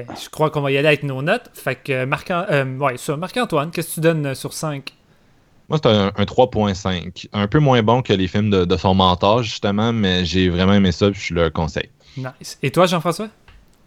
Ben, je crois qu'on va y aller avec nos notes. Fait que Marc, euh, ouais, Marc-Antoine, qu'est-ce que tu donnes euh, sur 5? Moi, c'est un, un 3.5. Un peu moins bon que les films de, de son mentor, justement, mais j'ai vraiment aimé ça, puis je le conseille. Nice. Et toi, Jean-François?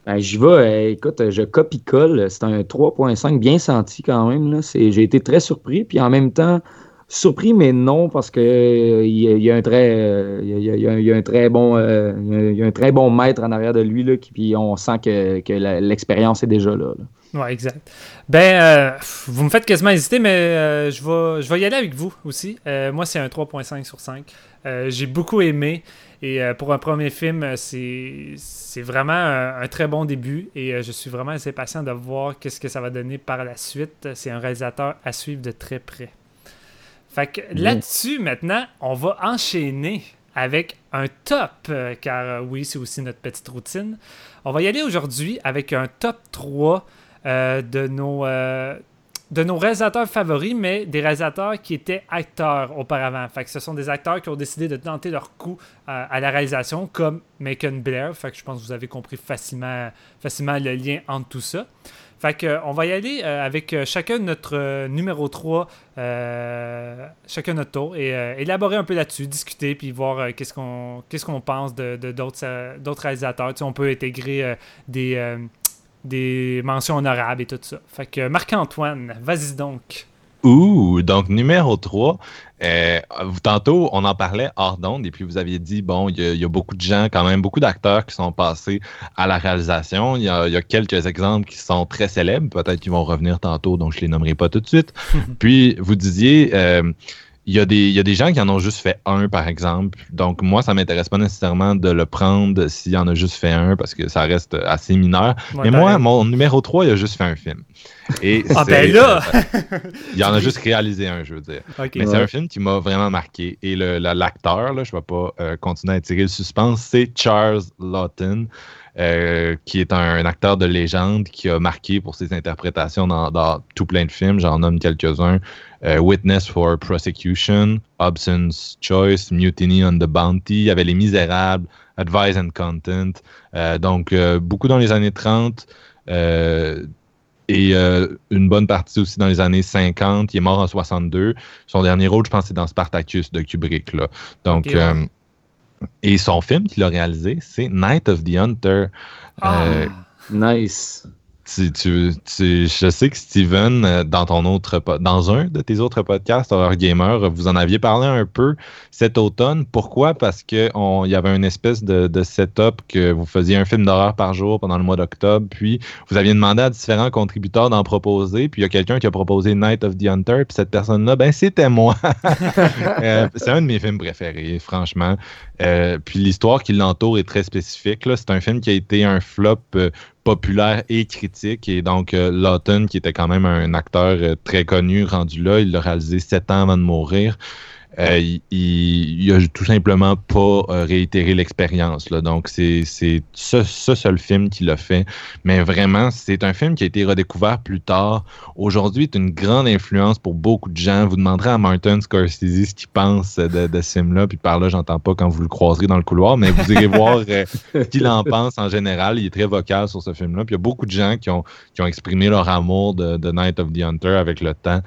Ben, J'y vais, euh, écoute, je copie-colle. C'est un 3.5 bien senti quand même. là. C'est- J'ai été très surpris, puis en même temps, surpris, mais non, parce que euh, il y, a- il y a un très, euh, il y a- il y a un- très bon, euh, il y a- il y a un très bon maître en arrière de lui, là, qui, puis on sent que, que l'expérience est déjà là. là. Ouais, exact. Ben, euh, vous me faites quasiment hésiter, mais euh, je, vais, je vais y aller avec vous aussi. Euh, moi, c'est un 3.5 sur 5. Euh, J'ai beaucoup aimé. Et pour un premier film, c'est c'est vraiment un, un très bon début. Et je suis vraiment assez patient de voir qu'est-ce que ça va donner par la suite. C'est un réalisateur à suivre de très près. Fait que là-dessus, maintenant, on va enchaîner avec un top, car oui, c'est aussi notre petite routine. On va y aller aujourd'hui avec un top 3 euh, de, nos, euh, de nos réalisateurs favoris, mais des réalisateurs qui étaient acteurs auparavant. Fait que ce sont des acteurs qui ont décidé de tenter leur coup euh, à la réalisation, comme Macon Blair. Fait que je pense que vous avez compris facilement, facilement le lien entre tout ça. Fait que, euh, on va y aller euh, avec euh, chacun notre euh, numéro 3, euh, chacun notre tour, et euh, élaborer un peu là-dessus, discuter, puis voir euh, qu'est-ce qu'on pense de d'autres euh, réalisateurs. Tu on peut intégrer euh, des, euh, des mentions honorables et tout ça. Fait que Marc-Antoine, vas-y donc. Ouh, donc numéro 3. euh, tantôt, on en parlait hors d'onde, et puis vous aviez dit, bon, il y, a- il y a beaucoup de gens, quand même, beaucoup d'acteurs qui sont passés à la réalisation. Il y a, il y a quelques exemples qui sont très célèbres, peut-être qu'ils vont revenir tantôt, donc je les nommerai pas tout de suite. [LAUGHS] puis vous disiez, euh, il y, a des, il y a des gens qui en ont juste fait un, par exemple. Donc, moi, ça m'intéresse pas nécessairement de le prendre s'il en a juste fait un, parce que ça reste assez mineur. Ouais, Mais moi, mon numéro 3, il a juste fait un film. Et [LAUGHS] Ah ben là! [LAUGHS] il en a juste réalisé un, je veux dire. Mais c'est un film qui m'a vraiment marqué. Et le- la- l'acteur, là, je ne vais pas euh, continuer à tirer le suspense, c'est Charles Lawton, euh, qui est un, un acteur de légende qui a marqué pour ses interprétations dans, dans tout plein de films. J'en nomme quelques-uns. Euh, Witness for Prosecution, Hobson's Choice, Mutiny on the Bounty. Il y avait Les Misérables, Advise and Content. Euh, donc, beaucoup dans les années 30. euh, et euh, une bonne partie aussi dans les années 50. Il est mort en 62. Son dernier rôle, je pense, c'est dans Spartacus de Kubrick. Là. Donc, ouais. euh, et son film qu'il a réalisé, c'est Night of the Hunter. Ah. Euh, Nice. Je sais que Steven, euh, dans ton autre dans un de tes autres podcasts, Horror Gamer, vous en aviez parlé un peu cet automne. Pourquoi? Parce qu'il y avait une espèce de, setup que vous faisiez un film d'horreur par jour pendant le mois d'octobre, puis vous aviez demandé à différents contributeurs d'en proposer, puis il y a quelqu'un qui a proposé Night of the Hunter, puis cette personne-là, ben c'était moi. [LAUGHS] Euh, c'est un de mes films préférés, franchement. Euh, puis l'histoire qui l'entoure est très spécifique. C'est un film qui a été un flop populaire et critique. Et donc, euh, Lawton, qui était quand même un acteur euh, très connu, rendu là, il l'a réalisé sept ans avant de mourir. Euh, il, il, a tout simplement pas euh, réitéré l'expérience. Donc, c'est ce, ce seul film qu'il a fait. Mais vraiment, c'est un film qui a été redécouvert plus tard. Aujourd'hui, c'est une grande influence pour beaucoup de gens. Vous demanderez à Martin Scorsese ce qu'il pense de, ce film-là. Puis par là, j'entends pas quand vous le croiserez dans le couloir, mais vous irez voir euh, ce qu'il en pense en général. Il est très vocal sur ce film-là. Puis il y a beaucoup de gens qui ont, qui ont exprimé leur amour de, de Night of the Hunter avec le temps.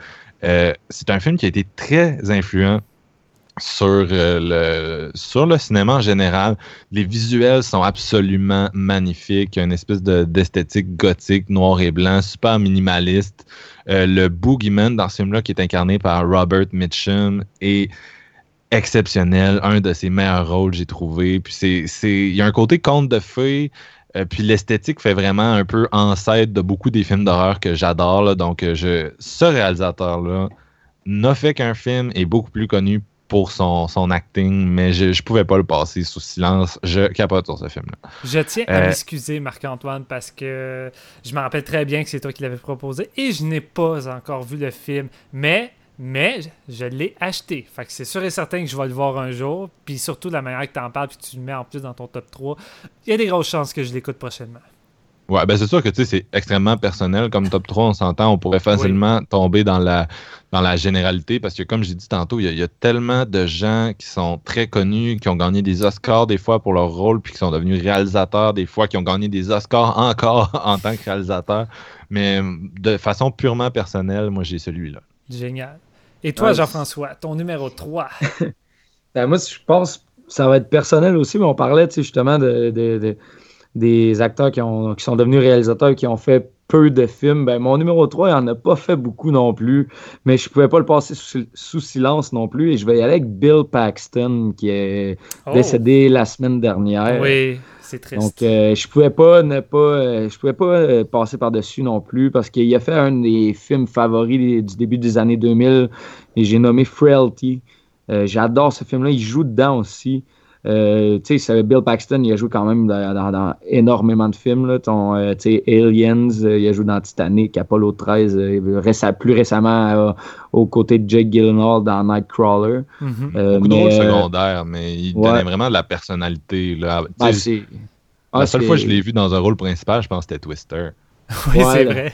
C'est un film qui a été très influent sur, euh, le, sur le cinéma en général. Les visuels sont absolument magnifiques. Il y a une espèce de- d'esthétique gothique, noir et blanc, super minimaliste. Euh, le Boogeyman dans ce film-là, qui est incarné par Robert Mitchum, est exceptionnel. Un de ses meilleurs rôles, j'ai trouvé. Puis il y a un côté conte de fées. euh, puis l'esthétique fait vraiment un peu ancêtre de beaucoup des films d'horreur que j'adore. Donc, je, ce réalisateur-là n'a fait qu'un film, est beaucoup plus connu pour son, son acting, mais je, je pouvais pas le passer sous silence. Je capote sur ce film-là. Je tiens à Euh, m'excuser, Marc-Antoine, parce que je me rappelle très bien que c'est toi qui l'avais proposé et je n'ai pas encore vu le film. Mais, mais, je l'ai acheté. Fait que c'est sûr et certain que je vais le voir un jour. Puis surtout, la manière que tu en parles, puis tu le mets en plus dans ton top 3, il y a des grosses chances que je l'écoute prochainement. Ouais, ben c'est sûr que tu sais, c'est extrêmement personnel. Comme top 3, on s'entend, on pourrait facilement tomber dans la, dans la généralité parce que, comme j'ai dit tantôt, il y, a, il y a tellement de gens qui sont très connus, qui ont gagné des Oscars des fois pour leur rôle, puis qui sont devenus réalisateurs des fois, qui ont gagné des Oscars encore [LAUGHS] en tant que réalisateurs. Mais de façon purement personnelle, moi, j'ai celui-là. Génial. Et toi, Ouais, Jean-François, ton numéro 3. [LAUGHS] Ben, moi, je pense que ça va être personnel aussi, mais on parlait tu sais, justement de, de- de- des acteurs qui, ont, qui sont devenus réalisateurs, qui ont fait peu de films. Ben, mon numéro 3, il n'en a pas fait beaucoup non plus, mais je ne pouvais pas le passer sous, sous silence non plus. Et je vais y aller avec Bill Paxton, qui est Oh. décédé la semaine dernière. Oui, c'est triste. Donc, euh, je pouvais pas ne pas, euh, je pouvais pas euh, passer par-dessus non plus parce qu'il a fait un des films favoris du début des années 2000 et j'ai nommé Frailty. J'adore ce film-là. Il joue dedans aussi. Euh, tu sais, Bill Paxton, il a joué quand même dans, dans- dans énormément de films. Là. Ton, euh, tu sais, Aliens, euh, il a joué dans Titanic, Apollo 13, euh, récem- plus récemment euh, aux côtés de Jake Gyllenhaal dans Nightcrawler. Mhm. Euh, Beaucoup de mais, rôles euh, secondaires, mais il ouais. donnait vraiment de la personnalité. Là. Ah, la ah, seule fois que je l'ai vu dans un rôle principal, je pense que c'était Twister. Oui, [LAUGHS] Ouais, c'est vrai.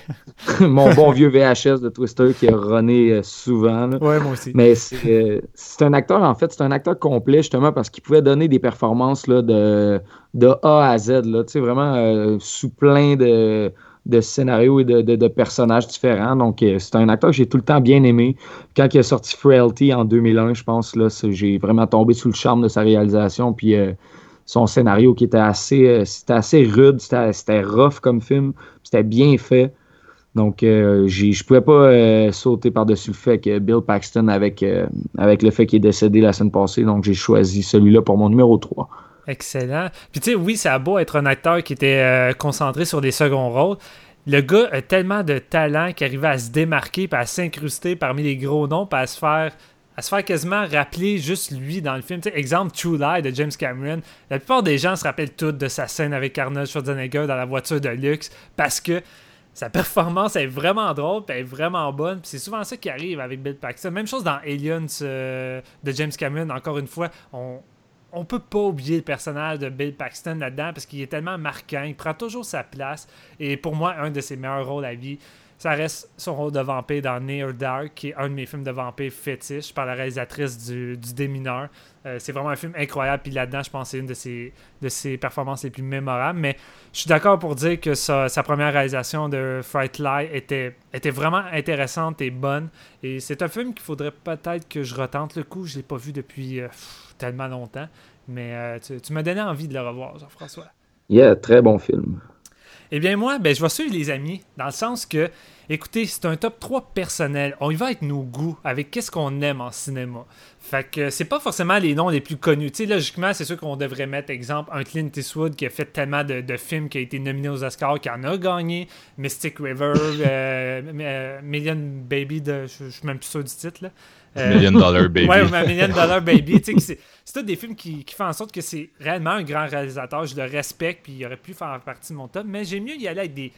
[LAUGHS] mon bon vieux VHS de Twister qui a runné euh, souvent. Ouais, moi aussi. Mais c'est euh, c'est un acteur, en fait, c'est un acteur complet, justement, parce qu'il pouvait donner des performances là, de, de A à Z, là, tu sais, vraiment euh, sous plein de, de scénarios et de, de- de personnages différents. Donc, c'est un acteur que j'ai tout le temps bien aimé. Quand il a sorti Frailty en 2001, je pense, là, j'ai vraiment tombé sous le charme de sa réalisation, puis euh, son scénario qui était assez, euh, c'était assez rude, c'était rough comme film, c'était bien fait. Donc, euh, je pouvais pas euh, sauter par-dessus le fait que Bill Paxton, avec, euh, avec le fait qu'il est décédé la semaine passée, donc j'ai choisi celui-là pour mon numéro 3. Excellent. Puis tu sais, oui, ça a beau être un acteur qui était concentré sur des seconds rôles. Le gars a tellement de talent qu'il arrivait à se démarquer, puis à s'incruster parmi les gros noms, puis à se faire à se faire quasiment rappeler juste lui dans le film. Exemple True Lie de James Cameron. La plupart des gens se rappellent toutes de sa scène avec Arnold Schwarzenegger dans la voiture de luxe parce que sa performance est vraiment drôle, puis elle est vraiment bonne. C'est souvent ça qui arrive avec Bill Paxton. Même chose dans Aliens euh, de James Cameron. Encore une fois, on, on peut pas oublier le personnage de Bill Paxton là-dedans parce qu'il est tellement marquant. Il prend toujours sa place. Et pour moi, un de ses meilleurs rôles à vie, ça reste son rôle de vampire dans Near Dark, qui est un de mes films de vampire fétiche par la réalisatrice du, du Démineur. Euh, c'est vraiment un film incroyable. Puis là-dedans, je pense que c'est une de ses, de ses performances les plus mémorables. Mais je suis d'accord pour dire que sa, première réalisation de Fright Lie était, était vraiment intéressante et bonne. Et c'est un film qu'il faudrait peut-être que je retente le coup. Je l'ai pas vu depuis euh, tellement longtemps. Mais euh, tu, tu m'as donné envie de le revoir, Jean-François. Yeah, très bon film. Eh bien, moi, ben, je vais suivre les amis, dans le sens que, écoutez, c'est un top 3 personnel. On y va avec nos goûts, avec qu'est-ce qu'on aime en cinéma. Fait que c'est pas forcément les noms les plus connus. Tu sais, logiquement, c'est sûr qu'on devrait mettre, exemple, un Clint Eastwood qui a fait tellement de, de films qui a été nominé aux Oscars, qui en a gagné. Mystic River, [LAUGHS] euh, euh, Million Baby, de, je suis même plus sûr du titre, là. Euh, Million Dollar [LAUGHS] Baby. Ouais, ma Million Dollar Baby. tu sais, que c'est c'est tous des films qui, qui font en sorte que c'est réellement un grand réalisateur. Je le respecte, puis il aurait pu faire partie de mon top. Mais j'aime mieux y aller avec des,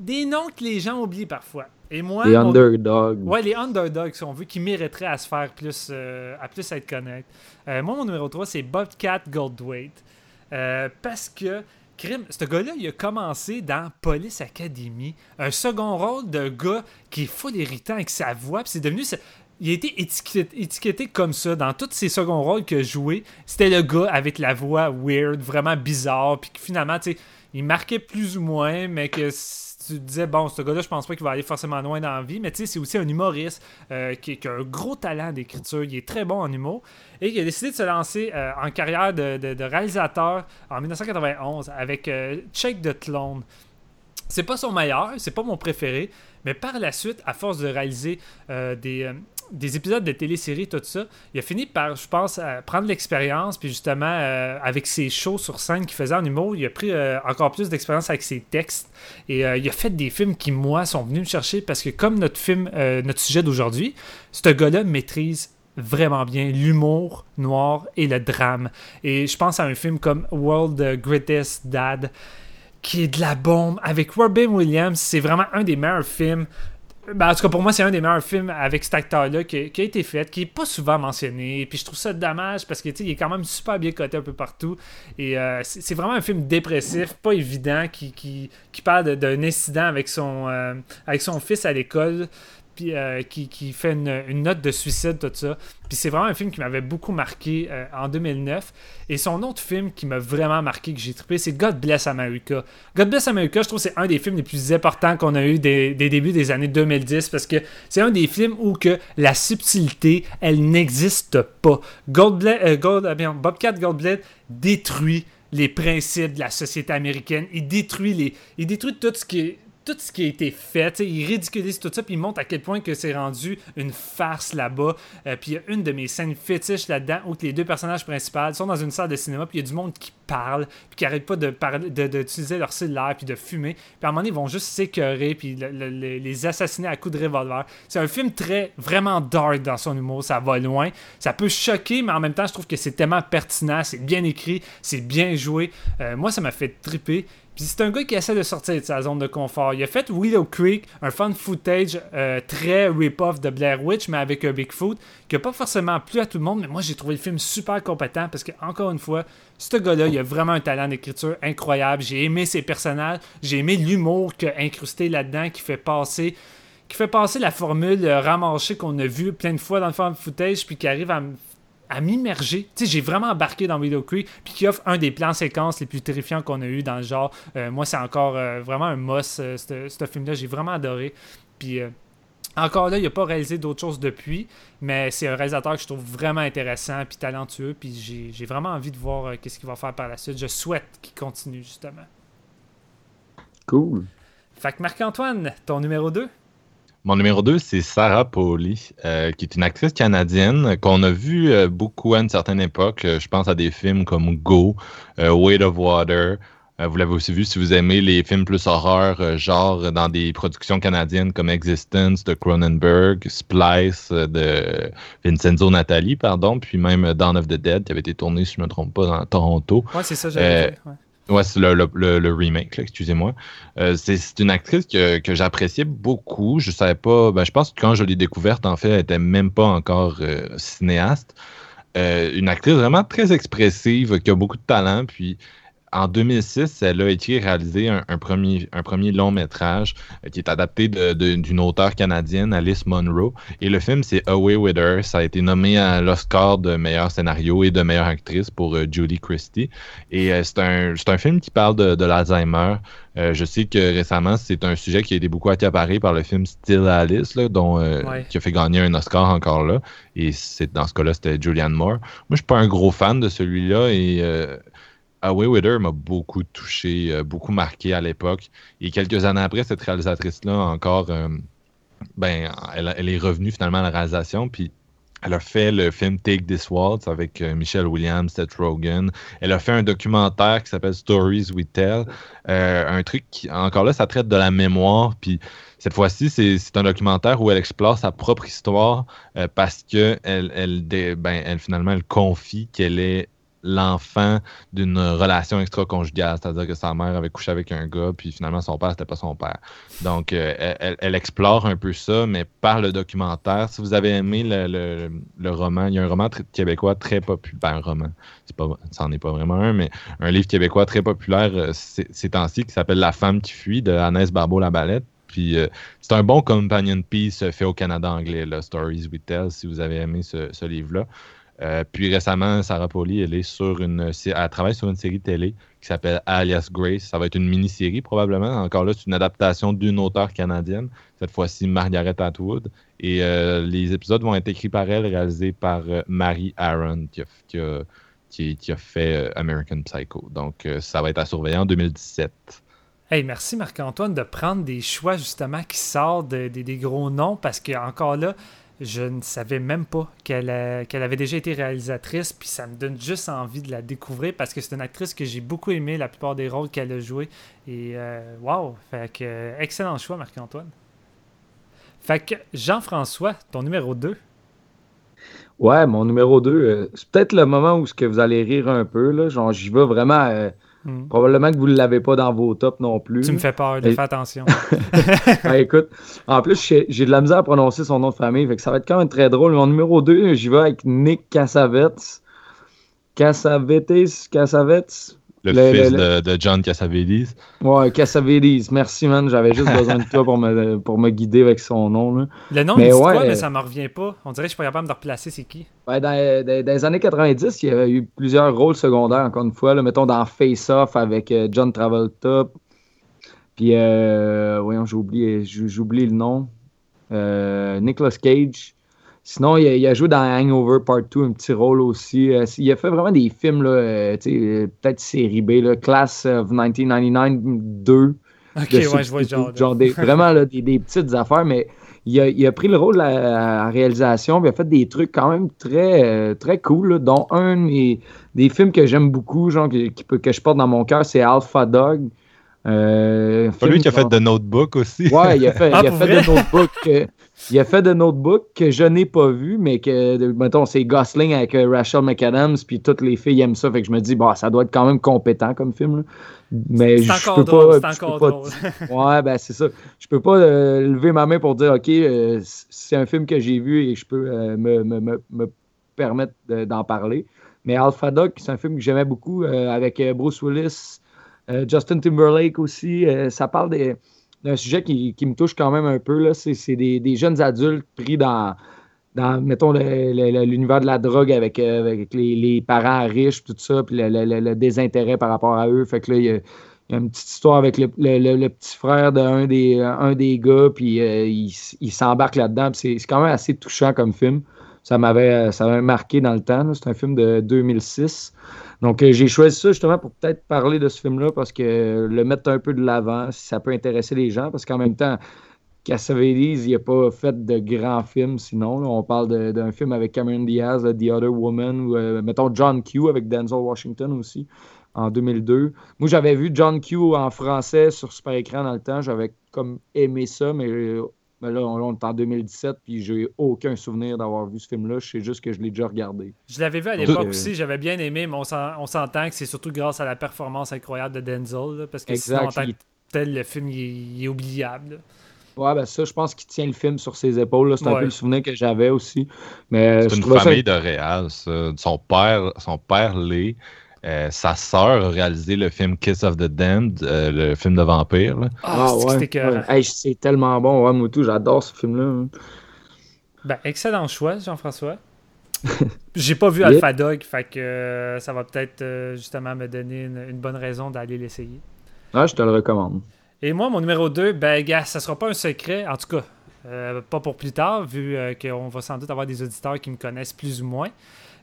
des noms que les gens oublient parfois. Et moi, Les mon- underdogs. Ouais, les underdogs, si on veut, qui mériteraient à se faire plus, euh, à plus être connus. Euh, moi, mon numéro 3, c'est Bobcat Goldthwait. Euh, parce que, crime, ce gars-là, il a commencé dans Police Academy, un second rôle de gars qui est full irritant avec sa voix, puis c'est devenu... ce- Il a été étiqueté, étiqueté comme ça dans tous ses seconds rôles qu'il a joué. C'était le gars avec la voix weird, vraiment bizarre, puis que finalement, tu sais, il marquait plus ou moins, mais que tu disais, bon, ce gars-là, je pense pas qu'il va aller forcément loin dans la vie, mais tu sais, c'est aussi un humoriste euh, qui, a un gros talent d'écriture, il est très bon en humour, et qui a décidé de se lancer euh, en carrière de, de- de réalisateur en 1991 avec euh, Check the Clone. C'est pas son meilleur, c'est pas mon préféré, mais par la suite, à force de réaliser euh, des, des épisodes de téléséries, tout ça, il a fini par, je pense, euh, prendre l'expérience, puis justement, euh, avec ses shows sur scène qu'il faisait en humour, il a pris euh, encore plus d'expérience avec ses textes, et il a fait des films qui, moi, sont venus me chercher, parce que comme notre film, notre sujet d'aujourd'hui, ce gars-là maîtrise vraiment bien l'humour noir et le drame. Et je pense à un film comme World Greatest Dad, qui est de la bombe avec Robin Williams. C'est vraiment un des meilleurs films. Ben, en tout cas, pour moi, c'est un des meilleurs films avec cet acteur-là qui, a été fait, qui est pas souvent mentionné. Puis je trouve ça dommage parce que il est quand même super bien coté un peu partout. Et euh, c'est vraiment un film dépressif, pas évident, qui, qui, qui parle d'un incident avec son, euh, avec son fils à l'école. Puis euh, qui, qui fait une, une note de suicide, tout ça. Puis c'est vraiment un film qui m'avait beaucoup marqué euh, en 2009. Et son autre film qui m'a vraiment marqué, que j'ai trippé, c'est God Bless America. God Bless America, je trouve c'est un des films les plus importants qu'on a eu des, des débuts des années 2010 parce que c'est un des films où que la subtilité, elle n'existe pas. Goldbla- euh, euh, bien, Bobcat Goldblatt détruit les principes de la société américaine. Il détruit, les, il détruit tout ce qui est tout ce qui a été fait, tu sais, il ridiculise tout ça, puis il montre à quel point que c'est rendu une farce là-bas. Euh, puis il y a une de mes scènes fétiches là-dedans où les deux personnages principaux sont dans une salle de cinéma, puis il y a du monde qui parle, puis qui arrête pas de parler, de- d'utiliser leur cellulaire, puis de fumer. Puis à un moment donné, ils vont juste s'écœurer, puis le- le- le- les assassiner à coups de revolver. C'est un film très, vraiment dark dans son humour, ça va loin. Ça peut choquer, mais en même temps, je trouve que c'est tellement pertinent, c'est bien écrit, c'est bien joué. Euh, moi, ça m'a fait triper. C'est un gars qui essaie de sortir de sa zone de confort. Il a fait Willow Creek, un fun footage euh, très rip-off de Blair Witch, mais avec un Bigfoot, qui n'a pas forcément plu à tout le monde, mais moi j'ai trouvé le film super compétent parce que, encore une fois, ce gars-là, il a vraiment un talent d'écriture incroyable. J'ai aimé ses personnages, j'ai aimé l'humour a incrusté là-dedans, qui fait passer qui fait passer la formule euh, ramassée qu'on a vue plein de fois dans le fan footage, puis qui arrive à m- à m'immerger. Tu sais, j'ai vraiment embarqué dans Willow Creek, puis qui offre un des plans séquences les plus terrifiants qu'on a eu dans le genre. Euh, moi, c'est encore euh, vraiment un must, euh, ce film-là. J'ai vraiment adoré. Puis. encore là, il n'a pas réalisé d'autres choses depuis, mais c'est un réalisateur que je trouve vraiment intéressant puis talentueux, puis j'ai vraiment envie de voir qu'est-ce qu'il va faire par la suite. Je souhaite qu'il continue, justement. Cool. Fait que Marc-Antoine, ton numéro 2 Mon numéro 2, c'est Sarah Pauli, euh, qui est une actrice canadienne qu'on a vue euh, beaucoup à une certaine époque. Euh, je pense à des films comme Go, Weight of Water. Vous l'avez aussi vu si vous aimez les films plus horreur, genre dans des productions canadiennes comme Existence de Cronenberg, Splice de Vincenzo Natali, pardon, puis même Dawn of the Dead qui avait été tourné, si je ne me trompe pas, dans Toronto. Ouais, c'est ça, j'avais ouais. Ouais, c'est le, le, remake, excusez-moi. Euh, c'est une actrice que, que j'appréciais beaucoup. Je savais pas. Ben, je pense que quand je l'ai découverte, en fait, elle était même pas encore euh, cinéaste. Euh, une actrice vraiment très expressive, qui a beaucoup de talent. Puis en 2006, elle a écrit et réalisé un, un premier, un premier long métrage euh, qui est adapté d'une auteure canadienne, Alice Munro. Et le film, c'est Away with Her. Ça a été nommé à l'Oscar de meilleur scénario et de meilleure actrice pour euh, Julie Christie. Et euh, c'est un, c'est un film qui parle de, de l'Alzheimer. Euh, je sais que récemment, c'est un sujet qui a été beaucoup accaparé par le film Still Alice, là, dont, Ouais. qui a fait gagner un Oscar encore là. Et c'est, dans ce cas-là, c'était Julianne Moore. Moi, je suis pas un gros fan de celui-là et Away With Her m'a beaucoup touché, euh, beaucoup marqué à l'époque. Et quelques années après, cette réalisatrice-là, encore, euh, ben, elle, est revenue finalement à la réalisation. Puis elle a fait le film Take This Waltz avec euh, Michelle Williams, Seth Rogen. Elle a fait un documentaire qui s'appelle Stories We Tell. Un truc qui, encore là, ça traite de la mémoire. Puis cette fois-ci, c'est un documentaire où elle explore sa propre histoire parce que elle, elle, ben, elle finalement, elle confie qu'elle est, l'enfant d'une relation extra-conjugale, c'est-à-dire que sa mère avait couché avec un gars, puis finalement son père, c'était pas son père. Donc, euh, elle, explore un peu ça, mais par le documentaire. Si vous avez aimé le, le, roman, il y a un roman québécois très populaire, ben, un roman, c'est pas, ça n'en est pas vraiment un, mais un livre québécois très populaire euh, ces ces temps-ci qui s'appelle La femme qui fuit de Annès Barbeau-Labalette. Puis euh, c'est un bon companion piece euh, fait au Canada anglais, là, Stories We Tell, si vous avez aimé ce, ce livre-là. Euh, puis récemment, Sarah Pauli, elle est sur une, travaille sur une série télé qui s'appelle Alias Grace. Ça va être une mini-série probablement. Encore là, c'est une adaptation d'une auteure canadienne, cette fois-ci Margaret Atwood. Et euh, les épisodes vont être écrits par elle, réalisés par euh, Mary Aaron, qui a, fait American Psycho. Donc ça va être à surveiller en 2017. Hey, merci Marc-Antoine de prendre des choix justement qui sortent de- de- des gros noms parce que encore là, je ne savais même pas qu'elle avait déjà été réalisatrice, puis ça me donne juste envie de la découvrir parce que c'est une actrice que j'ai beaucoup aimé la plupart des rôles qu'elle a joué. Et euh, wow! Fait que euh, excellent choix, Marc-Antoine. Fait que Jean-François, ton numéro 2. Ouais, mon numéro 2, c'est peut-être le moment où vous allez rire un peu. Là, genre, j'y vais vraiment. euh, probablement que vous ne l'avez pas dans vos tops non plus. Tu me fais peur, Et- faire attention. Ouais, [LAUGHS] écoute, en plus, j'ai j'ai de la misère à prononcer son nom de famille, fait que ça va être quand même très drôle. Mon numéro 2, j'y vais avec Nick Cassavetes. Cassavetes, Cassavetes. Le, Le- fils le- De, de John Cassavetes. Ouais, Cassavetes. Merci, man. J'avais juste besoin de toi pour me, pour me guider avec son nom. Là. Le nom Mais me dit ouais, quoi, mais euh, ça me revient pas. On dirait que je suis pas capable de replacer c'est qui. Ouais, dans, dans- dans les années 90, il y a eu plusieurs rôles secondaires, encore une fois. Là, mettons dans Face Off avec euh, John Travolta. Puis, euh, voyons, j'ai oublié, j'ai j'ai oublié le nom. Euh, Nicolas Cage. Sinon, il a, il a joué dans Hangover Part 2, un petit rôle aussi. Euh, il a fait vraiment des films, là, euh, euh, peut-être série B, là, Class of 1999 2. Ok, ouais, je vois le genre. genre des, vraiment là, des, des petites affaires, mais il a, il a pris le rôle à la à réalisation, il a fait des trucs quand même très, euh, très cool, là, dont un des films que j'aime beaucoup, genre que, qui peut- que je porte dans mon cœur, c'est Alpha Dog. Euh, Pas lui qui a fait The Notebook aussi. Ouais, il a fait, Ah, [LAUGHS] il a pour fait vrai? de Notebook. que- il a fait de Notebook que je n'ai pas vu, mais que, de- mettons, c'est Gosling avec euh, Rachel McAdams, puis toutes les filles aiment ça. Fait que je me dis, bah, ça doit être quand même compétent comme film. là. Mais C'est je encore peux drôle, pas. c'est je peux drôle. pas- [LAUGHS] Ouais, ben c'est ça. Je peux pas euh, lever ma main pour dire, OK, euh, c'est un film que j'ai vu et je peux euh, me, me- me- me permettre de- d'en parler. Mais Alpha Dog, c'est un film que j'aimais beaucoup euh, avec Bruce Willis, Justin Timberlake aussi. Euh, ça parle d'un sujet qui, qui me touche quand même un peu. C'est des, des jeunes adultes pris dans, dans mettons, l'univers de la drogue avec, euh, avec les, parents riches, tout ça, puis le, le- désintérêt par rapport à eux. Fait que là, il y a, une petite histoire avec le, le- petit frère d'un des, un des gars, puis euh, il, il s'embarque là-dedans. C'est quand même assez touchant comme film. Ça m'avait euh, marqué dans le temps. C'est un film de 2006. Donc, euh, j'ai choisi ça justement pour peut-être parler de ce film-là parce que euh, le mettre un peu de l'avant, si ça peut intéresser les gens, parce qu'en même temps, Cassavetes, il n'a pas fait de grands films sinon. On parle d'un film avec Cameron Diaz, The Other Woman, ou euh, mettons John Q avec Denzel Washington aussi, en 2002. Moi, j'avais vu John Q en français sur super écran dans le temps. J'avais comme aimé ça, mais, euh, mais là, on, on est en 2017, puis j'ai aucun souvenir d'avoir vu ce film-là. Je sais juste que je l'ai déjà regardé. Je l'avais vu à l'époque euh, aussi, j'avais bien aimé, mais on s'en- on s'entend que c'est surtout grâce à la performance incroyable de Denzel, là, parce que sinon, en Exact. tant que il- tel, le film, il est, il est oubliable. là. Ouais, ben ça, je pense qu'il tient le film sur ses épaules. là. C'est un peu le souvenir que j'avais aussi. Mais euh, C'est je une ça- famille de réal, ça. Son père, son père l'est. Euh, sa sœur a réalisé le film Kiss of the Damned, euh, le film de vampire. là. Ah, que écœurant. ouais. Hey, c'est tellement bon. Ouais, tout, j'adore ce film-là. hein. Ben, excellent choix, Jean-François. [LAUGHS] J'ai pas vu. Alpha Dog, fait que euh, ça va peut-être euh, justement me donner une, une bonne raison d'aller l'essayer. Ah, je te le recommande. Et moi, mon numéro 2, ben, gars, ça sera pas un secret, en tout cas, euh, pas pour plus tard, vu euh, qu'on va sans doute avoir des auditeurs qui me connaissent plus ou moins.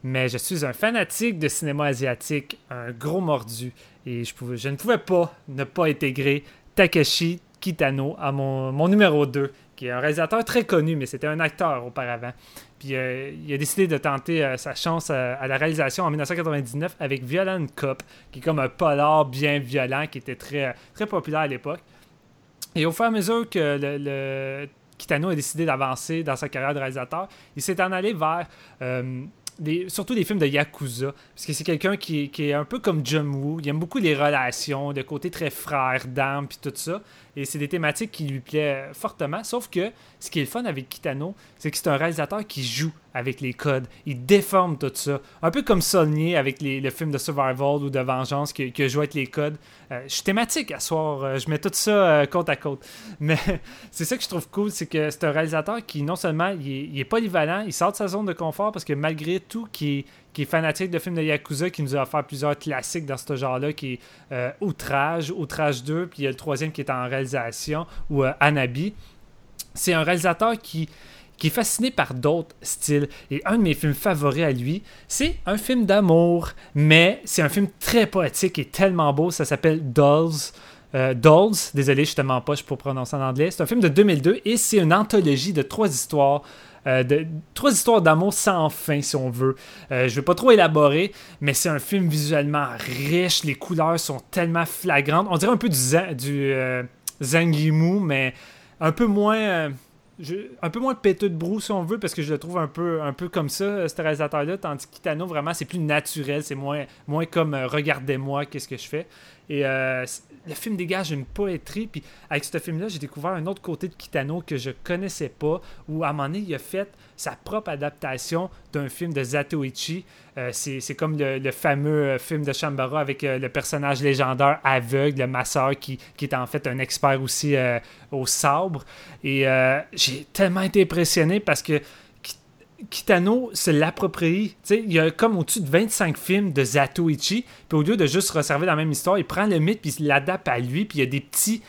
Mais je suis un fanatique de cinéma asiatique, un gros mordu, et je, pouvais, je ne pouvais pas ne pas intégrer Takeshi Kitano à mon, mon numéro 2, qui est un réalisateur très connu, mais c'était un acteur auparavant. Puis euh, il a décidé de tenter euh, sa chance euh, à la réalisation en 1999 avec Violent Cop, qui est comme un polar bien violent, qui était très, très populaire à l'époque. Et au fur et à mesure que le, Kitano a décidé d'avancer dans sa carrière de réalisateur, il s'est en allé vers surtout des films de Yakuza. Parce que c'est quelqu'un qui, qui est un peu comme John Woo. Il aime beaucoup les relations, le côté très frère d'âme, puis tout ça. Et c'est des thématiques qui lui plaisent fortement. Sauf que ce qui est le fun avec Kitano, c'est que c'est un réalisateur qui joue avec les codes. Il déforme tout ça. Un peu comme Saulnier avec les, le film de survival ou de vengeance qui, qui a joué avec les codes. Euh, je suis thématique à soir. euh, je mets tout ça euh, côte à côte. [LAUGHS] Mais c'est ça que je trouve cool, c'est que c'est un réalisateur qui, non seulement, il est, il est polyvalent, il sort de sa zone de confort parce que malgré tout, qui qui est fanatique de films de Yakuza, qui nous a offert plusieurs classiques dans ce genre-là, qui est euh, Outrage, Outrage 2, puis il y a le troisième qui est en réalisation, ou euh, Anabi. C'est un réalisateur qui, qui est fasciné par d'autres styles. Et un de mes films favoris à lui, c'est un film d'amour, mais c'est un film très poétique et tellement beau. Ça s'appelle Dolls. Euh, Dolls, désolé, je te mens pas, je peux prononcer en anglais. C'est un film de 2002 et c'est une anthologie de trois histoires. Euh, de, trois histoires d'amour sans fin, si on veut. Euh, je vais pas trop élaborer, mais c'est un film visuellement riche. Les couleurs sont tellement flagrantes. On dirait un peu du, du euh, Zangimu, mais un peu moins. Un peu moins péteux de brou si on veut parce que je le trouve un peu un peu comme ça euh, ce réalisateur là tandis que Kitano vraiment c'est plus naturel c'est moins moins comme euh, regardez-moi qu'est-ce que je fais. Et euh, le film dégage une poétrie puis avec ce film là j'ai découvert un autre côté de Kitano que je connaissais pas où à un moment donné il a fait sa propre adaptation d'un film de Zatoichi Euh, c'est comme le, fameux euh, film de Shambara avec euh, le personnage légendaire aveugle, le masseur qui, qui est en fait un expert aussi euh, au sabre. Et j'ai tellement été impressionné parce que Ki- Kitano se l'approprie. Il y a comme au-dessus de 25 films de Zatoichi. Puis au lieu de juste resserver la même histoire, il prend le mythe puis il l'adapte à lui. Puis il y a des petits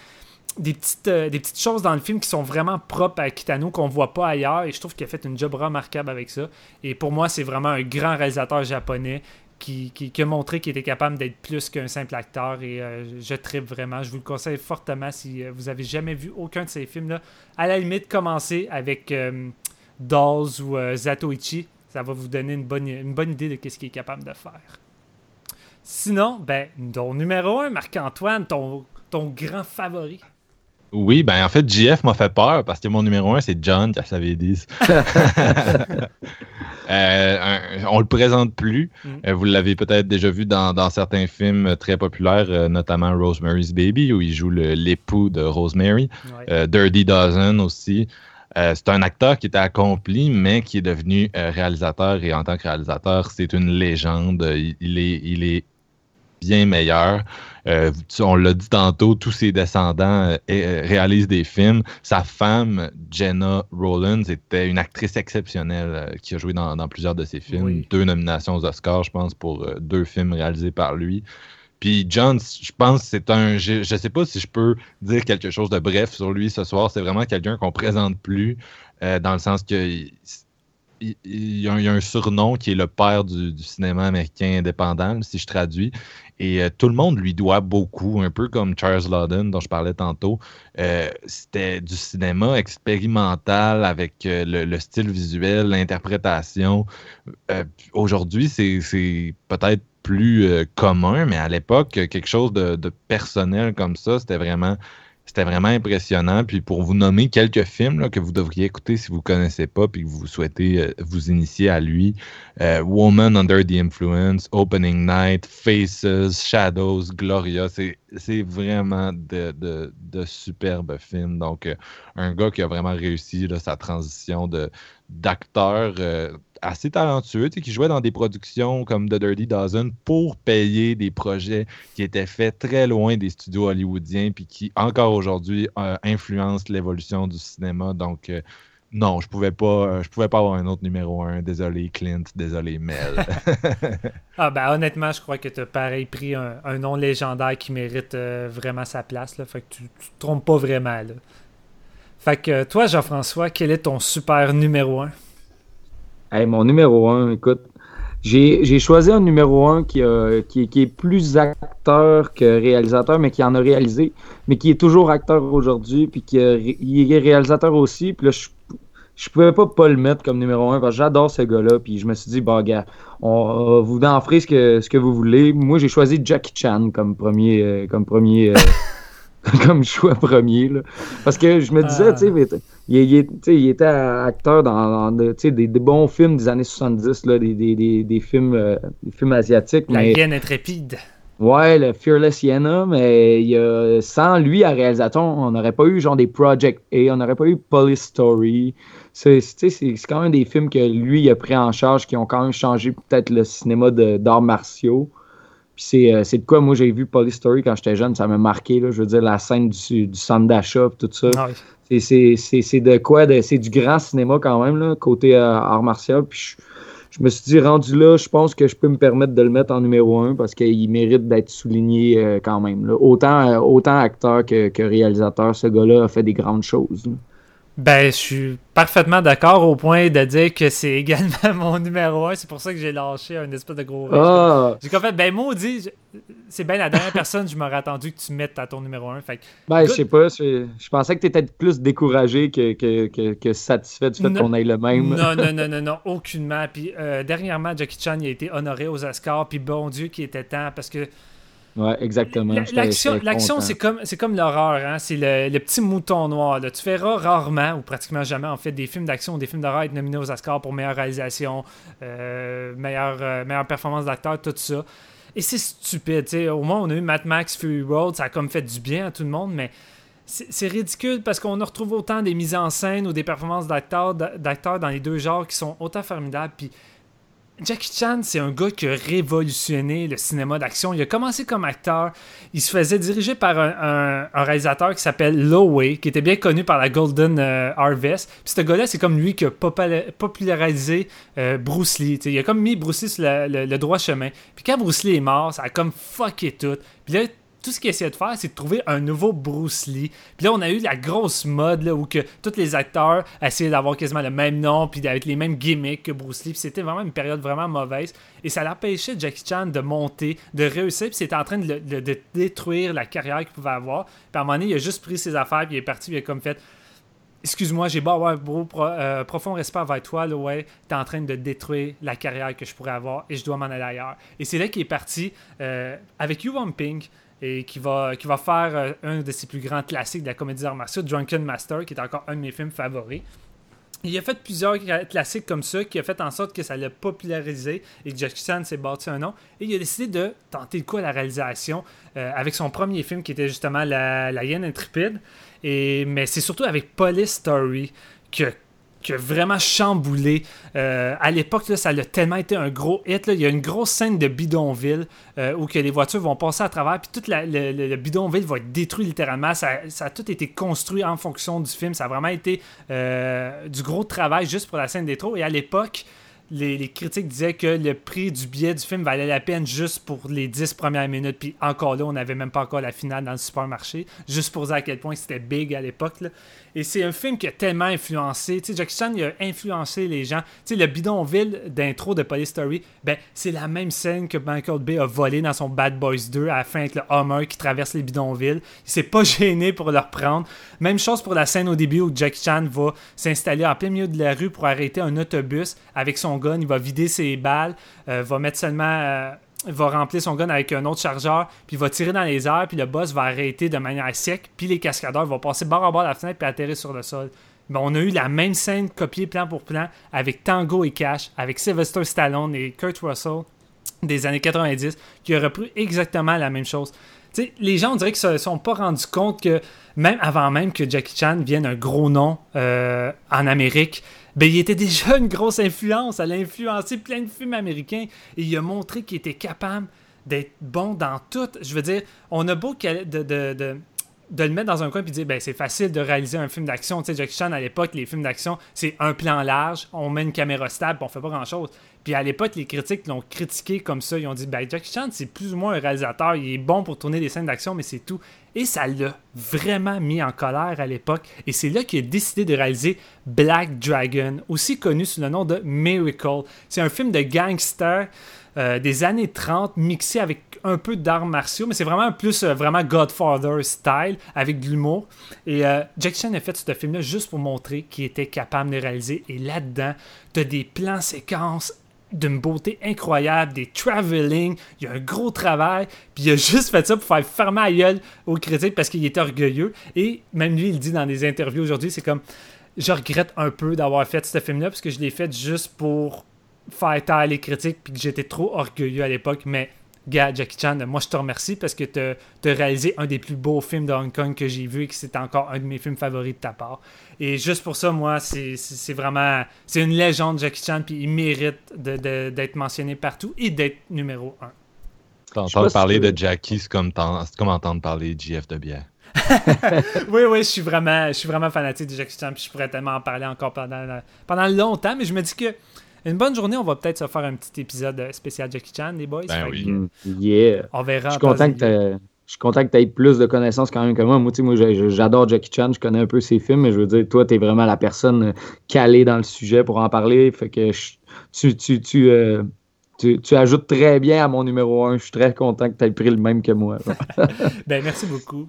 des petites, euh, des petites choses dans le film qui sont vraiment propres à Kitano qu'on voit pas ailleurs et je trouve qu'il a fait une job remarquable avec ça. Et pour moi c'est vraiment un grand réalisateur japonais qui, qui- a montré qu'il était capable d'être plus qu'un simple acteur et euh, je tripe vraiment. Je vous le conseille fortement si euh, vous avez jamais vu aucun de ces films là à la limite commencez avec euh, ou Zatoichi. Ça va vous donner une bonne, une bonne idée de ce qu'il est capable de faire. Sinon ben ton numéro 1 Marc-Antoine ton, ton grand favori Oui, ben en fait, JF m'a fait peur parce que mon numéro un, c'est John Cassavetes. [LAUGHS] Euh, un- on le présente plus. Mm. Euh, vous l'avez peut-être déjà vu dans, dans certains films très populaires, euh, notamment Rosemary's Baby, où il joue l'époux de Rosemary. Ouais. Euh, Dirty Dozen aussi. Euh, c'est un acteur qui était accompli, mais qui est devenu réalisateur. Et en tant que réalisateur, c'est une légende. Il, il est, il est bien meilleur. Euh, on l'a dit tantôt, tous ses descendants euh, euh, réalisent des films. Sa femme, Jenna Rollins, était une actrice exceptionnelle euh, qui a joué dans, dans plusieurs de ses films. Oui. Deux nominations aux Oscars, je pense, pour deux films réalisés par lui. Puis John, je pense que c'est un. Je, je sais pas si je peux dire quelque chose de bref sur lui ce soir. C'est vraiment quelqu'un qu'on présente plus, dans le sens que il, y a un, surnom qui est le père du, cinéma américain indépendant, si je traduis. Et euh, tout le monde lui doit beaucoup, un peu comme Charles Lawden dont je parlais tantôt. Euh, C'était du cinéma expérimental avec euh, le, le style visuel, l'interprétation. Aujourd'hui, c'est peut-être plus commun, mais à l'époque, quelque chose de personnel comme ça, c'était vraiment, c'était vraiment impressionnant. Puis pour vous nommer quelques films que vous devriez écouter si vous ne connaissez pas puis que vous souhaitez euh, vous initier à lui, euh, Woman Under the Influence, Opening Night, Faces, Shadows, Gloria, c'est vraiment de, de, superbes films. Donc, euh, un gars qui a vraiment réussi sa transition de d'acteur euh, assez talentueux, qui jouait dans des productions comme The Dirty Dozen pour payer des projets qui étaient faits très loin des studios hollywoodiens, puis qui encore aujourd'hui euh, influencent l'évolution du cinéma. Donc, euh, non, je pouvais pas, pouvais pas avoir un autre numéro un. Désolé Clint, désolé Mel. [LAUGHS] Ah ben honnêtement, je crois que tu as pareil pris un, nom légendaire qui mérite vraiment sa place. Là. Fait que tu, tu te trompes pas vraiment. Fait que euh, toi, Jean-François, quel est ton super numéro 1? Hey, mon numéro 1, écoute, j'ai choisi un numéro 1 qui, a- qui, est plus acteur que réalisateur, mais qui en a réalisé, mais qui est toujours acteur aujourd'hui, puis qui est réalisateur aussi. Puis là, je, je pouvais pas pas le mettre comme numéro 1 parce que j'adore ce gars-là. Puis je me suis dit, bah, gars, on, euh, vous en ferez ce que, ce que vous voulez. Moi, j'ai choisi Jackie Chan comme premier, euh, comme premier, euh, [LAUGHS] comme choix premier. Là. Parce que je me disais, Ah. tu sais, il, était acteur dans, des, des bons films des années 70, là, des, des, des, des films, euh, des films asiatiques. La mais, hyène intrépide. ouais, le Fearless Hyena, mais il y a- sans lui à réalisateur, on n'aurait pas eu genre des Project A, on n'aurait pas eu Police Story. C'est quand même des films que lui il a pris en charge qui ont quand même changé peut-être le cinéma d'arts martiaux. Puis c'est euh, c'est de quoi, moi j'ai vu Police Story quand j'étais jeune, ça m'a marqué. Là, je veux dire, la scène du, du centre d'achat, tout ça. Oui. C'est- de quoi? C'est du grand cinéma quand même, là, côté euh, art martial. Puis je, je me suis dit, rendu là, je pense que je peux me permettre de le mettre en numéro un parce qu'il mérite d'être souligné euh, quand même. là. Autant, euh, autant acteur que, que réalisateur, ce gars-là a fait des grandes choses. là. Ben, je suis parfaitement d'accord au point de dire que c'est [LAUGHS] également mon numéro 1. C'est pour ça que j'ai lâché un espèce de gros. Ah! J'ai comme fait, ben maudit, je- c'est bien la dernière personne que je m'aurais attendu que tu mettes à ton numéro 1. Fait que, Ben, je sais pas. Je, je pensais que tu étais plus découragé que, que, que, que satisfait du fait qu'on ait le même. non, non, [LAUGHS] non, non, non, aucunement. Puis euh, dernièrement, Jackie Chan il a été honoré aux Oscars. Puis bon Dieu, qu'il était temps parce que Ouais, exactement. L'action, c'est comme, c'est comme l'horreur, hein? c'est le, le petit mouton noir. là. Tu verras rarement, ou pratiquement jamais, en fait, des films d'action ou des films d'horreur être nominés aux Oscars pour meilleure réalisation, euh, meilleure, euh, meilleure performance d'acteur, tout ça. Et c'est stupide, tu sais. Au moins, on a eu Mad Max Fury Road, ça a comme fait du bien à tout le monde, mais c'est ridicule parce qu'on retrouve autant des mises en scène ou des performances d'acteurs d'acteurs dans les deux genres qui sont autant formidables. Puis Jackie Chan, c'est un gars qui a révolutionné le cinéma d'action. Il a commencé comme acteur. Il se faisait diriger par un, réalisateur qui s'appelle Lowe, qui était bien connu par la Golden euh, Harvest. Puis ce gars-là, c'est comme lui qui a popula- popularisé euh, Bruce Lee. Il a comme mis Bruce Lee sur le droit chemin. Puis quand Bruce Lee est mort, ça a comme fucké tout. Puis là, tout ce qu'il essayait de faire, c'est de trouver un nouveau Bruce Lee. Puis là, on a eu la grosse mode là, où que tous les acteurs essayaient d'avoir quasiment le même nom, puis avec les mêmes gimmicks que Bruce Lee. Puis c'était vraiment une période vraiment mauvaise. Et ça l'empêchait Jackie Chan de monter, de réussir. Puis c'était en train de, de- détruire la carrière qu'il pouvait avoir. Puis à un moment donné, il a juste pris ses affaires, puis il est parti, puis il a comme fait. Excuse-moi, j'ai beau avoir un beau euh, profond respect envers toi, là, ouais, t'es en train de détruire la carrière que je pourrais avoir et je dois m'en aller ailleurs. Et c'est là qu'il est parti euh, avec Yu Ping et qui va, qui va faire euh, un de ses plus grands classiques de la comédie d'arts martiaux, Drunken Master, qui est encore un de mes films favoris. Il a fait plusieurs cla- classiques comme ça qui a fait en sorte que ça l'a popularisé et que Jackie Chan s'est bâti un nom. Et il a décidé de tenter le coup à la réalisation euh, avec son premier film qui était justement La, la hyène intrépide. Et, mais c'est surtout avec Police Story que qui a vraiment chamboulé. Euh, à l'époque, ça a tellement été un gros hit. Il y a une grosse scène de bidonville euh, où que les voitures vont passer à travers, puis tout le, le- le bidonville va être détruit littéralement. Ça, ça a tout été construit en fonction du film. Ça a vraiment été euh, du gros travail juste pour la scène d'intro. Et à l'époque, les, critiques disaient que le prix du billet du film valait la peine juste pour les 10 premières minutes. Puis encore là, on n'avait même pas encore la finale dans le supermarché. Juste pour dire à quel point c'était big à l'époque. Et c'est un film qui a tellement influencé. Tu sais, Jackie Chan il a influencé les gens. Tu sais, le bidonville d'intro de Police Story, ben, c'est la même scène que Michael Bay a volé dans son Bad Boys 2 à la fin avec le Hummer qui traverse les bidonvilles. Il s'est pas [LAUGHS] gêné pour le reprendre. Même chose pour la scène au début où Jackie Chan va s'installer en plein milieu de la rue pour arrêter un autobus avec son gun. Il va vider ses balles, euh, va mettre seulement. euh, va remplir son gun avec un autre chargeur, puis va tirer dans les airs, puis le boss va arrêter de manière sec, puis les cascadeurs vont passer bord à bord de la fenêtre, puis atterrir sur le sol. Mais on a eu la même scène copiée plan pour plan avec Tango et Cash, avec Sylvester Stallone et Kurt Russell des années 90, qui auraient pris exactement la même chose. Tu sais, les gens, on dirait qu'ils ne se sont pas rendus compte que même avant même que Jackie Chan vienne un gros nom euh, en Amérique, ben, il était déjà une grosse influence. Elle a influencé plein de films américains et il a montré qu'il était capable d'être bon dans tout. Je veux dire, on a beau de, de, de, le mettre dans un coin et dire ben c'est facile de réaliser un film d'action. Tu sais, Jackie Chan à l'époque, les films d'action, c'est un plan large, on met une caméra stable, on fait pas grand chose. Puis à l'époque, les critiques l'ont critiqué comme ça. Ils ont dit ben Jackie Chan, c'est plus ou moins un réalisateur, il est bon pour tourner des scènes d'action, mais c'est tout. Et ça l'a vraiment mis en colère à l'époque. Et c'est là qu'il a décidé de réaliser Black Dragon, aussi connu sous le nom de Miracle. C'est un film de gangster euh, des années 30 mixé avec un peu d'arts martiaux, mais c'est vraiment plus euh, vraiment Godfather style avec de l'humour. Et euh, Chan a fait ce film-là juste pour montrer qu'il était capable de réaliser. Et là-dedans, t'as des plans séquences d'une beauté incroyable, des travelling, il y a un gros travail, puis il a [LAUGHS] juste fait ça pour faire fermer la gueule aux critiques parce qu'il était orgueilleux. Et même lui, il dit dans des interviews aujourd'hui, c'est comme je regrette un peu d'avoir fait ce film-là parce que je l'ai fait juste pour faire taire les critiques puis que j'étais trop orgueilleux à l'époque, mais gars, Jackie Chan, moi je te remercie parce que tu as réalisé un des plus beaux films de Hong Kong que j'ai vu et que c'est encore un de mes films favoris de ta part. Et juste pour ça, moi, c'est vraiment. C'est une légende, Jackie Chan, puis il mérite d'être mentionné partout et d'être numéro un. Entendre parler de Jackie, c'est comme, comme entendre parler de JF de bière. [LAUGHS] oui, oui, je suis vraiment, je suis vraiment fanatique de Jackie Chan, puis je pourrais tellement en parler encore pendant, pendant longtemps, mais je me dis que une bonne journée, on va peut-être se faire un petit épisode spécial Jackie Chan, les boys. Ben oui. Mm, yeah. On verra. Je suis content que je suis content que tu aies plus de connaissances quand même que moi. Moi, moi j'adore Jackie Chan, je connais un peu ses films, mais je veux dire, toi, tu es vraiment la personne calée dans le sujet pour en parler. Fait que euh, tu, ajoutes très bien à mon numéro 1. Je suis très content que tu aies pris le même que moi. [LAUGHS] ben, merci beaucoup.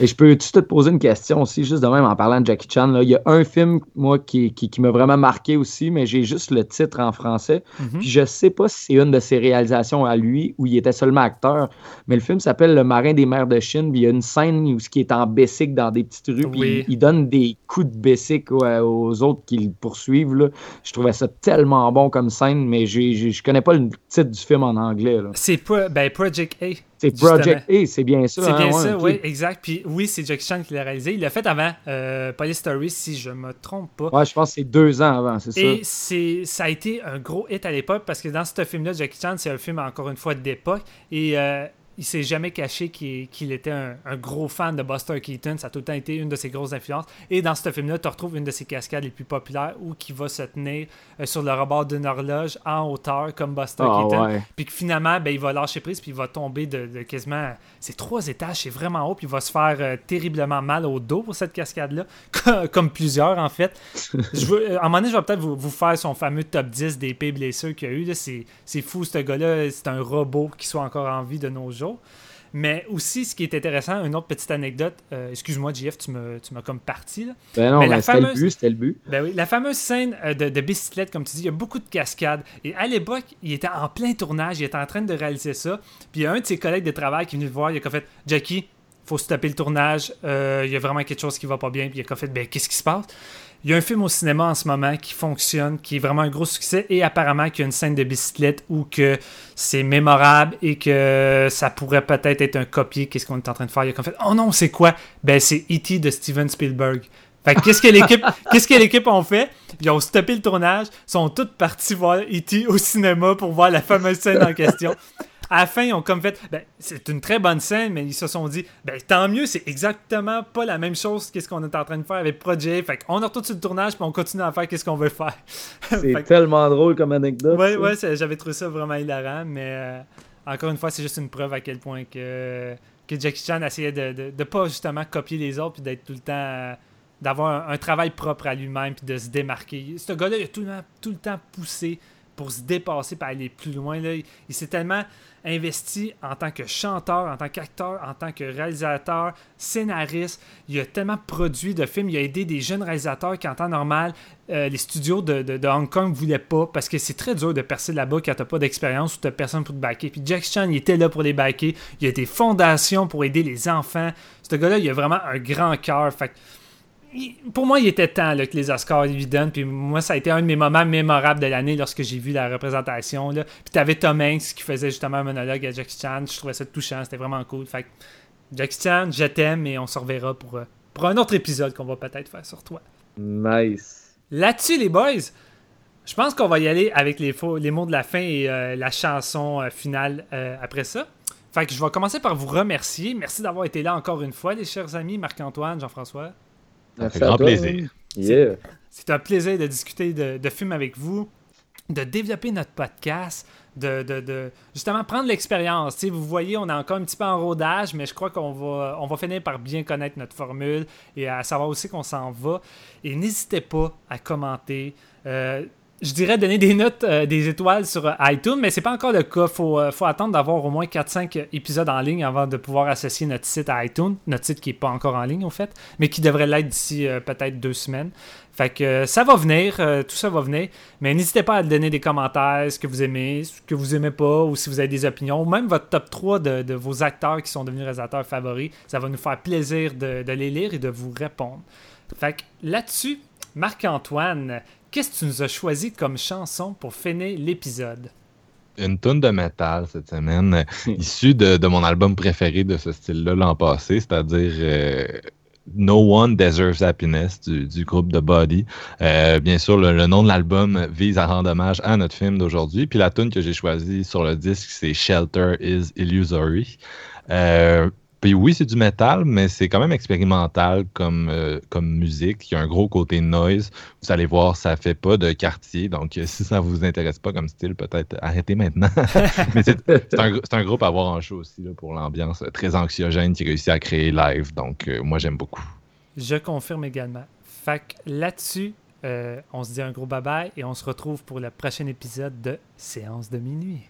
Et je peux tout te poser une question aussi, juste de même en parlant de Jackie Chan. Là? Il y a un film, moi, qui, qui, m'a vraiment marqué aussi, mais j'ai juste le titre en français. Mhm. Puis je sais pas si c'est une de ses réalisations à lui ou il était seulement acteur. Mais le film s'appelle Le marin des mers de Chine. Puis il y a une scène où ce qui est en bessic dans des petites rues. Puis il, donne des coups de bessic aux autres qui le poursuivent. Là. Je trouvais ça tellement bon comme scène, mais j'ai, je connais pas le titre du film en anglais. C'est ben, Project A. C'est Project A, c'est bien ça. C'est bien hein, ça, oui, exact. Puis oui, c'est Jackie Chan qui l'a réalisé. Il l'a fait avant euh, Police Story, si je me trompe pas. Ouais, je pense que c'est deux ans avant, c'est ça. Et c'est, ça a été un gros hit à l'époque parce que dans ce film-là, Jackie Chan, c'est un film encore une fois d'époque. Et euh, il s'est jamais caché qu'il était un, gros fan de Buster Keaton. Ça a tout le temps été une de ses grosses influences. Et dans ce film-là, tu retrouves une de ses cascades les plus populaires où qui va se tenir euh, sur le rebord d'une horloge en hauteur comme Buster Ah, Keaton. ouais. Puis que finalement, ben, il va lâcher prise puis il va tomber de, de quasiment. C'est trois étages, c'est vraiment haut. Puis il va se faire euh, terriblement mal au dos pour cette cascade-là. [LAUGHS] comme plusieurs, en fait. Je veux, à un moment donné, je vais peut-être vous, vous faire son fameux top 10 des pires blessures qu'il y a eu. c'est fou, ce gars-là. C'est un robot qui soit encore en vie de nos jours. Mais aussi, ce qui est intéressant, une autre petite anecdote, euh, excuse-moi, JF, tu m'as tu comme parti. Là. Ben non, Mais la c'était fameuse- le but, c'était le but. Ben oui, la fameuse scène euh, de, de bicyclette, comme tu dis, il y a beaucoup de cascades. Et à l'époque, il était en plein tournage, il était en train de réaliser ça. Puis il y a un de ses collègues de travail qui est venu le voir, il a fait Jackie, faut stopper le tournage, euh, il y a vraiment quelque chose qui va pas bien. Puis il a fait Ben qu'est-ce qui se passe Il y a un film au cinéma en ce moment qui fonctionne, qui est vraiment un gros succès. Et apparemment, qu'il y a une scène de bicyclette où que c'est mémorable et que ça pourrait peut-être être un copier. Qu'est-ce qu'on est en train de faire Il a qu'à fait Oh non, c'est quoi? Ben c'est E.T. de Steven Spielberg. Fait que qu'est-ce que l'équipe [LAUGHS] qu'est-ce que l'équipe ont fait? Ils ont stoppé le tournage, sont toutes parties voir E.T. au cinéma pour voir la fameuse scène en question. À la fin, ils ont comme fait, ben, c'est une très bonne scène, mais ils se sont dit, ben, tant mieux, c'est exactement pas la même chose qu'est-ce qu'on est en train de faire avec Project. Fait qu'on retourne sur le tournage, puis on continue à faire qu'est-ce qu'on veut faire. [LAUGHS] C'est que- tellement drôle comme anecdote. Ouais, ouais, j'avais trouvé ça vraiment hilarant, mais euh, encore une fois, c'est juste une preuve à quel point que, que Jackie Chan essayait de, de, de pas justement copier les autres, puis d'être tout le temps. euh, d'avoir un, un travail propre à lui-même, puis de se démarquer. Ce gars-là, il a tout le, temps, tout le temps poussé pour se dépasser, pour aller plus loin. Là. Il, s'est tellement investi en tant que chanteur, en tant qu'acteur, en tant que réalisateur, scénariste. Il a tellement produit de films. Il a aidé des jeunes réalisateurs qui, en temps normal, euh, les studios de, Hong Kong ne voulaient pas parce que c'est très dur de percer là-bas quand tu pas d'expérience ou tu personne pour te backer. Puis Jack Chan, il était là pour les backer. Il y a des fondations pour aider les enfants. Ce gars-là, il a vraiment un grand cœur. Pour moi, il était temps là, que les Oscars lui donnent. Puis moi, ça a été un de mes moments mémorables de l'année lorsque j'ai vu la représentation. Là. Puis t'avais Tom Hanks qui faisait justement un monologue à Jackie Chan. Je trouvais ça touchant. C'était vraiment cool. Fait que Jackie Chan, je t'aime et on se reverra pour, euh, pour un autre épisode qu'on va peut-être faire sur toi. Nice. Là-dessus, les boys, je pense qu'on va y aller avec les, faux- les mots de la fin et euh, la chanson euh, finale euh, après ça. Fait que je vais commencer par vous remercier. Merci d'avoir été là encore une fois, les chers amis, Marc-Antoine, Jean-François. Ça fait grand toi, plaisir. Yeah. C'est un plaisir de discuter de, de films avec vous, de développer notre podcast, de, de- de justement prendre l'expérience. Tu sais, Vous voyez, on est encore un petit peu en rodage, mais je crois qu'on va, on va finir par bien connaître notre formule et à savoir aussi qu'on s'en va. Et n'hésitez pas à commenter. Euh, je dirais donner des notes, euh, des étoiles sur euh, iTunes, mais c'est pas encore le cas. Faut, euh, faut attendre d'avoir au moins 4-5 épisodes en ligne avant de pouvoir associer notre site à iTunes. Notre site qui est pas encore en ligne, en fait, mais qui devrait l'être d'ici peut-être deux semaines. Fait que ça va venir, tout ça va venir. Mais n'hésitez pas à donner des commentaires, ce que vous aimez, ce que vous aimez pas, ou si vous avez des opinions, ou même votre top 3 de, de vos acteurs qui sont devenus réalisateurs favoris. Ça va nous faire plaisir de, de les lire et de vous répondre. Fait que là-dessus, Marc-Antoine, qu'est-ce que tu nous as choisi comme chanson pour finir l'épisode? Une tonne de métal cette semaine, euh, [LAUGHS] issue de, de, mon album préféré de ce style-là l'an passé, c'est-à-dire euh, No One Deserves Happiness du, du groupe The Body. Euh, bien sûr, le, le, nom de l'album vise à rendre hommage à notre film d'aujourd'hui. Puis la tune que j'ai choisie sur le disque, c'est Shelter is Illusory. Euh, puis oui, c'est du métal, mais c'est quand même expérimental comme, euh, comme musique. Il y a un gros côté noise. Vous allez voir, ça fait pas de quartier. Donc, si ça vous intéresse pas comme style, peut-être arrêtez maintenant. [LAUGHS] mais c'est un, un, groupe à voir en show aussi pour l'ambiance très anxiogène qui réussit à créer live. Donc, euh, moi, j'aime beaucoup. Je confirme également. Fait là-dessus, euh, on se dit un gros bye-bye et on se retrouve pour le prochain épisode de Séance de minuit.